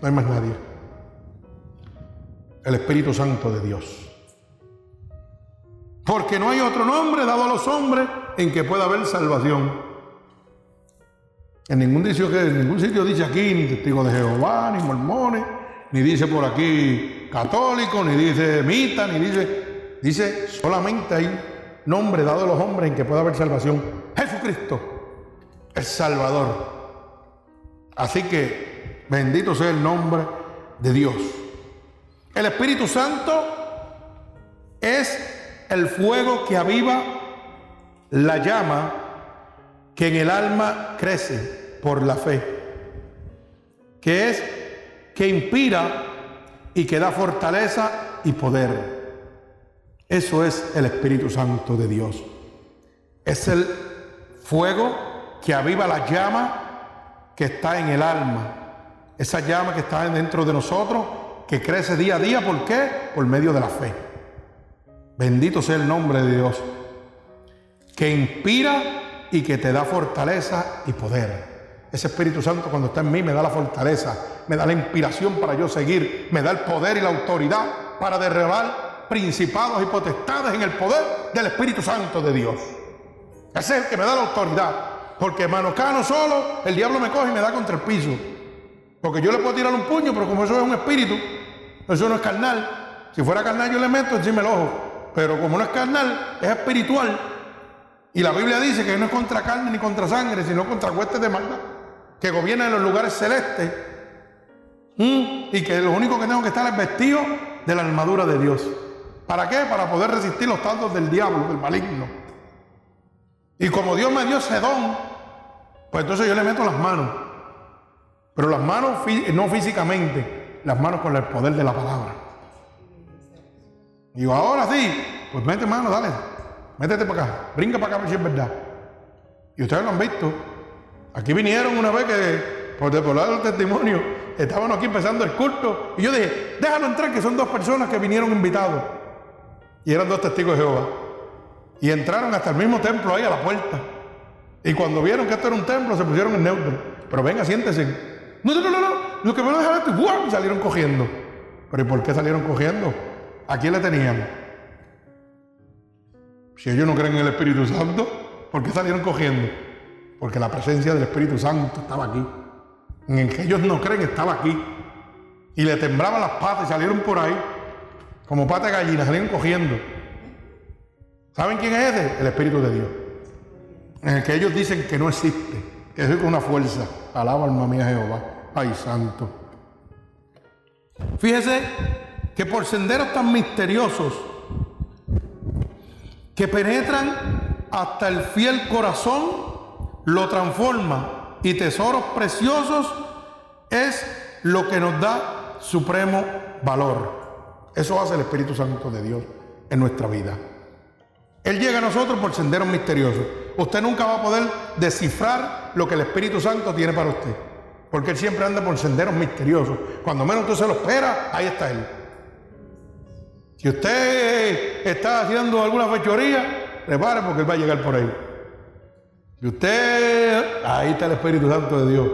Speaker 1: No hay más nadie. El Espíritu Santo de Dios. Porque no hay otro nombre dado a los hombres en que pueda haber salvación. En ningún sitio, en ningún sitio dice aquí ni testigo de Jehová, ni mormones, ni dice por aquí católico, ni dice mita, ni dice. Dice solamente hay nombre dado a los hombres en que pueda haber salvación. Jesucristo, el Salvador. Así que bendito sea el nombre de Dios. El Espíritu Santo es el fuego que aviva la llama que en el alma crece por la fe, que es que inspira y que da fortaleza y poder. Eso es el Espíritu Santo de Dios. Es el fuego que aviva la llama que está en el alma. Esa llama que está dentro de nosotros, que crece día a día. ¿Por qué? Por medio de la fe. Bendito sea el nombre de Dios. Que inspira y que te da fortaleza y poder. Ese Espíritu Santo cuando está en mí me da la fortaleza, me da la inspiración para yo seguir, me da el poder y la autoridad para derribar principados y potestades en el poder del Espíritu Santo de Dios. Ese es el que me da la autoridad. Porque manocano solo, el diablo me coge y me da contra el piso. Porque yo le puedo tirar un puño, pero como eso es un espíritu, eso no es carnal. Si fuera carnal yo le meto encima el ojo. Pero como no es carnal, es espiritual. Y la Biblia dice que no es contra carne ni contra sangre, sino contra huestes de maldad. Que gobierna en los lugares celestes. Y que lo único que tengo que estar es vestido de la armadura de Dios. ¿Para qué? Para poder resistir los tantos del diablo, del maligno. Y como Dios me dio ese don, pues entonces yo le meto las manos. Pero las manos no físicamente, las manos con el poder de la palabra. Y ahora sí, pues mete mano, dale. Métete para acá, brinca para acá si es verdad. Y ustedes lo han visto. Aquí vinieron una vez que, por lado del testimonio, estaban aquí empezando el culto. Y yo dije, déjalo entrar, que son dos personas que vinieron invitados. Y eran dos testigos de Jehová. Y entraron hasta el mismo templo ahí a la puerta. Y cuando vieron que esto era un templo, se pusieron en neutro. Pero venga, siéntese. No, no, no, no. Lo que van a dejar esto. Y salieron cogiendo. Pero ¿y por qué salieron cogiendo? ¿A quién le tenían? Si ellos no creen en el Espíritu Santo, ¿por qué salieron cogiendo? Porque la presencia del Espíritu Santo estaba aquí. En el que ellos no creen estaba aquí. Y le temblaban las patas y salieron por ahí como pata de gallina, salieron cogiendo. ¿Saben quién es ese? El Espíritu de Dios. En el que ellos dicen que no existe, es una fuerza. Alaba alma mía Jehová. Ay, santo. Fíjese que por senderos tan misteriosos que penetran hasta el fiel corazón, lo transforma y tesoros preciosos es lo que nos da supremo valor. Eso hace el Espíritu Santo de Dios en nuestra vida. Él llega a nosotros por senderos misteriosos. Usted nunca va a poder descifrar lo que el Espíritu Santo tiene para usted. Porque Él siempre anda por senderos misteriosos. Cuando menos usted se lo espera, ahí está Él. Si usted está haciendo alguna fechoría, prepare porque Él va a llegar por ahí. Si usted, ahí está el Espíritu Santo de Dios.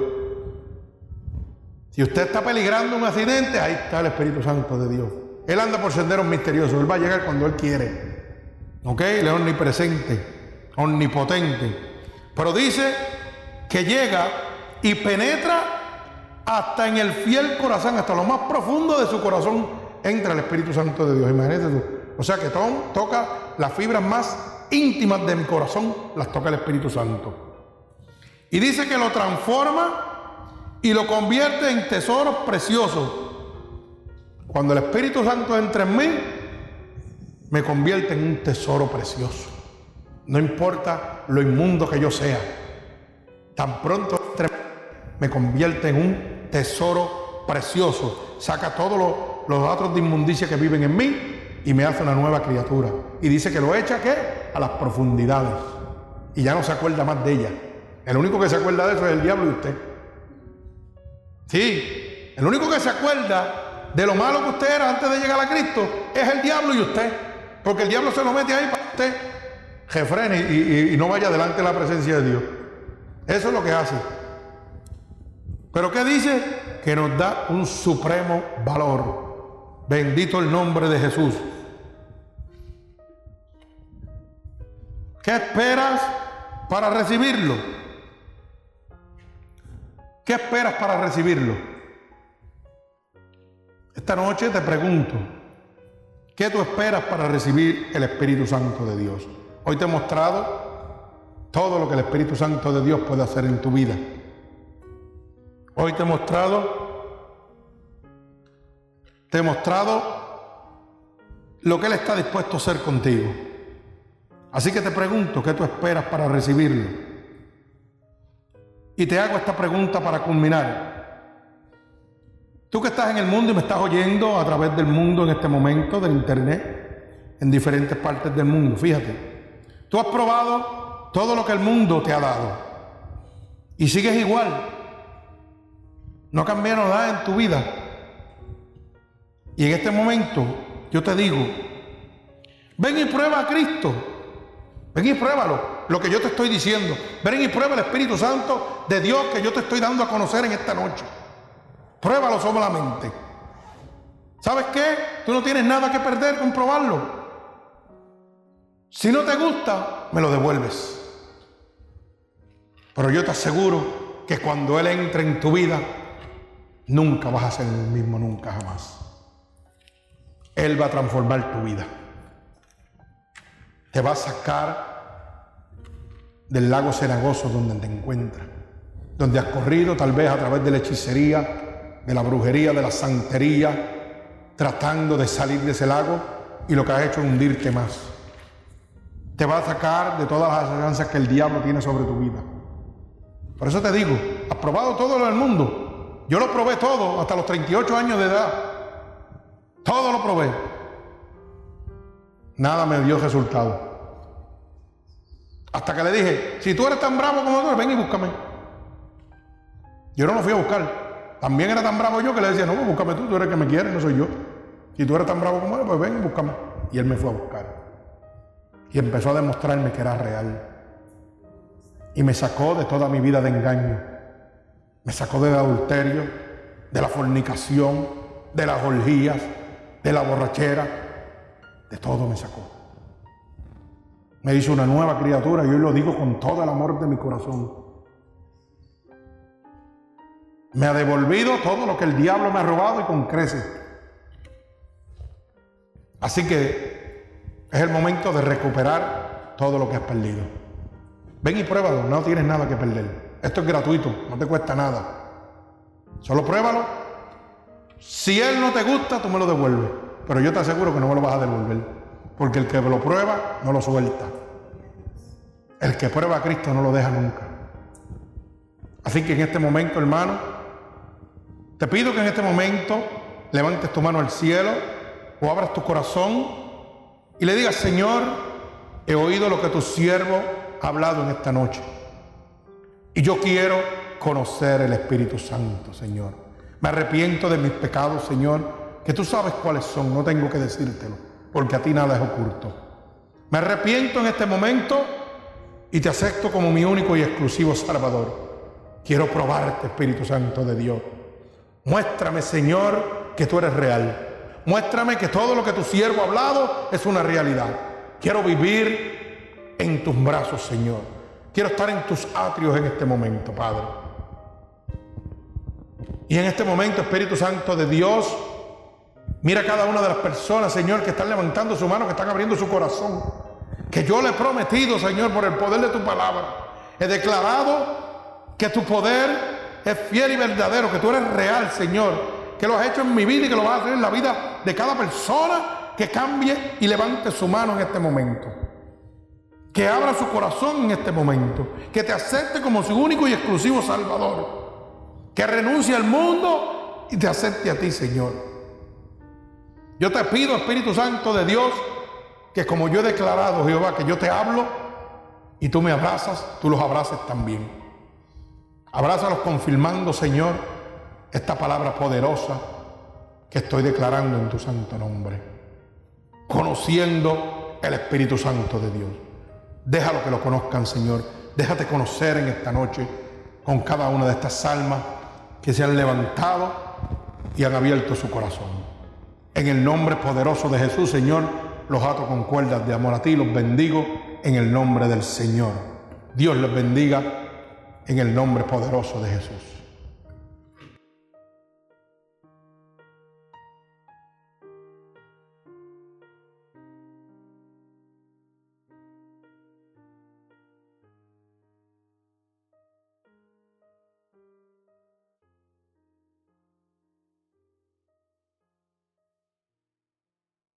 Speaker 1: Si usted está peligrando un accidente, ahí está el Espíritu Santo de Dios. Él anda por senderos misteriosos. Él va a llegar cuando Él quiere. ¿Ok? Él es omnipresente, omnipotente. Pero dice que llega y penetra hasta en el fiel corazón, hasta lo más profundo de su corazón, entra el Espíritu Santo de Dios. Imagínate tú. O sea que Tom toca las fibras más íntimas de mi corazón, las toca el Espíritu Santo. Y dice que lo transforma y lo convierte en tesoros preciosos cuando el Espíritu Santo entra en mí, me convierte en un tesoro precioso. No importa lo inmundo que yo sea. Tan pronto me convierte en un tesoro precioso. Saca todos los, los otros de inmundicia que viven en mí y me hace una nueva criatura. Y dice que lo echa ¿qué? a las profundidades. Y ya no se acuerda más de ella. El único que se acuerda de eso es el diablo y usted. Sí, el único que se acuerda de lo malo que usted era antes de llegar a Cristo es el diablo y usted. Porque el diablo se lo mete ahí para usted refrene y, no vaya delante de la presencia de Dios. Eso es lo que hace. Pero ¿qué dice? Que nos da un supremo valor. Bendito el nombre de Jesús. ¿Qué esperas para recibirlo? ¿Qué esperas para recibirlo? Esta noche te pregunto, ¿qué tú esperas para recibir el Espíritu Santo de Dios? Hoy te he mostrado todo lo que el Espíritu Santo de Dios puede hacer en tu vida. Hoy te he mostrado, te he mostrado lo que Él está dispuesto a hacer contigo. Así que te pregunto, ¿qué tú esperas para recibirlo? Y te hago esta pregunta para culminar. Tú que estás en el mundo y me estás oyendo a través del mundo en este momento, del internet, en diferentes partes del mundo, fíjate, tú has probado todo lo que el mundo te ha dado y sigues igual. No ha cambiado nada en tu vida. Y en este momento yo te digo, ven y prueba a Cristo. Ven y pruébalo, lo que yo te estoy diciendo. Ven y prueba el Espíritu Santo de Dios que yo te estoy dando a conocer en esta noche. Pruébalo solamente. ¿Sabes qué? Tú no tienes nada que perder con probarlo. Si no te gusta, me lo devuelves. Pero yo te aseguro que cuando Él entre en tu vida, nunca vas a ser el mismo, nunca jamás. Él va a transformar tu vida te va a sacar del lago cenagoso donde te encuentras, donde has corrido tal vez a través de la hechicería, de la brujería, de la santería, tratando de salir de ese lago y lo que has hecho es hundirte más. Te va a sacar de todas las alianzas que el diablo tiene sobre tu vida. Por eso te digo, has probado todo lo del mundo. Yo lo probé todo hasta los 38 años de edad. Todo lo probé. Nada me dio resultado. Hasta que le dije, si tú eres tan bravo como tú, ven y búscame. Yo no lo fui a buscar. También era tan bravo yo que le decía, no, pues búscame tú, tú eres el que me quiere, no soy yo. Si tú eres tan bravo como él, pues ven y búscame. Y él me fue a buscar. Y empezó a demostrarme que era real. Y me sacó de toda mi vida de engaño. Me sacó del adulterio, de la fornicación, de las orgías, de la borrachera. De todo me sacó. Me hizo una nueva criatura y hoy lo digo con todo el amor de mi corazón. Me ha devolvido todo lo que el diablo me ha robado y con creces. Así que es el momento de recuperar todo lo que has perdido. Ven y pruébalo, no tienes nada que perder. Esto es gratuito, no te cuesta nada. Solo pruébalo. Si él no te gusta, tú me lo devuelves. Pero yo te aseguro que no me lo vas a devolver. Porque el que lo prueba no lo suelta. El que prueba a Cristo no lo deja nunca. Así que en este momento, hermano, te pido que en este momento levantes tu mano al cielo o abras tu corazón y le digas, Señor, he oído lo que tu siervo ha hablado en esta noche. Y yo quiero conocer el Espíritu Santo, Señor. Me arrepiento de mis pecados, Señor, que tú sabes cuáles son, no tengo que decírtelo porque a ti nada es oculto. Me arrepiento en este momento y te acepto como mi único y exclusivo Salvador. Quiero probarte, Espíritu Santo de Dios. Muéstrame, Señor, que tú eres real. Muéstrame que todo lo que tu siervo ha hablado es una realidad. Quiero vivir en tus brazos, Señor. Quiero estar en tus atrios en este momento, Padre. Y en este momento, Espíritu Santo de Dios, Mira cada una de las personas, Señor, que están levantando su mano, que están abriendo su corazón. Que yo le he prometido, Señor, por el poder de tu palabra. He declarado que tu poder es fiel y verdadero, que tú eres real, Señor. Que lo has hecho en mi vida y que lo vas a hacer en la vida de cada persona que cambie y levante su mano en este momento. Que abra su corazón en este momento. Que te acepte como su único y exclusivo Salvador. Que renuncie al mundo y te acepte a ti, Señor. Yo te pido, Espíritu Santo de Dios, que como yo he declarado, Jehová, que yo te hablo y tú me abrazas, tú los abraces también. Abrázalos confirmando, Señor, esta palabra poderosa que estoy declarando en tu santo nombre. Conociendo el Espíritu Santo de Dios. Déjalo que lo conozcan, Señor. Déjate conocer en esta noche con cada una de estas almas que se han levantado y han abierto su corazón. En el nombre poderoso de Jesús, Señor, los ato con cuerdas de amor a ti, los bendigo en el nombre del Señor. Dios les bendiga en el nombre poderoso de Jesús.